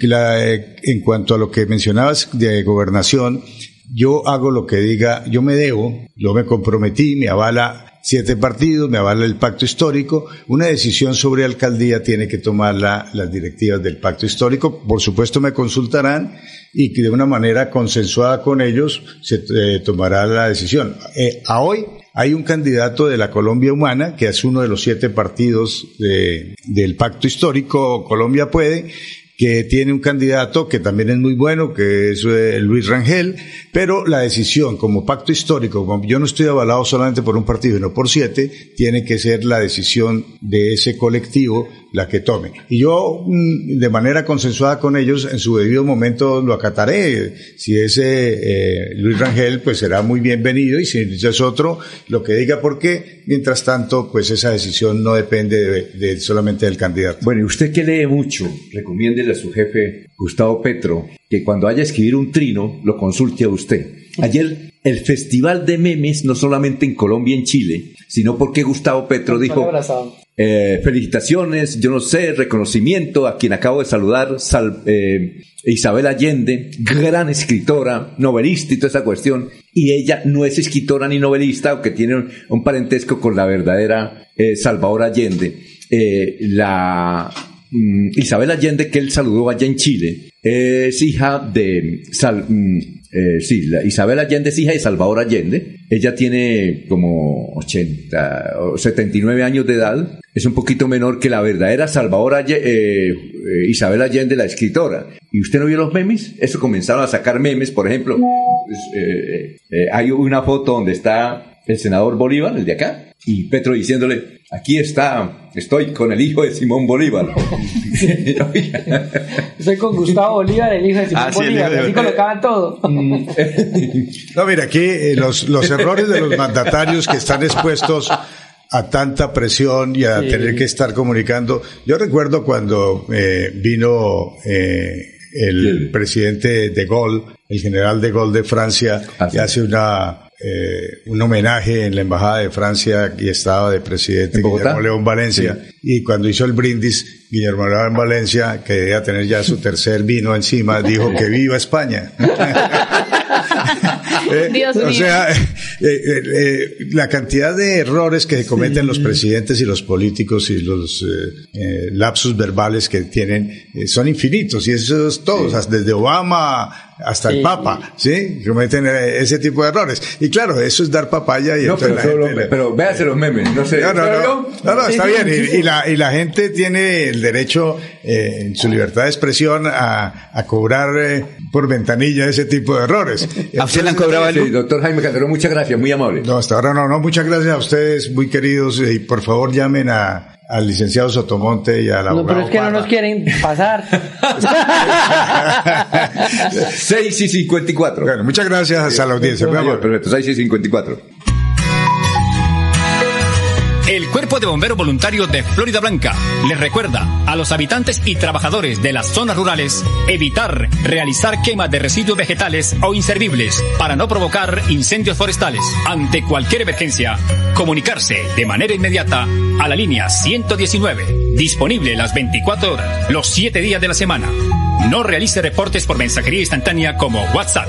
cuanto a lo que mencionabas de gobernación, yo hago lo que diga, yo me debo, yo me comprometí, me avala siete partidos, me avala el pacto histórico. Una decisión sobre alcaldía tiene que tomarla las directivas del pacto histórico. Por supuesto me consultarán y de una manera consensuada con ellos se eh, tomará la decisión. Eh, a hoy hay un candidato de la Colombia Humana, que es uno de los siete partidos de- del pacto histórico Colombia Puede, que tiene un candidato que también es muy bueno, que es eh, Luis Rangel, pero la decisión como pacto histórico, como yo no estoy avalado solamente por un partido, sino por siete, tiene que ser la decisión de ese colectivo la que tome. Y yo, mm, de manera consensuada con ellos, en su debido momento lo acataré. Si ese eh, Luis Rangel, pues será muy bienvenido, y si es otro, lo que diga, porque mientras tanto, pues esa decisión no depende de, de solamente del candidato. Bueno, y usted que lee mucho, recomiéndele a su jefe, Gustavo Petro, que cuando haya a escribir un trino, lo consulte a usted. Ayer, el Festival de Memes, no solamente en Colombia y en Chile, sino porque Gustavo Petro dijo, eh, felicitaciones, yo no sé, reconocimiento a quien acabo de saludar, Sal- eh, Isabel Allende, gran escritora, novelista y toda esa cuestión, y ella no es escritora ni novelista, aunque tiene un, un parentesco con la verdadera eh, Salvador Allende. Eh, la mm, Isabel Allende, que él saludó allá en Chile, es hija de Sal- mm, eh, sí, Isabel Allende es hija de Salvador Allende. Ella tiene como 80 o 79 años de edad. Es un poquito menor que la verdadera Salvador Alle- eh, eh, Isabel Allende, la escritora. ¿Y usted no vio los memes? Eso comenzaron a sacar memes, por ejemplo. hay una foto donde está el senador Bolívar, el de acá, y Petro diciéndole, aquí está, estoy con el hijo de Simón Bolívar. Estoy con Gustavo Bolívar, el hijo de Simón Ah, sí, el Bolívar. hijo de- Así colocaban todo. No, mira, aquí eh, los, los errores de los mandatarios que están expuestos a tanta presión y a Sí. tener que estar comunicando. Yo recuerdo cuando eh, vino eh, el presidente de Gaulle, el general de Gaulle de Francia, y hace una eh, un homenaje en la embajada de Francia y estaba de presidente Guillermo León Valencia. Y cuando hizo el brindis, Guillermo León Valencia, que debía tener ya su tercer vino encima, dijo que viva España. Eh, Dios o mío. sea, eh, eh, eh, la cantidad de errores que cometen los presidentes y los políticos y los eh, eh, lapsus verbales que tienen eh, son infinitos y eso es todos, hasta desde Obama hasta el. Papa, ¿sí? Cometen eh, ese tipo de errores. Y claro, eso es dar papaya y No, entonces pero, la gente- pero véase los memes, no sé. no, no, ¿Pero no, yo? no, no, está Sí, bien. sí, Y, sí. y la, y la gente tiene el derecho, eh, en su libertad de expresión, a, a cobrar eh, por ventanilla ese tipo de errores. ¿A usted le han cobrado? Sí, doctor Jaime Calderón, muchas gracias, muy amable. No, hasta ahora no, no. Muchas gracias a ustedes, muy queridos. Y por favor llamen a, al licenciado Sotomonte y al No, abogado. pero es que no nos quieren pasar. 6 y 54. Bueno, muchas gracias a la audiencia. Muy amable. Perfecto, 6 y 54. Cuerpo de Bomberos Voluntarios de Florida Blanca les recuerda a los habitantes y trabajadores de las zonas rurales evitar realizar quemas de residuos vegetales o inservibles para no provocar incendios forestales. Ante cualquier emergencia, comunicarse de manera inmediata a la línea 119, disponible las 24 horas, los 7 días de la semana. No realice reportes por mensajería instantánea como WhatsApp.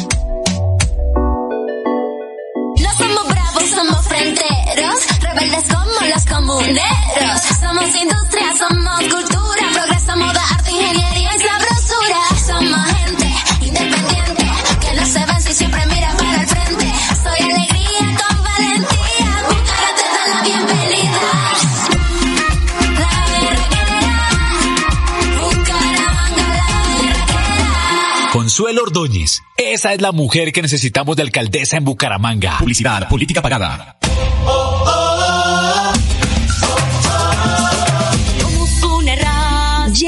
Somos industria, somos cultura, progreso, moda, arte, ingeniería y sabrosura. Somos gente independiente, que no se vence y siempre mira para el frente. Soy alegría con valentía, Bucara te da la bienvenida. La berraquera, Bucaramanga, la berraquera. Consuelo Ordóñez. Esa es la mujer que necesitamos de alcaldesa en Bucaramanga. Publicidad, política pagada.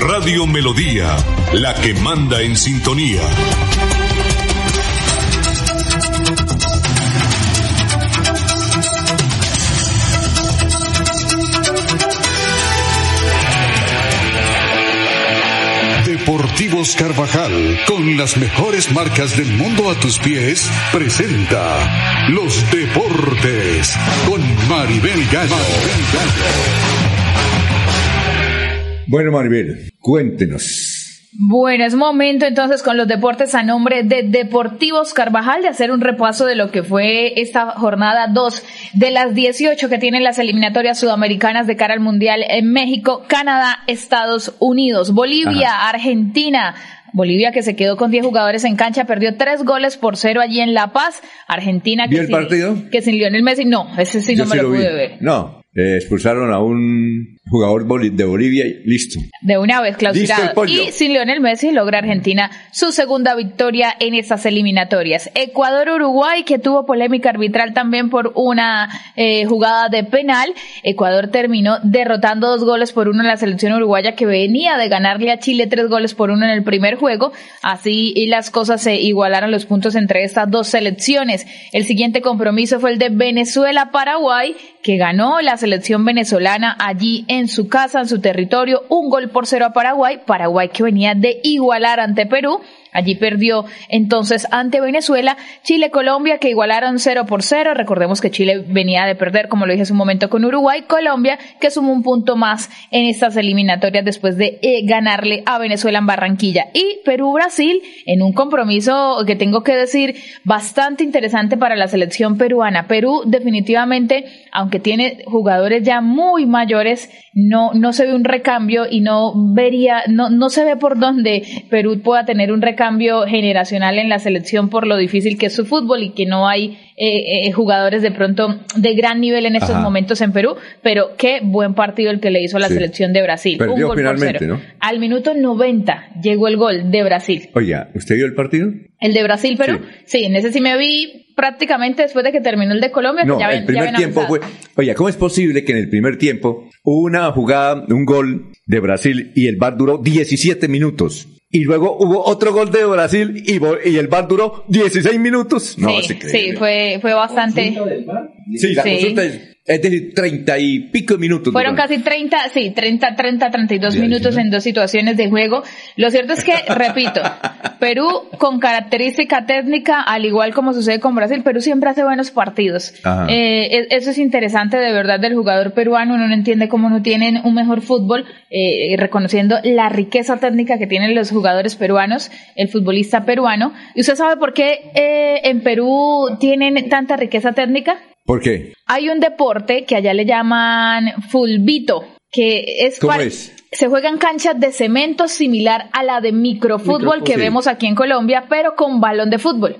Radio Melodía, la que manda en sintonía. Deportivos Carvajal, con las mejores marcas del mundo a tus pies, presenta Los Deportes con Maribel Gallo. Bueno, Maribel, cuéntenos. Bueno, es momento entonces con los deportes a nombre de Deportivos Carvajal de hacer un repaso de lo que fue esta jornada 2 de las 18 que tienen las eliminatorias sudamericanas de cara al Mundial en México, Canadá, Estados Unidos, Bolivia, Argentina. Bolivia que se quedó con 10 jugadores en cancha, perdió 3 goles por 0 allí en La Paz. Argentina que ¿Vio el sin- partido? que sin Lionel Messi, no, ese sí Yo no me sí lo pude ver. No, eh, expulsaron a un jugador de Bolivia y listo. De una vez clausurado. Y sin Lionel Messi logra Argentina su segunda victoria en estas eliminatorias. Ecuador-Uruguay, que tuvo polémica arbitral también por una eh, jugada de penal. Ecuador terminó derrotando dos goles por uno en la selección uruguaya que venía de ganarle a Chile tres goles por uno en el primer juego. Así y las cosas se igualaron los puntos entre estas dos selecciones. El siguiente compromiso fue el de Venezuela-Paraguay, que ganó la selección venezolana allí en su casa, en su territorio, un gol por cero a Paraguay. Paraguay que venía de igualar ante Perú. Allí perdió entonces ante Venezuela, Chile, Colombia que igualaron 0 por 0. Recordemos que Chile venía de perder, como lo dije hace un momento, con Uruguay. Colombia que sumó un punto más en estas eliminatorias después de eh, ganarle a Venezuela en Barranquilla. Y Perú-Brasil en un compromiso que tengo que decir bastante interesante para la selección peruana. Perú definitivamente, aunque tiene jugadores ya muy mayores, no, no se ve un recambio y no vería, no, no se ve por dónde Perú pueda tener un recambio generacional en la selección por lo difícil que es su fútbol y que no hay eh, eh, jugadores de pronto de gran nivel en estos Ajá. momentos en Perú, pero qué buen partido el que le hizo a la Sí. selección de Brasil. Perdió un gol por finalmente, cero. ¿no? Al minuto 90 llegó el gol de Brasil. Oiga, ¿usted vio el partido? El de Brasil, Perú. Sí, en ese sí me vi prácticamente después de que terminó el de Colombia. que No, ya el ya primer ven tiempo avanzado. fue. Oiga, ¿cómo es posible que en el primer tiempo una jugada, un gol de Brasil y el VAR duró 17 minutos? Y luego hubo otro gol de Brasil y, y el VAR duró 16 minutos. No, sí, sí, fue, fue bastante. Sí, la Sí. consulta es, es decir, 30 y pico minutos. Fueron casi 30, sí, 30, 30, 32 Ya, minutos ya. en dos situaciones de juego. Lo cierto es que, repito, Perú con característica técnica, al igual como sucede con Brasil, Perú siempre hace buenos partidos. Eh, e- eso es interesante de verdad del jugador peruano. Uno no entiende cómo no tienen un mejor fútbol, eh, reconociendo la riqueza técnica que tienen los jugadores peruanos, el futbolista peruano. ¿Y usted sabe por qué eh, en Perú tienen tanta riqueza técnica? ¿Por qué? Hay un deporte que allá le llaman fulbito, que es ¿Cómo es? Se juega en canchas de cemento similar a la de microfútbol que sí. vemos aquí en Colombia, pero con balón de fútbol.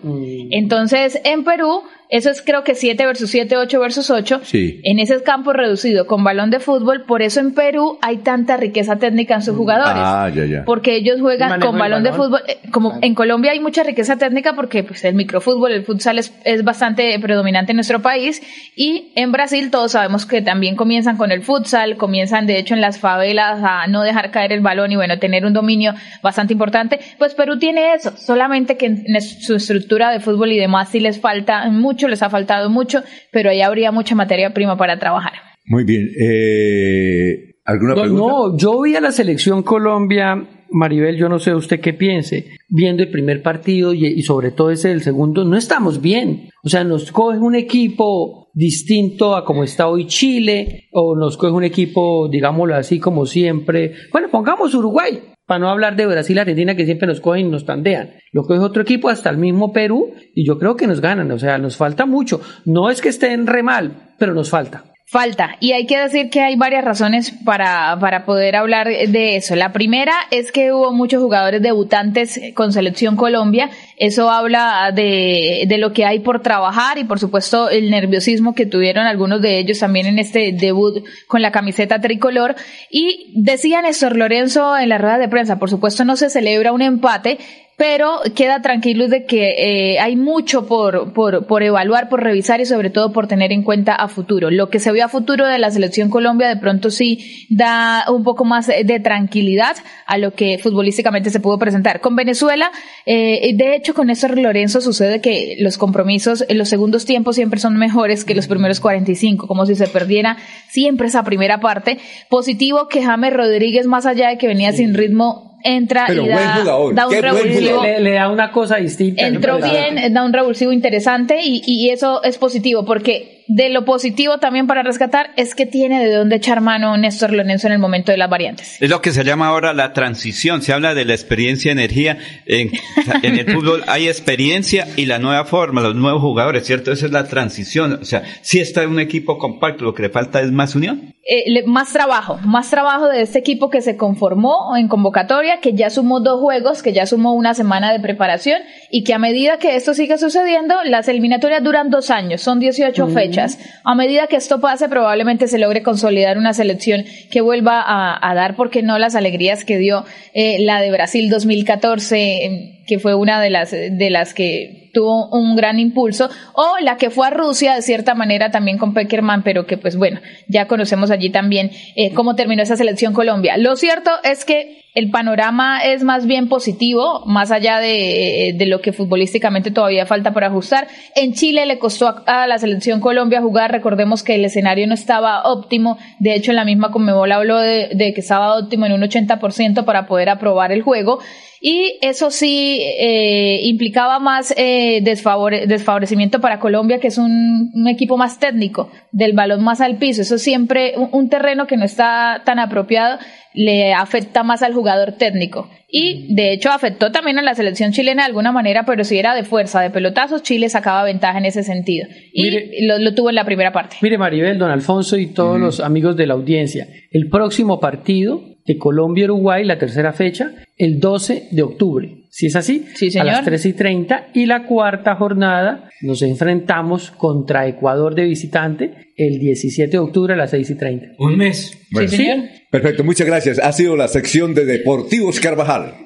Entonces, en Perú, eso es creo que 7 versus 7, 8 versus 8. Sí. En ese campo reducido con balón de fútbol, por eso en Perú hay tanta riqueza técnica en sus jugadores Ah, ya, ya. porque ellos juegan con balón de fútbol. eh, Como en Colombia hay mucha riqueza técnica porque pues, el microfútbol, el futsal es, es bastante predominante en nuestro país. Y en Brasil todos sabemos que también comienzan con el futsal, comienzan de hecho en las favelas a a no dejar caer el balón y bueno, tener un dominio bastante importante, pues Perú tiene eso, solamente que en su estructura de fútbol y demás sí les falta mucho, les ha faltado mucho, pero ahí habría mucha materia prima para trabajar. Muy bien. Eh, ¿Alguna no, pregunta? No, yo vi a la selección Colombia, Maribel, yo no sé usted qué piense, viendo el primer partido y, sobre todo ese del segundo, no estamos bien. O sea, nos coge un equipo distinto a como está hoy Chile, o nos coge un equipo, digámoslo así, como siempre. Bueno, pongamos Uruguay, para no hablar de Brasil, Argentina, que siempre nos cogen y nos tandean. Lo coge otro equipo, hasta el mismo Perú, y yo creo que nos ganan. O sea, nos falta mucho. No es que estén re mal, pero nos falta. Falta. Y hay que decir que hay varias razones para, para poder hablar de eso. La primera es que hubo muchos jugadores debutantes con Selección Colombia. Eso habla de, de lo que hay por trabajar y por supuesto el nerviosismo que tuvieron algunos de ellos también en este debut con la camiseta tricolor. Y decía Néstor Lorenzo en la rueda de prensa, por supuesto no se celebra un empate, pero queda tranquilo de que eh, hay mucho por, por, por evaluar, por revisar y sobre todo por tener en cuenta a futuro. Lo que se vio a futuro de la selección Colombia de pronto sí da un poco más de tranquilidad a lo que futbolísticamente se pudo presentar. Con Venezuela, eh, de hecho con Néstor Lorenzo sucede que los compromisos en los segundos tiempos siempre son mejores que los primeros 45, como si se perdiera siempre esa primera parte. Positivo que James Rodríguez, más allá de que venía sin ritmo, entra Pero y buen da, jugador, da un qué buen revulsivo. Le, le da una cosa distinta. Entró bien, da un revulsivo interesante y, y eso es positivo porque de lo positivo también para rescatar es que tiene de dónde echar mano Néstor Lorenzo en el momento de las variantes. Es lo que se llama ahora la transición. Se habla de la experiencia energía. En, en el fútbol hay experiencia y la nueva forma, los nuevos jugadores, ¿cierto? Esa es la transición. O sea, si está un equipo compacto, lo que le falta es más unión. Eh, le- más trabajo, más trabajo de este equipo que se conformó en convocatoria, que ya sumó dos juegos, que ya sumó una semana de preparación y que a medida que esto siga sucediendo, las eliminatorias duran dos años, son 18 fechas. A medida que esto pase, probablemente se logre consolidar una selección que vuelva a, dar, porque no, las alegrías que dio eh, la de Brasil 2014, eh, que fue una de las, de las que tuvo un gran impulso, o la que fue a Rusia de cierta manera también con Peckerman, pero que pues bueno, ya conocemos allí también eh, cómo terminó esa selección Colombia. Lo cierto es que el panorama es más bien positivo, más allá de, de lo que futbolísticamente todavía falta por ajustar. En Chile le costó a, la selección Colombia jugar, recordemos que el escenario no estaba óptimo, de hecho en la misma Conmebol habló de, de que estaba óptimo en un 80% para poder aprobar el juego. Y eso sí eh, implicaba más eh, desfavore- desfavorecimiento para Colombia, que es un, un equipo más técnico, del balón más al piso. Eso siempre, un, un terreno que no está tan apropiado, le afecta más al jugador técnico. Y de hecho afectó también a la selección chilena de alguna manera, pero si era de fuerza, de pelotazos, Chile sacaba ventaja en ese sentido. Y lo, lo tuvo en la primera parte. Mire, Maribel, don Alfonso y todos los amigos de la audiencia, el próximo partido de Colombia-Uruguay, la tercera fecha, el 12 de octubre. Si es así, señor. a las 3 y 30. Y la cuarta jornada nos enfrentamos contra Ecuador de visitante el 17 de octubre a las 6 y 30. Un mes. Bueno, Perfecto, muchas gracias. Ha sido la sección de Deportivos Carvajal.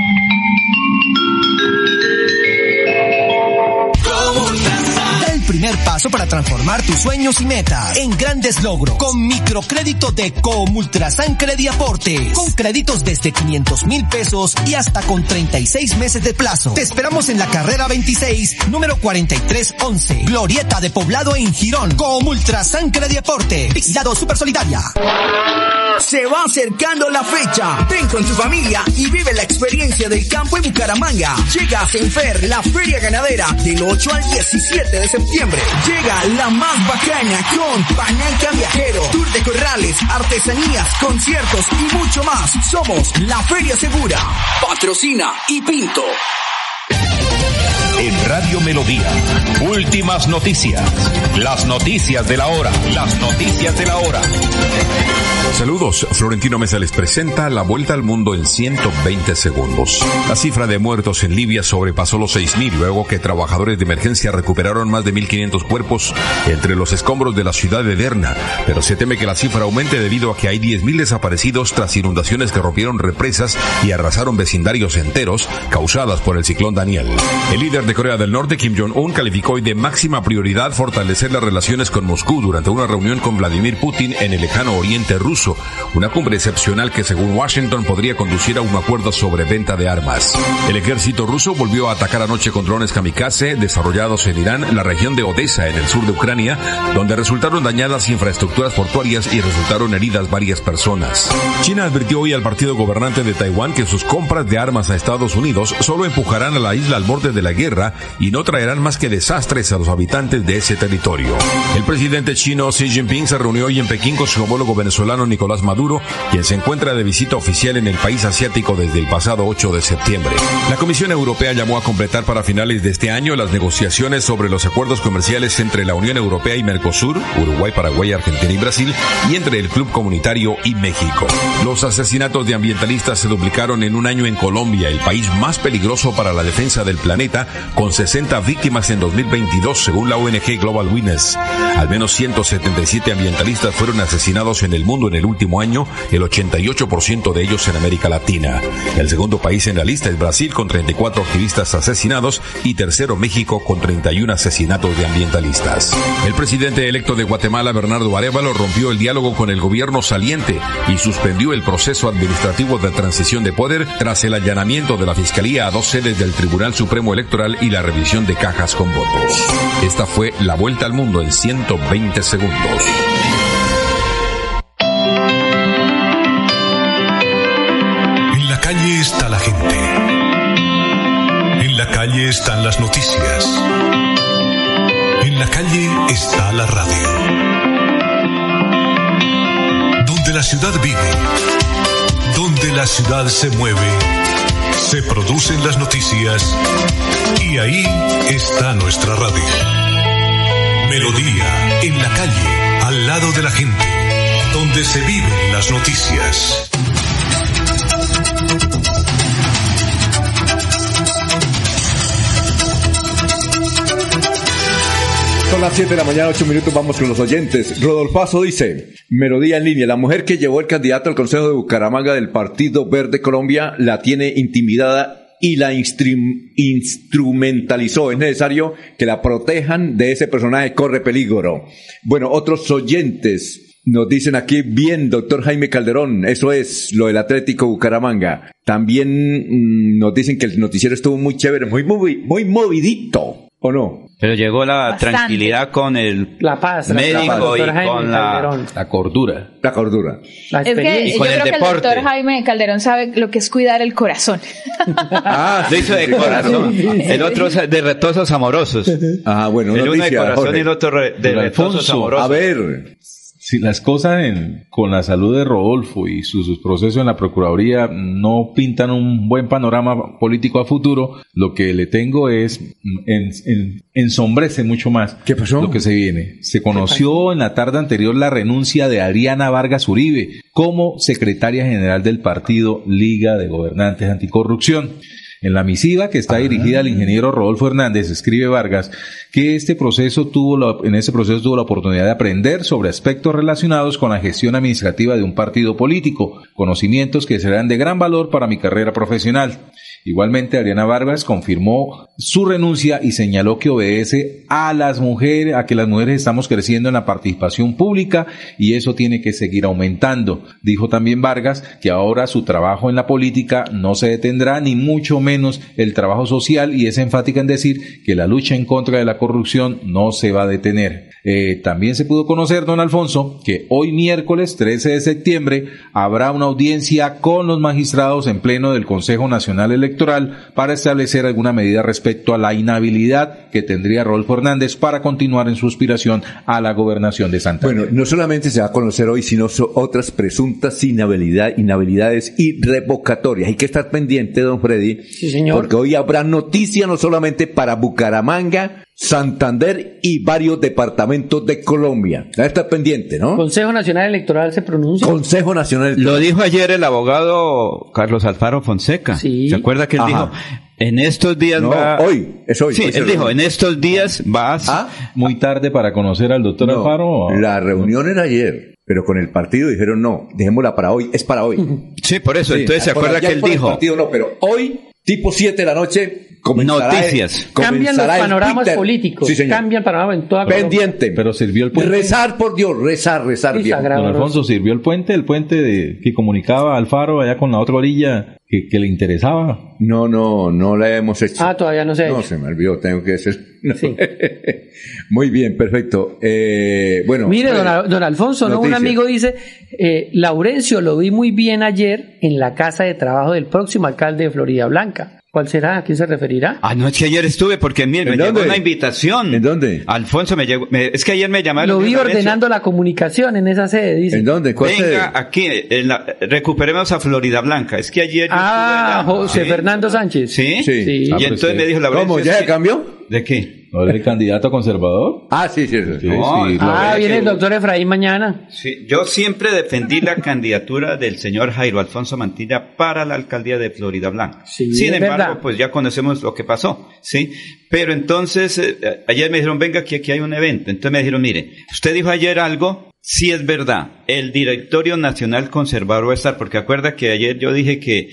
Primer paso para transformar tus sueños y metas en grandes logros con microcrédito de Comultrasan Aporte con créditos desde 500 mil pesos y hasta con 36 meses de plazo. Te esperamos en la carrera 26, número 4311, Glorieta de Poblado en Girón, Comultrasan Aporte, Vigilado Super Solidaria. Se va acercando la fecha. Ven con tu familia y vive la experiencia del campo en Bucaramanga. Llega a Senfer, la feria ganadera, del 8 al 17 de septiembre. Llega la más bacana con Pananca Viajero, Tour de Corrales, artesanías, conciertos y mucho más. Somos la Feria Segura. Patrocina y Pinto. En Radio Melodía, últimas noticias. Las noticias de la hora. Las noticias de la hora. Saludos, Florentino Mesa les presenta la vuelta al mundo en 120 segundos. La cifra de muertos en Libia sobrepasó los 6.000 luego que trabajadores de emergencia recuperaron más de 1.500 cuerpos entre los escombros de la ciudad de Derna, pero se teme que la cifra aumente debido a que hay 10.000 desaparecidos tras inundaciones que rompieron represas y arrasaron vecindarios enteros causadas por el ciclón Daniel. El líder de Corea del Norte, Kim Jong-un, calificó hoy de máxima prioridad fortalecer las relaciones con Moscú durante una reunión con Vladimir Putin en el lejano oriente ruso una cumbre excepcional que según Washington podría conducir a un acuerdo sobre venta de armas. El ejército ruso volvió a atacar anoche con drones kamikaze desarrollados en Irán, la región de Odessa en el sur de Ucrania, donde resultaron dañadas infraestructuras portuarias y resultaron heridas varias personas. China advirtió hoy al partido gobernante de Taiwán que sus compras de armas a Estados Unidos solo empujarán a la isla al borde de la guerra y no traerán más que desastres a los habitantes de ese territorio. El presidente chino Xi Jinping se reunió hoy en Pekín con su homólogo venezolano Nicolás Maduro, quien se encuentra de visita oficial en el país asiático desde el pasado 8 de septiembre. La Comisión Europea llamó a completar para finales de este año las negociaciones sobre los acuerdos comerciales entre la Unión Europea y Mercosur, Uruguay, Paraguay, Argentina y Brasil, y entre el Club Comunitario y México. Los asesinatos de ambientalistas se duplicaron en un año en Colombia, el país más peligroso para la defensa del planeta, con 60 víctimas en 2022, según la ONG Global Witness. Al menos 177 ambientalistas fueron asesinados en el mundo en el último año, el 88% de ellos en América Latina. El segundo país en la lista es Brasil con 34 activistas asesinados y tercero México con 31 asesinatos de ambientalistas. El presidente electo de Guatemala, Bernardo Arevalo, rompió el diálogo con el gobierno saliente y suspendió el proceso administrativo de transición de poder tras el allanamiento de la Fiscalía a dos sedes del Tribunal Supremo Electoral y la revisión de cajas con votos. Esta fue la vuelta al mundo en 120 segundos. calle está la gente. En la calle están las noticias. En la calle está la radio. Donde la ciudad vive, donde la ciudad se mueve, se producen las noticias y ahí está nuestra radio. Melodía, en la calle, al lado de la gente, donde se viven las noticias. Son las 7 de la mañana, 8 minutos, vamos con los oyentes. Rodolfazo dice, Melodía en línea, la mujer que llevó el candidato al Consejo de Bucaramanga del Partido Verde Colombia la tiene intimidada y la instrumentalizó. Es necesario que la protejan de ese personaje, corre peligro. Bueno, otros oyentes nos dicen aquí, bien, doctor Jaime Calderón, eso es lo del Atlético Bucaramanga. También mm, nos dicen que el noticiero estuvo muy chévere, muy, muy, muy movidito, ¿o no? Pero llegó la tranquilidad con el la paz, médico y con la, la, cordura. La cordura. La es que yo creo que el doctor Jaime Calderón sabe lo que es cuidar el corazón. ah, lo hizo de corazón. El otro es de retosos amorosos. Ah, bueno. El uno de corazón y el otro de retosos amorosos. A ver, si las cosas en, con la salud de Rodolfo y sus, sus, procesos en la Procuraduría no pintan un buen panorama político a futuro, lo que le tengo es en, en, ensombrece mucho más ¿Qué pasó? lo que se viene. Se conoció en la tarde anterior la renuncia de Ariana Vargas Uribe como secretaria general del partido Liga de Gobernantes Anticorrupción. En la misiva que está dirigida al ingeniero Rodolfo Hernández, escribe Vargas que este proceso tuvo la, en ese proceso tuvo la oportunidad de aprender sobre aspectos relacionados con la gestión administrativa de un partido político, conocimientos que serán de gran valor para mi carrera profesional. Igualmente, Adriana Vargas confirmó su renuncia y señaló que obedece a las mujeres, a que las mujeres estamos creciendo en la participación pública y eso tiene que seguir aumentando. Dijo también Vargas que ahora su trabajo en la política no se detendrá, ni mucho menos el trabajo social, y es enfática en decir que la lucha en contra de la corrupción no se va a detener. Eh, también se pudo conocer, don Alfonso, que hoy miércoles 13 de septiembre habrá una audiencia con los magistrados en pleno del Consejo Nacional Electoral para establecer alguna medida respecto a la inhabilidad que tendría Rolfo Hernández para continuar en su aspiración a la gobernación de Santa Bueno, no solamente se va a conocer hoy, sino otras presuntas inhabilidad, inhabilidades y revocatorias. Hay que estar pendiente, don Freddy, sí, señor. porque hoy habrá noticia no solamente para Bucaramanga, Santander y varios departamentos de Colombia. Debe estar pendiente, ¿no? Consejo Nacional Electoral se pronuncia. Consejo Nacional Electoral. Lo dijo ayer el abogado Carlos Alfaro Fonseca. Sí. ¿Se acuerda que él Ajá. dijo? En estos días No, va... hoy, es hoy. Sí, hoy él dijo, en estos días vas... Ah, Muy tarde para conocer al doctor no, Alfaro. la reunión era ayer, pero con el partido dijeron no, dejémosla para hoy, es para hoy. Sí, por eso. Sí, Entonces se acuerda que él dijo... partido no, pero hoy, tipo 7 de la noche, comenzará Noticias. el- Cambian los panoramas Twitter. políticos. Sí, señor. Cambian panorama en toda Colombia. Pendiente. Pero sirvió el puente. Rezar por Dios, rezar, rezar Sí, bien. Don Alfonso, ¿sirvió el puente? El puente de, que comunicaba Alfaro allá con la otra orilla que, que le interesaba. No, no, no la hemos hecho. Ah, todavía no ha No, se me olvidó, tengo que no. Sí. Muy bien, perfecto. Eh, bueno. Mire, eh, don, don Alfonso, ¿no? un amigo dice, eh, Laurencio, lo vi muy bien ayer en la casa de trabajo del próximo alcalde de Florida Blanca. ¿Cuál será? ¿A quién se referirá? Ah, no, es que ayer estuve porque mire, me ¿En llegó una invitación. ¿En dónde? Alfonso me llegó, me- es que ayer me llamaron. Lo vi ordenando la comunicación en esa sede, dice. ¿En dónde? ¿Cuál sede? Venga aquí, en la- recuperemos a Florida Blanca. Es que ayer yo Ah, estuve. José ¿Sí? Fernando Sánchez. ¿Sí? Sí. Sí. Ah, Y pero entonces me dijo la ¿Cómo? ¿Ya se cambió? ¿De qué? ¿No era el candidato conservador? Ah, sí, sí. sí. Sí, No, sí, ah, Ah, que- viene el doctor Efraín mañana. Sí, yo siempre defendí la candidatura del señor Jairo Alfonso Mantilla para la alcaldía de Florida Blanca. Sí, Sin es embargo, verdad. pues ya conocemos lo que pasó, ¿sí? Pero entonces, eh, ayer me dijeron, venga, que aquí hay un evento. Entonces me dijeron, mire, usted dijo ayer algo, sí es verdad, el directorio nacional conservador va a estar, porque acuerda que ayer yo dije que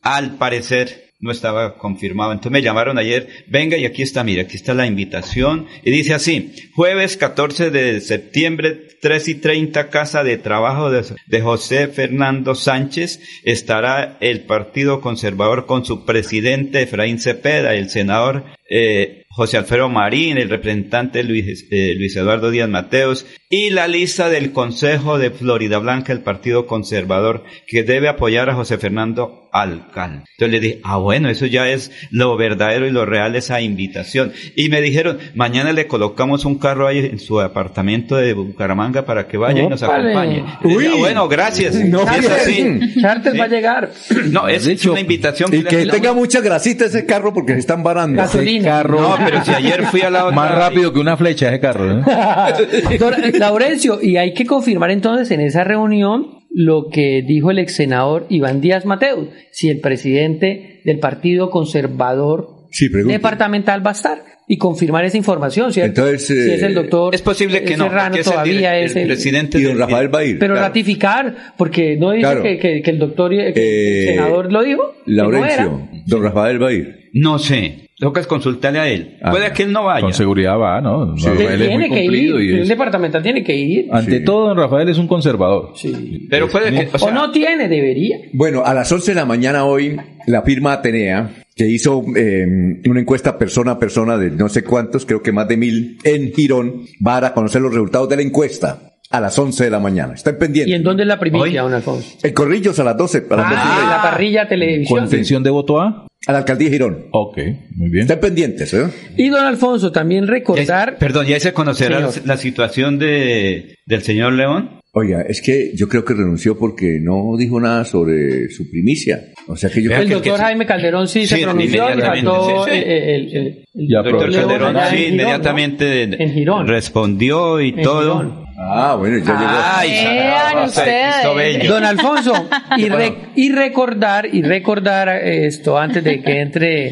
al parecer no estaba confirmado. Entonces me llamaron ayer, venga y aquí está, mira, aquí está la invitación. Y dice así, jueves 14 de septiembre, 3 y 30, Casa de Trabajo de, José Fernando Sánchez, estará el Partido Conservador con su presidente Efraín Cepeda, el senador eh, José Alfredo Marín, el representante Luis, eh, Luis Eduardo Díaz Mateos y la lista del Consejo de Florida Blanca, el Partido Conservador, que debe apoyar a José Fernando Alcalde. Entonces le dije, ah bueno, eso ya es lo verdadero y lo real, esa invitación. Y me dijeron, mañana le colocamos un carro ahí en su apartamento de Bucaramanga para que vaya y nos acompañe. Y dije, Uy. "Ah, bueno, gracias. No, es así. Charter Sí. va a llegar. No, es, una invitación. Y que tenga mucha grasita ese carro porque se están varando. Gasolina. Carro No, pero si ayer fui a la otra... más rápido que una flecha ese carro. ¿eh? Don Laurencio, y hay que confirmar entonces en esa reunión lo que dijo el ex senador Iván Díaz Mateus, si el presidente del Partido Conservador Sí, departamental va a estar y confirmar esa información, ¿cierto? Entonces, si es el eh, doctor Es posible que no, Serrano el todavía es el el, presidente Y don Rafael va a ir. pero claro. ratificar, porque no dice Claro. que, que- que el doctor, eh, que Eh, el senador lo dijo. no. Laurencio, don Rafael va a ir. No sé, tengo que consultarle a él. Ah, Puede que él no vaya. Con seguridad va, ¿no? Sí. Rafael es muy tiene que ir, y el es- departamental tiene que ir. Ante Sí. todo, don Rafael es un conservador. Sí. Pero puede que... O O, no tiene, debería. Bueno, a las 11 de la mañana hoy, la firma Atenea, que hizo eh, una encuesta persona a persona de no sé cuántos, creo que más de mil, en Girón, va a dar a conocer los resultados de la encuesta a las 11 de la mañana. Estén ¿Y pendientes. en dónde es la Hoy. primicia, don Alfonso? El Corrillos a las 12, a las 12 y Ah, la parrilla televisión. ¿Con intención de voto A? A la alcaldía de Girón. Ok, muy bien. Estén pendientes, ¿eh? Y don Alfonso, también recordar... ya- perdón, ¿ya se conocerá la, Señor. la situación de, del señor León? Oiga, es que yo creo que renunció porque no dijo nada sobre su primicia. O sea que yo creo El que- doctor que- Jaime Calderón sí, se pronunció y sí, sí. eh, el, el- el doctor Doctor Calderón, allá sí, inmediatamente ¿no? En Girón. respondió y En todo. Girón. Ah, bueno, ya Ay, Vean se- se hizo ustedes. Don Alfonso, y, re- y recordar, y recordar esto antes de que entre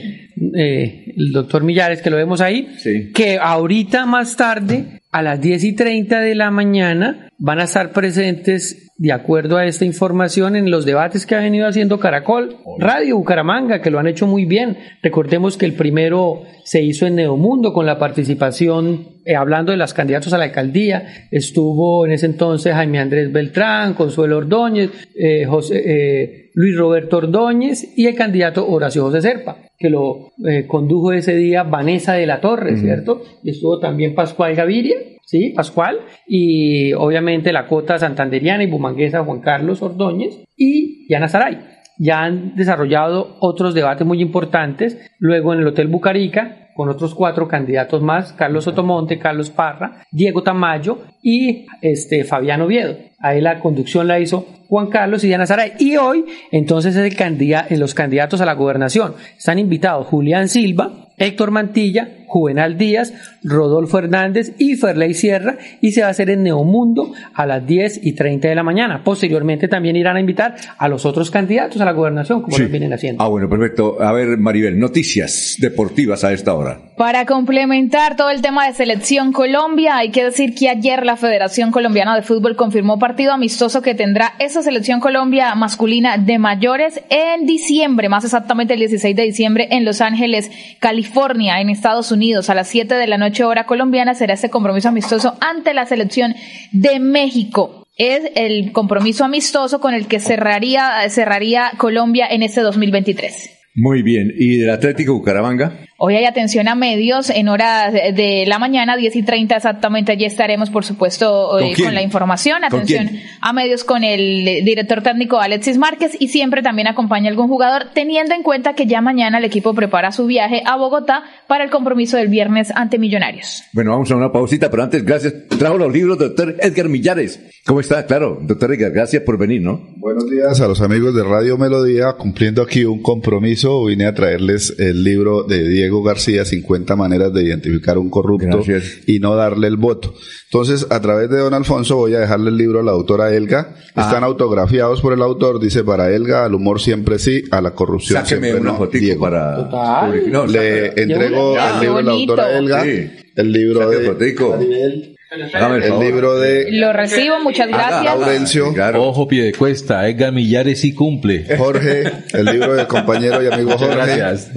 eh, el doctor Millares, que lo vemos ahí, Sí. que ahorita más tarde, a las 10 y 30 de la mañana, van a estar presentes de acuerdo a esta información en los debates que ha venido haciendo Caracol, Radio Bucaramanga, que lo han hecho muy bien. Recordemos que el primero se hizo en Neomundo con la participación, eh, hablando de las candidatos a la alcaldía, estuvo en ese entonces Jaime Andrés Beltrán, Consuelo Ordóñez, eh, José, eh, Luis Roberto Ordóñez y el candidato Horacio José Serpa, que lo condujo ese día Vanessa de la Torre, ¿cierto? Y estuvo también Pascual Gaviria ¿sí? Pascual, y obviamente la cota santanderiana y bumanguesa Juan Carlos Ordóñez y Diana Saray. Ya han desarrollado otros debates muy importantes, luego en el Hotel Bucarica, con otros cuatro candidatos más, Carlos Sotomonte, Carlos Parra, Diego Tamayo y este, Fabián Oviedo. Ahí la conducción la hizo Juan Carlos y Diana Saray. Y hoy, entonces, es el candidato, en los candidatos a la gobernación. Están invitados Julián Silva, Héctor Mantilla, Juvenal Díaz, Rodolfo Hernández y Ferley Sierra y se va a hacer en Neomundo a las 10 y 30 de la mañana. Posteriormente también irán a invitar a los otros candidatos a la gobernación, como lo vienen haciendo. Ah, bueno, perfecto. A ver, Maribel, noticias deportivas a esta hora. Para complementar todo el tema de selección Colombia, hay que decir que ayer la Federación Colombiana de Fútbol confirmó partido amistoso que tendrá esa selección Colombia masculina de mayores en diciembre, más exactamente el 16 de diciembre en Los Ángeles, California, en Estados Unidos. A las 7 de la noche hora colombiana será este compromiso amistoso ante la selección de México es el compromiso amistoso con el que cerraría, cerraría Colombia en este 2023. Muy bien. ¿Y del Atlético Bucaramanga? Hoy hay atención a medios en horas de la mañana, 10 y 30 exactamente. Allí estaremos, por supuesto, eh, ¿Con, la información. Atención a medios con el director técnico Alexis Márquez y siempre también acompaña algún jugador, teniendo en cuenta que ya mañana el equipo prepara su viaje a Bogotá para el compromiso del viernes ante Millonarios. Bueno, vamos a una pausita, pero antes, gracias. Trajo los libros, doctor Edgar Millares. ¿Cómo está? Claro, doctor Edgar, gracias por venir, ¿no? Buenos días a los amigos de Radio Melodía, cumpliendo aquí un compromiso. Vine a traerles el libro de Diego Diego García, 50 maneras de identificar un corrupto y no darle el voto. Entonces, a través de don Alfonso voy a dejarle el libro a la autora Elga. Ah. Están autografiados por el autor. Dice, para Elga, al humor siempre sí, a la corrupción siempre una no. Diego. para... Le entrego el libro a la autora Elga. El libro de... El libro de. Lo recibo, muchas gracias. Laurencio. Ojo, pie de cuesta. Edgar Millares y cumple. Jorge, el libro del compañero y amigo Jorge. Gracias.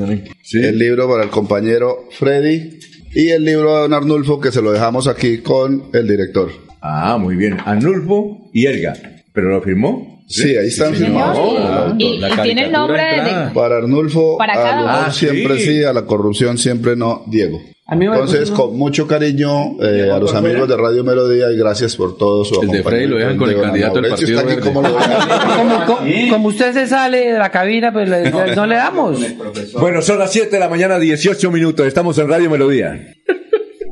El libro para el compañero Freddy. Y el libro de don Arnulfo, que se lo dejamos aquí con el director. Ah, muy bien. Arnulfo y Elga. ¿Pero lo firmó? Sí, ahí están firmados. y, tiene el nombre de... Para Arnulfo, para siempre sí, a la corrupción siempre no, Diego. Entonces, con mucho cariño eh, a los amigos de Radio Melodía y gracias por todo su El de Frey lo dejan con el candidato del Partido Verde. Como, como, usted se sale de la cabina, pues no le damos. Bueno, son las 7 de la mañana, 18 minutos. Estamos en Radio Melodía.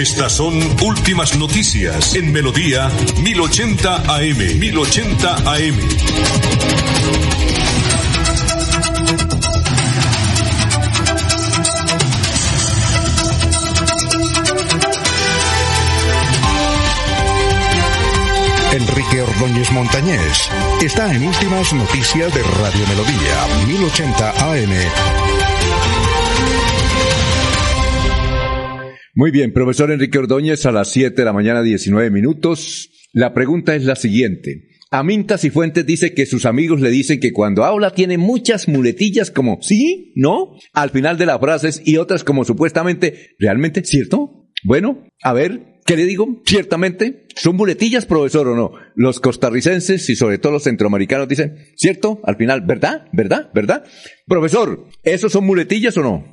Estas son últimas noticias en Melodía 1080 AM. 1080 AM. Enrique Ordóñez Montañés está en Últimas Noticias de Radio Melodía 1080 AM. Muy bien, profesor Enrique Ordóñez, a las 7 de la mañana, 19 minutos. La pregunta es la siguiente. Amintas y Fuentes dice que sus amigos le dicen que cuando habla tiene muchas muletillas como sí, no, al final de las frases y otras como supuestamente, realmente, ¿cierto? Bueno, a ver, ¿qué le digo? Ciertamente, ¿son muletillas, profesor, o no? Los costarricenses y sobre todo los centroamericanos dicen, ¿cierto? Al final, ¿verdad? ¿Verdad? ¿Verdad? Profesor, ¿esos son muletillas o no?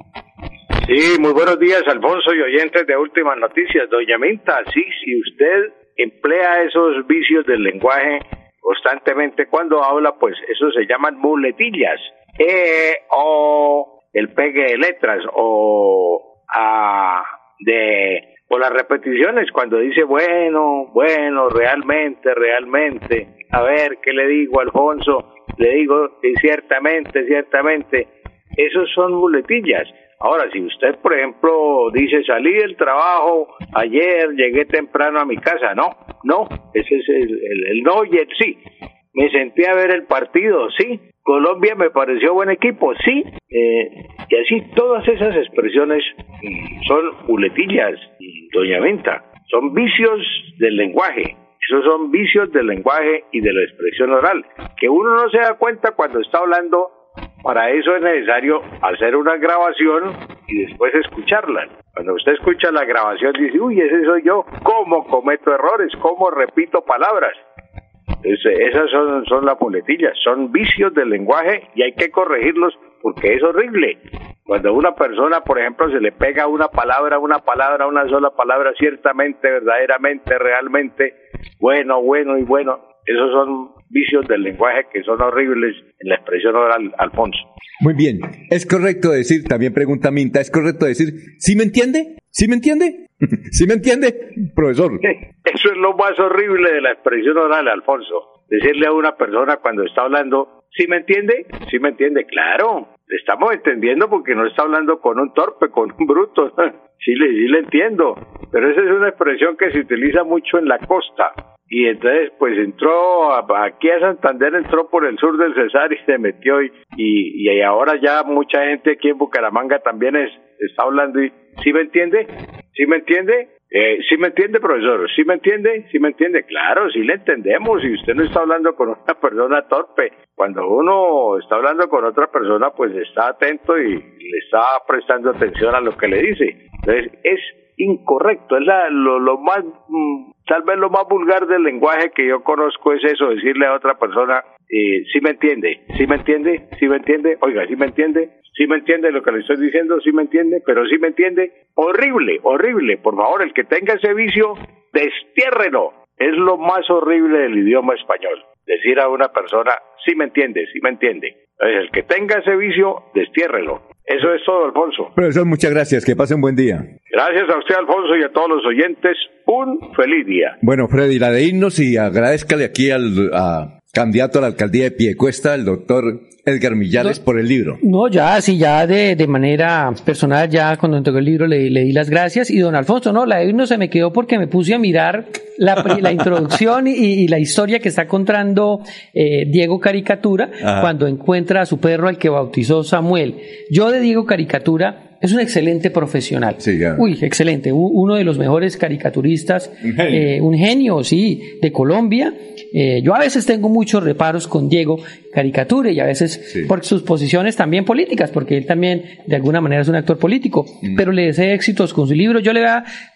Sí, muy buenos días, Alfonso y oyentes de Últimas Noticias. Doña Minta, sí, si usted emplea esos vicios del lenguaje constantemente cuando habla, pues eso se llaman muletillas. E, o el pegue de letras, o a, de por las repeticiones, cuando dice, bueno, bueno, realmente, realmente, a ver, ¿qué le digo, Alfonso? Le digo, ciertamente, ciertamente, esos son muletillas. Ahora, si usted, por ejemplo, dice, salí del trabajo ayer, llegué temprano a mi casa, no, no, ese es el, el, no y sí. Me senté a ver el partido, sí. Colombia me pareció buen equipo, sí. Eh, y así todas esas expresiones mm, son muletillas, doña Venta, son vicios del lenguaje. Esos son vicios del lenguaje y de la expresión oral, que uno no se da cuenta cuando está hablando para eso es necesario hacer una grabación y después escucharla. Cuando usted escucha la grabación dice, uy, ese soy yo, ¿cómo cometo errores? ¿Cómo repito palabras? esas son, son las boletillas, son vicios del lenguaje y hay que corregirlos porque es horrible. Cuando una persona, por ejemplo, se le pega una palabra, una palabra, una sola palabra, ciertamente, verdaderamente, realmente, bueno, bueno y bueno, esos son vicios del lenguaje que son horribles en la expresión oral, Alfonso. Muy bien. ¿Es correcto decir, también pregunta Minta, ¿es correcto decir, ¿sí me entiende? ¿Sí me entiende? ¿Sí me entiende, profesor? Eso es lo más horrible de la expresión oral, Alfonso. Decirle a una persona cuando está hablando, ¿sí me entiende? ¿Sí me entiende? Claro, le estamos entendiendo porque no está hablando con un torpe, con un bruto. sí, le, sí le entiendo. Pero esa es una expresión que se utiliza mucho en la costa y entonces pues entró aquí a Santander entró por el sur del Cesar y se metió y, y, ahora ya mucha gente aquí en Bucaramanga también es, está hablando y ¿sí me entiende? ¿sí me entiende? Eh, ¿Sí me entiende, profesor? ¿Sí me entiende? ¿Sí me entiende? Claro, sí le entendemos. Y usted no está hablando con una persona torpe. Cuando uno está hablando con otra persona, pues está atento y le está prestando atención a lo que le dice. Entonces, es incorrecto, es la, lo, lo más, mm, tal vez lo más vulgar del lenguaje que yo conozco es eso, decirle a otra persona, eh, ¿sí me entiende? ¿Sí me entiende? ¿Sí me entiende? Oiga, ¿sí me entiende? ¿Sí me entiende lo que le estoy diciendo? ¿Sí me entiende? Pero ¿sí me entiende? Horrible, horrible. Por favor, el que tenga ese vicio, destiérrelo. Es lo más horrible del idioma español. Decir a una persona, sí me entiende, sí me entiende. Entonces, el que tenga ese vicio, destiérrelo. Eso es todo, Alfonso. Profesor, muchas gracias. Que pase un buen día. Gracias a usted, Alfonso, y a todos los oyentes. Un feliz día. Bueno, Freddy, la de irnos y agradezcale aquí al candidato a la alcaldía de Piecuesta, el doctor Edgar Millares, por el libro. No, ya, sí, ya de, de manera personal, ya cuando entregó el libro le, le, di las gracias. Y don Alfonso, no, la de irnos se me quedó porque me puse a mirar la, la introducción y, y, la historia que está contando eh, Diego Caricatura cuando encuentra a su perro al que bautizó Samuel. Yo de Diego Caricatura es un excelente profesional. Sí, Uy, excelente. Uno de los mejores caricaturistas, un genio, eh, un genio sí, de Colombia. Eh, yo a veces tengo muchos reparos con Diego Caricatura y a veces por sus posiciones también políticas, porque él también de alguna manera es un actor político, mm. pero le deseo éxitos con su libro. Yo le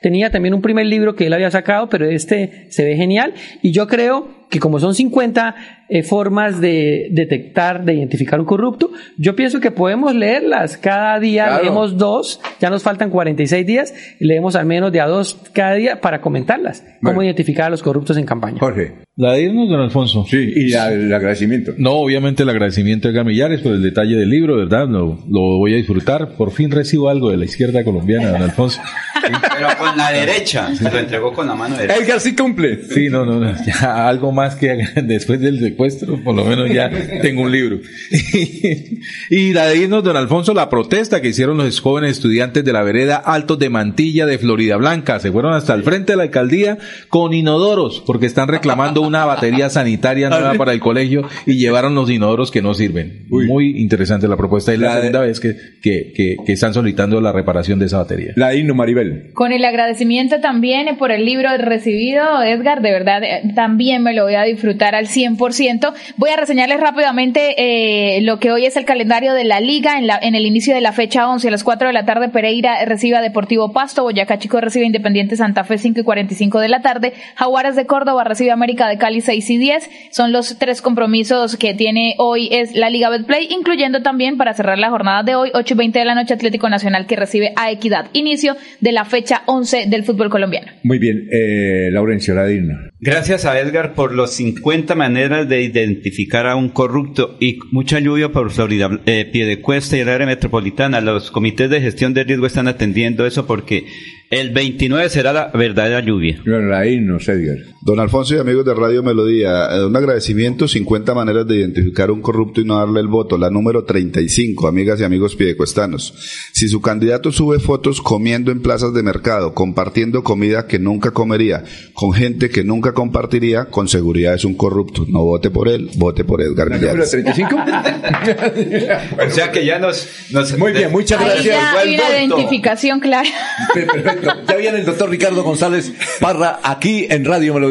tenía también un primer libro que él había sacado, pero este se ve genial y yo creo que como son 50 eh, formas de detectar, de identificar un corrupto, yo pienso que podemos leerlas. Cada día leemos dos, ya nos faltan 46 días, y leemos al menos de a dos cada día para comentarlas. Cómo identificar a los corruptos en campaña. Jorge. La de irnos, don Alfonso. Sí, y el agradecimiento. No, obviamente el agradecimiento a Gamillares por el detalle del libro, ¿verdad? Lo, lo voy a disfrutar. Por fin recibo algo de la izquierda colombiana, don Alfonso. pero con la derecha, se lo entregó con la mano derecha. Edgar sí cumple. Sí, no, no, no ya algo más que después del secuestro, por lo menos ya tengo un libro. y la de irnos, don Alfonso, la protesta que hicieron los jóvenes estudiantes de la vereda Altos de Mantilla de Florida Blanca. Se fueron hasta el frente de la alcaldía con inodoros, porque están reclamando una batería sanitaria nueva para el colegio y llevaron los inodoros que no sirven. Muy interesante la propuesta. Es la, segunda vez que, que, que, están solicitando la reparación de esa batería. La Inno Maribel. Con el agradecimiento también por el libro recibido, Edgar, de verdad, eh, también me lo voy a disfrutar al 100%. Voy a reseñarles rápidamente eh, lo que hoy es el calendario de la liga. En, la, en el inicio de la fecha 11 a las 4 de la tarde, Pereira recibe a Deportivo Pasto, Boyacá Chico recibe a Independiente Santa Fe 5 y 45 de la tarde, Jaguares de Córdoba recibe a América de Cali 6 y 10. Son los tres compromisos que tiene hoy es la Liga Betplay, incluyendo también para cerrar la jornada de hoy, 8 y 20 de la noche, Atlético Nacional que recibe a Equidad. Inicio de la fecha 11 del fútbol colombiano. Muy bien, eh, Laurencio Ladino. Gracias a Edgar por los 50 maneras de identificar a un corrupto y mucha lluvia por Florida, eh, Piedecuesta y el área metropolitana. Los comités de gestión de riesgo están atendiendo eso porque El 29 será la verdadera lluvia. Bueno, ahí no sé, Edgar. Don Alfonso y amigos de Radio Melodía, eh, un agradecimiento, 50 maneras de identificar un corrupto y no darle el voto. La número 35, amigas y amigos piedecuestanos. Si su candidato sube fotos comiendo en plazas de mercado, compartiendo comida que nunca comería, con gente que nunca compartiría, con seguridad es un corrupto. No vote por él, vote por Edgar ¿La número Millares. 35? O sea que ya nos... nos Muy bien, muchas Ahí gracias. ya hay la identificación clara. Perfecto. Ya viene el doctor Ricardo González Parra aquí en Radio Melodía.